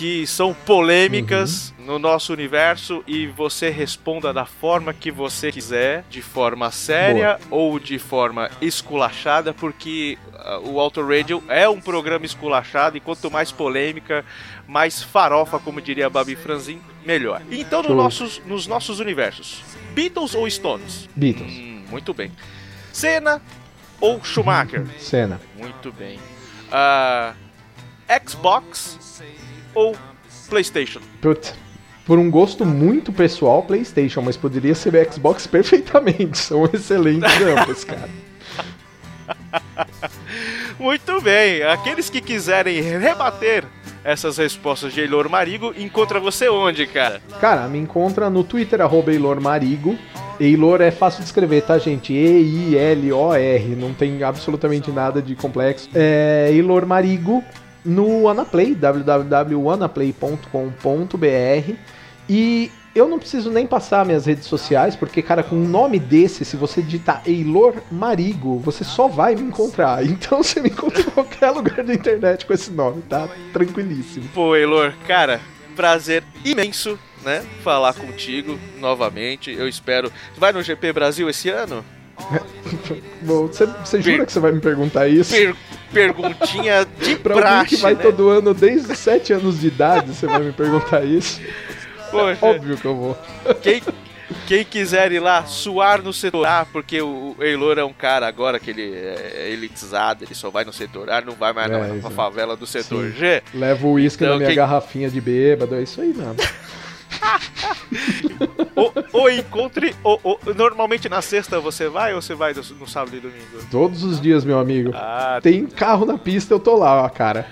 Speaker 1: que são polêmicas uhum. no nosso universo e você responda da forma que você quiser, de forma séria Boa. ou de forma esculachada, porque uh, o Auto Radio é um programa esculachado e quanto mais polêmica, mais farofa, como diria a Babi Franzin, melhor. Então, no nossos, nos nossos universos, Beatles ou Stones?
Speaker 2: Beatles.
Speaker 1: Hum, muito bem. Senna ou Schumacher?
Speaker 2: Senna.
Speaker 1: Muito bem. Uh, Xbox ou PlayStation?
Speaker 2: Putz, por um gosto muito pessoal, PlayStation, mas poderia ser Xbox perfeitamente. São excelentes ambos, cara.
Speaker 1: Muito bem, aqueles que quiserem rebater essas respostas de Eilor Marigo, encontra você onde, cara?
Speaker 2: Cara, me encontra no Twitter, arroba Eilor Marigo. Eilor é fácil de escrever, tá, gente? E-I-L-O-R, não tem absolutamente nada de complexo. É Eilor Marigo no Anaplay, www.anaplay.com.br. E eu não preciso nem passar minhas redes sociais, porque, cara, com um nome desse, se você digitar Eilor Marigo, você só vai me encontrar. Então você me encontra em qualquer lugar da internet com esse nome, tá? Tranquilíssimo.
Speaker 1: Pô, Eilor, cara, prazer imenso, né? Falar contigo novamente. Eu espero. Vai no GP Brasil esse ano?
Speaker 2: Bom, você, você jura que você vai me perguntar isso?
Speaker 1: Per perguntinha de
Speaker 2: pra
Speaker 1: praxe,
Speaker 2: que vai
Speaker 1: né?
Speaker 2: todo ano desde os 7 anos de idade, você vai me perguntar isso? Poxa, óbvio que eu vou.
Speaker 1: Quem, quem quiser ir lá suar no setor A, porque o Eilor é um cara agora que ele é elitizado, ele só vai no setor A, não vai mais é, na, na favela do setor Sim. G.
Speaker 2: Leva o uísque então, na minha quem... garrafinha de bêbado, é isso aí mesmo.
Speaker 1: ou, ou encontre. Ou, ou- normalmente na sexta você vai ou você vai no, sábado e domingo?
Speaker 2: Todos os dias, meu amigo.
Speaker 1: Ah,
Speaker 2: Tem carro na pista, eu tô lá, ó, cara.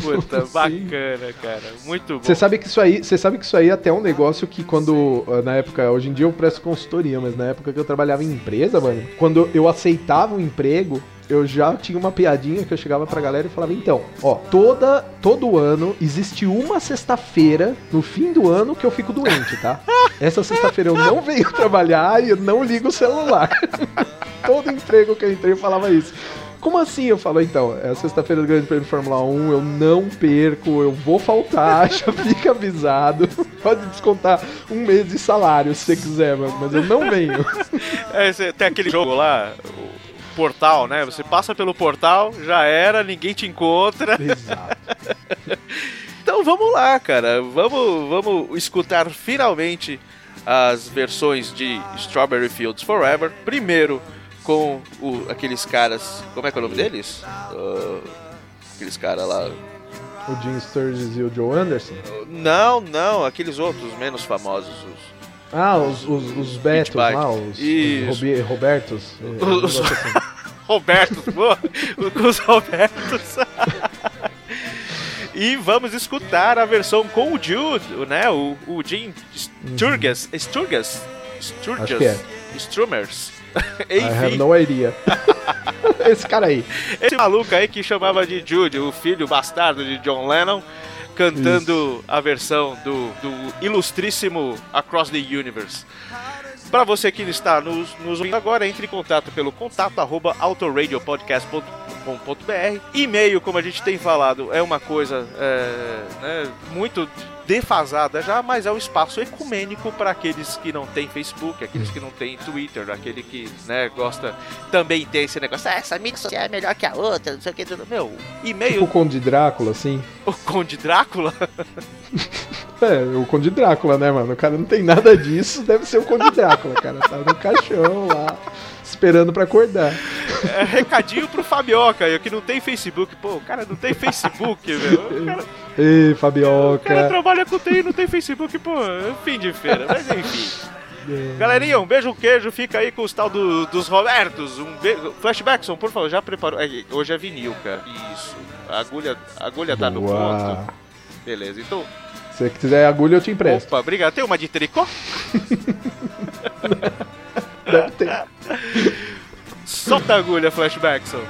Speaker 1: puta, bacana, cara. Muito bom.
Speaker 2: Você sabe que isso aí, você sabe que isso aí é até um negócio que quando ah, na época, hoje em dia eu presto consultoria, mas na época que eu trabalhava em empresa, mano, quando eu aceitava um emprego, eu já tinha uma piadinha que eu chegava pra galera e falava: "Então, ó, toda todo ano existe uma sexta-feira no fim do ano que eu fico doente, tá? Essa sexta-feira eu não venho trabalhar e eu não ligo o celular." Todo emprego que eu entrei eu falava isso. Como assim? Eu falo, então, é sexta-feira do Grande Prêmio de Fórmula 1, eu não perco, eu vou faltar, já fica avisado. Pode descontar um mês de salário se você quiser, mas eu não venho.
Speaker 1: É, tem aquele jogo lá, portal, né? Você passa pelo portal, já era, ninguém te encontra.
Speaker 2: Exato.
Speaker 1: Então vamos lá, cara. Vamos, vamos escutar finalmente as versões de Strawberry Fields Forever. Primeiro com o- aqueles caras. Como é que é o nome deles? Ah, aqueles caras lá.
Speaker 2: O Jim Sturgis e o Joe Anderson.
Speaker 1: Não, não, aqueles outros menos famosos. os-
Speaker 2: Ah, os, os, os Betos lá, os, os. Robi- Robertos.
Speaker 1: Os-
Speaker 2: assim.
Speaker 1: Robertos, boa, os Robertos. e vamos escutar a versão com o Jude, né? O, o Jim Sturgis. Sturgis? Sturgis?
Speaker 2: Que é.
Speaker 1: Strummers.
Speaker 2: I have
Speaker 1: Enfim,
Speaker 2: no idea. Esse cara aí.
Speaker 1: esse maluco aí que chamava de Jude, o filho bastardo de John Lennon, cantando a versão do, do ilustríssimo Across the Universe. Para você que está nos, nos ouvindo agora, entre em contato pelo contato arroba autoradiopodcast.com.br. E-mail, como a gente tem falado, é uma coisa é, né, muito defasada já, mas é um espaço ecumênico para aqueles que não têm Facebook, aqueles que não têm Twitter, aquele que né, gosta também tem esse negócio, ah, essa mídia social é melhor que a outra, não sei o que. Meu, e-mail
Speaker 2: Tipo o Conde Drácula, assim.
Speaker 1: o Conde Drácula?
Speaker 2: É, o Conde Drácula, né, mano? O cara não tem nada disso, deve ser o Conde Drácula, cara. Tá no caixão lá, esperando pra acordar.
Speaker 1: É, recadinho pro Fabioca, aí, que não tem Facebook. Pô, o cara não tem Facebook, velho. Cara,
Speaker 2: Ei,
Speaker 1: o cara
Speaker 2: Fabioca.
Speaker 1: trabalha com TI e não tem Facebook, pô, é fim de feira, mas enfim. Galerinha, um beijo, um queijo, fica aí com os tal do- dos Robertos. Um beijo. Flashbackson, por favor, já preparou. É, hoje é vinil, cara. Isso. A agulha, a agulha tá no ponto. Beleza, então.
Speaker 2: Se você quiser agulha, eu te empresto.
Speaker 1: Opa, obrigado. Tem uma de tricô?
Speaker 2: Deve ter.
Speaker 1: Solta a agulha, Flashbackson.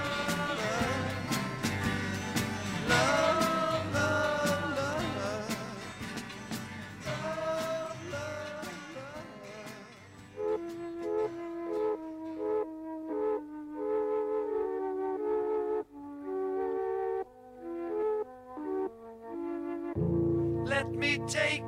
Speaker 3: Let me take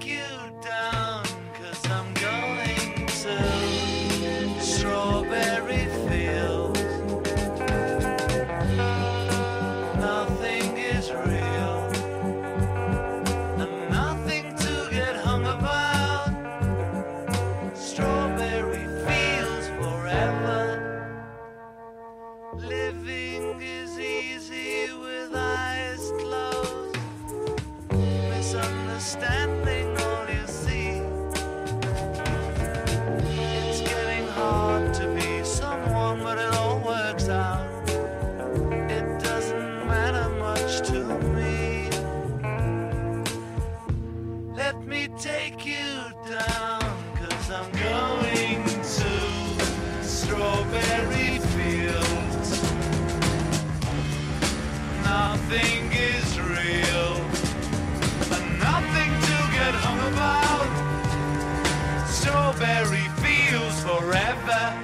Speaker 3: take you down, cause I'm going to Strawberry Fields. Nothing is real and nothing to get hung about. Strawberry fields forever.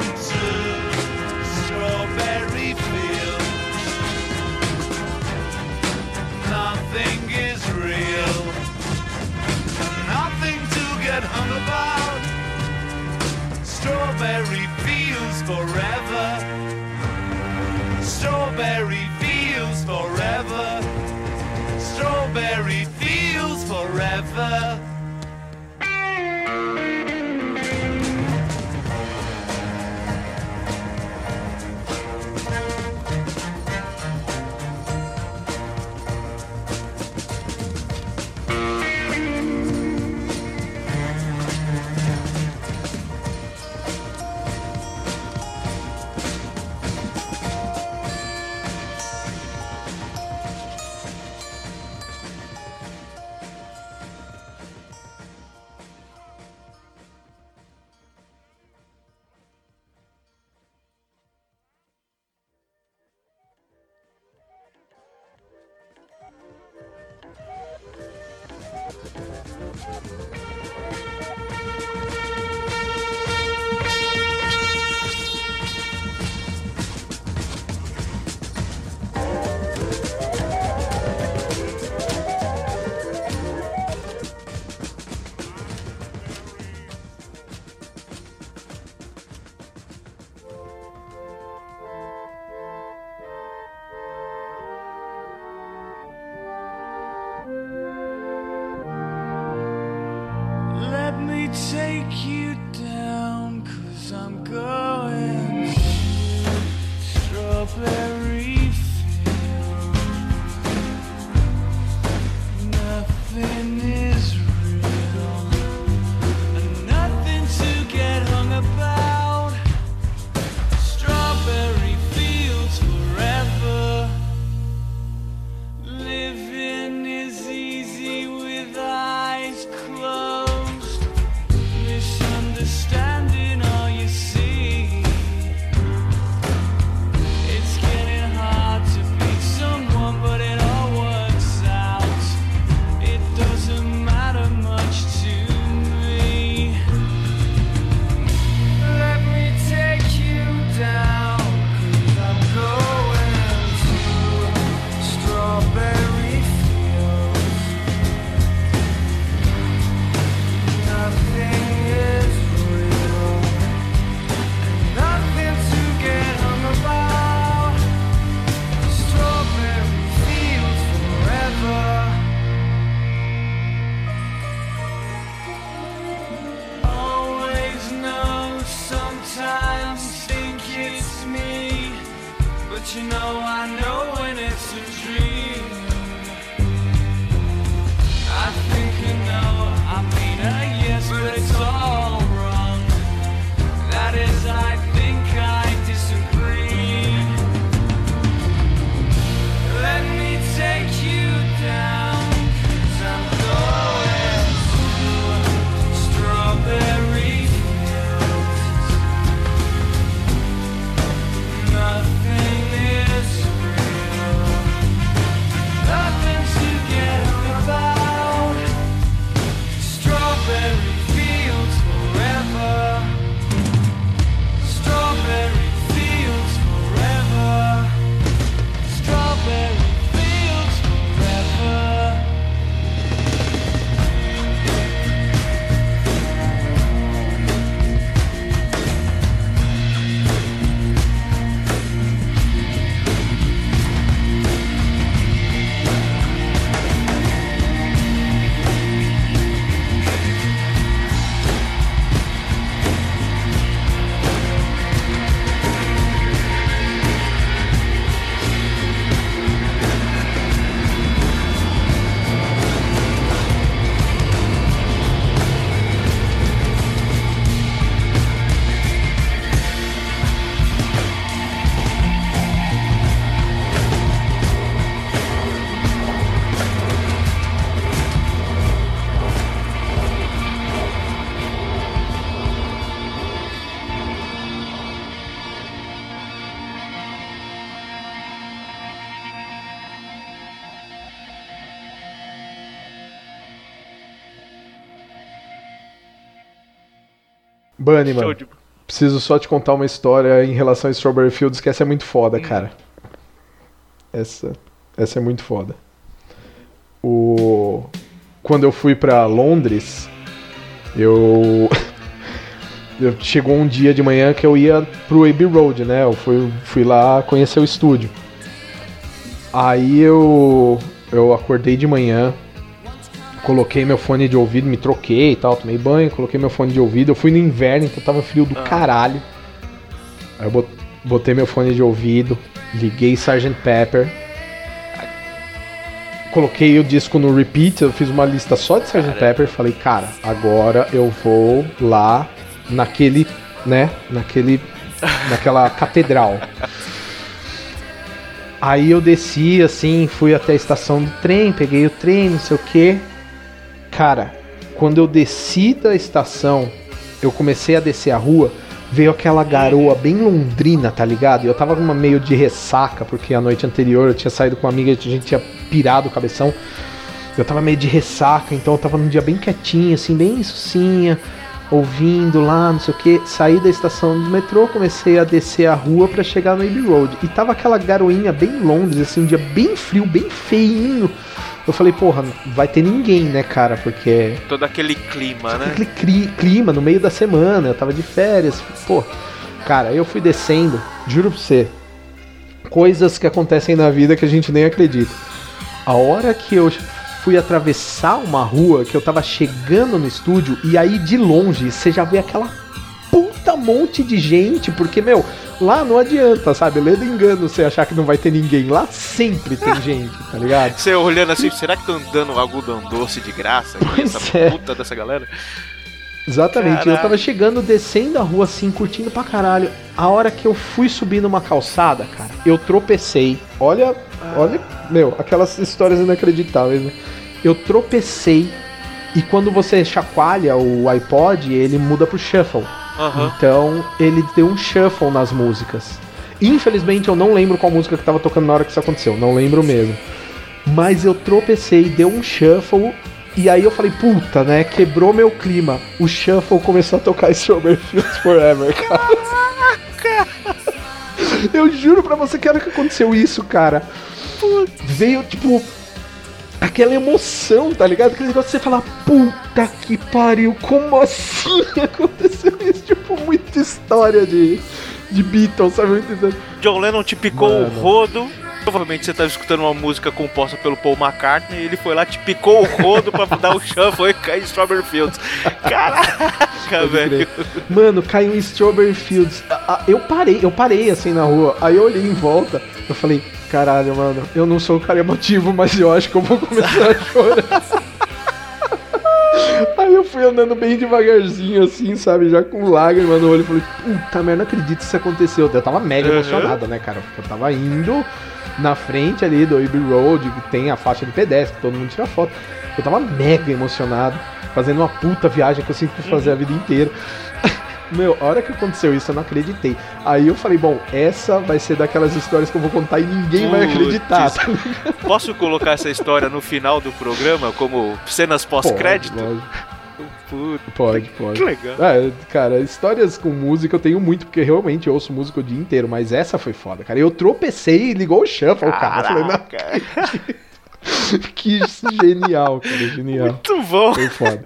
Speaker 3: that hung about strawberry fields forever. Strawberry fields forever. Strawberry fields forever.
Speaker 2: Bunny, mano.
Speaker 1: de...
Speaker 2: Preciso só te contar uma história em relação a Strawberry Fields, que essa é muito foda, cara. Essa, essa é muito foda. O... Quando eu fui pra Londres, eu... eu... Chegou um dia de manhã que eu ia pro Abbey Road, né? Eu fui, fui lá conhecer o estúdio. Aí eu... Eu acordei de manhã, coloquei meu fone de ouvido, me troquei e tal, tomei banho, coloquei meu fone de ouvido. Eu fui no inverno, então tava frio do caralho. Aí eu bot- botei meu fone de ouvido, liguei Sgt. Pepper. Coloquei o disco no repeat, eu fiz uma lista só de Sgt. Pepper, falei, cara, agora eu vou lá naquele, né, naquele, naquela catedral. Aí eu desci, assim, fui até a estação do trem, peguei o trem, não sei o que. Cara, quando eu desci da estação, eu comecei a descer a rua, veio aquela garoa bem londrina, tá ligado? Eu tava numa meio de ressaca, porque a noite anterior eu tinha saído com uma amiga, a gente tinha pirado o cabeção. Eu tava meio de ressaca, então eu tava num dia bem quietinho, assim, bem sucinha, ouvindo lá, não sei o que. Saí da estação do metrô, comecei a descer a rua pra chegar no Abbey Road. E tava aquela garoinha bem Londres, assim, um dia bem frio, bem feinho. Eu falei, porra, vai ter ninguém, né, cara? Porque
Speaker 1: Todo aquele clima, né?
Speaker 2: aquele cri- clima no meio da semana, eu tava de férias, pô. Cara, eu fui descendo, juro pra você, coisas que acontecem na vida que a gente nem acredita. A hora que eu fui atravessar uma rua, que eu tava chegando no estúdio, e aí de longe você já vê aquela puta monte de gente, porque, meu, lá não adianta, sabe? Lendo engano você achar que não vai ter ninguém. Lá sempre tem gente, tá ligado?
Speaker 1: Você olhando assim, será que estão dando algodão doce de graça? aqui, essa
Speaker 2: é.
Speaker 1: puta dessa galera?
Speaker 2: Exatamente, eu
Speaker 1: Caralho.
Speaker 2: tava chegando, descendo a rua assim, curtindo pra caralho. A hora que eu fui subir numa calçada, cara, eu tropecei. Olha, olha, meu, aquelas histórias inacreditáveis, né? Eu tropecei e quando você chacoalha o iPod, ele muda pro shuffle.
Speaker 1: Aham.
Speaker 2: Então, ele deu um shuffle nas músicas. Infelizmente, eu não lembro qual música que tava tocando na hora que isso aconteceu, não lembro mesmo. Mas eu tropecei, deu um shuffle, e aí eu falei, puta, né? Quebrou meu clima. O shuffle começou a tocar Strawberry Fields Forever, cara. Eu juro pra você que a hora que aconteceu isso, cara, veio tipo. Aquela emoção, tá ligado? Aquele negócio de você falar, puta que pariu, como assim aconteceu isso? Tipo, muita história de, de Beatles, sabe?
Speaker 1: John Lennon te picou o
Speaker 2: Mano.
Speaker 1: rodo. Provavelmente você tava escutando uma música composta pelo Paul McCartney e ele foi lá, te picou o rodo pra dar o shuffle e cair em Strawberry Fields. Caraca, velho.
Speaker 2: Mano, caiu em Strawberry Fields. Eu parei, eu parei assim na rua. Aí eu olhei em volta. Eu falei, caralho, mano, eu não sou um cara emotivo, mas eu acho que eu vou começar a chorar. Aí eu fui andando bem devagarzinho, assim, sabe? Já com lágrima no olho. Falei, puta merda, não acredito que isso aconteceu. Eu tava mega
Speaker 1: Uhum.
Speaker 2: emocionado, né, cara? Porque eu tava indo na frente ali do Abbey Road, que tem a faixa de pedestre, todo mundo tira foto. Eu tava mega emocionado, fazendo uma puta viagem que eu sempre quis fazer a vida inteira. Meu, a hora que aconteceu isso, eu não acreditei. Aí eu falei, bom, essa vai ser daquelas histórias que eu vou contar e ninguém vai
Speaker 1: Putz.
Speaker 2: acreditar. tá ligado?
Speaker 1: Posso colocar essa história no final do programa como cenas pós-crédito? Puta,
Speaker 2: Pode, pode.
Speaker 1: que legal.
Speaker 2: É, cara, histórias com música eu tenho muito, porque realmente eu ouço música o dia inteiro, mas essa foi foda, cara. Eu tropecei e ligou o shuffle, cara. Eu falei,
Speaker 1: Caraca,
Speaker 2: que genial, cara, genial.
Speaker 1: muito bom.
Speaker 2: Foi foda.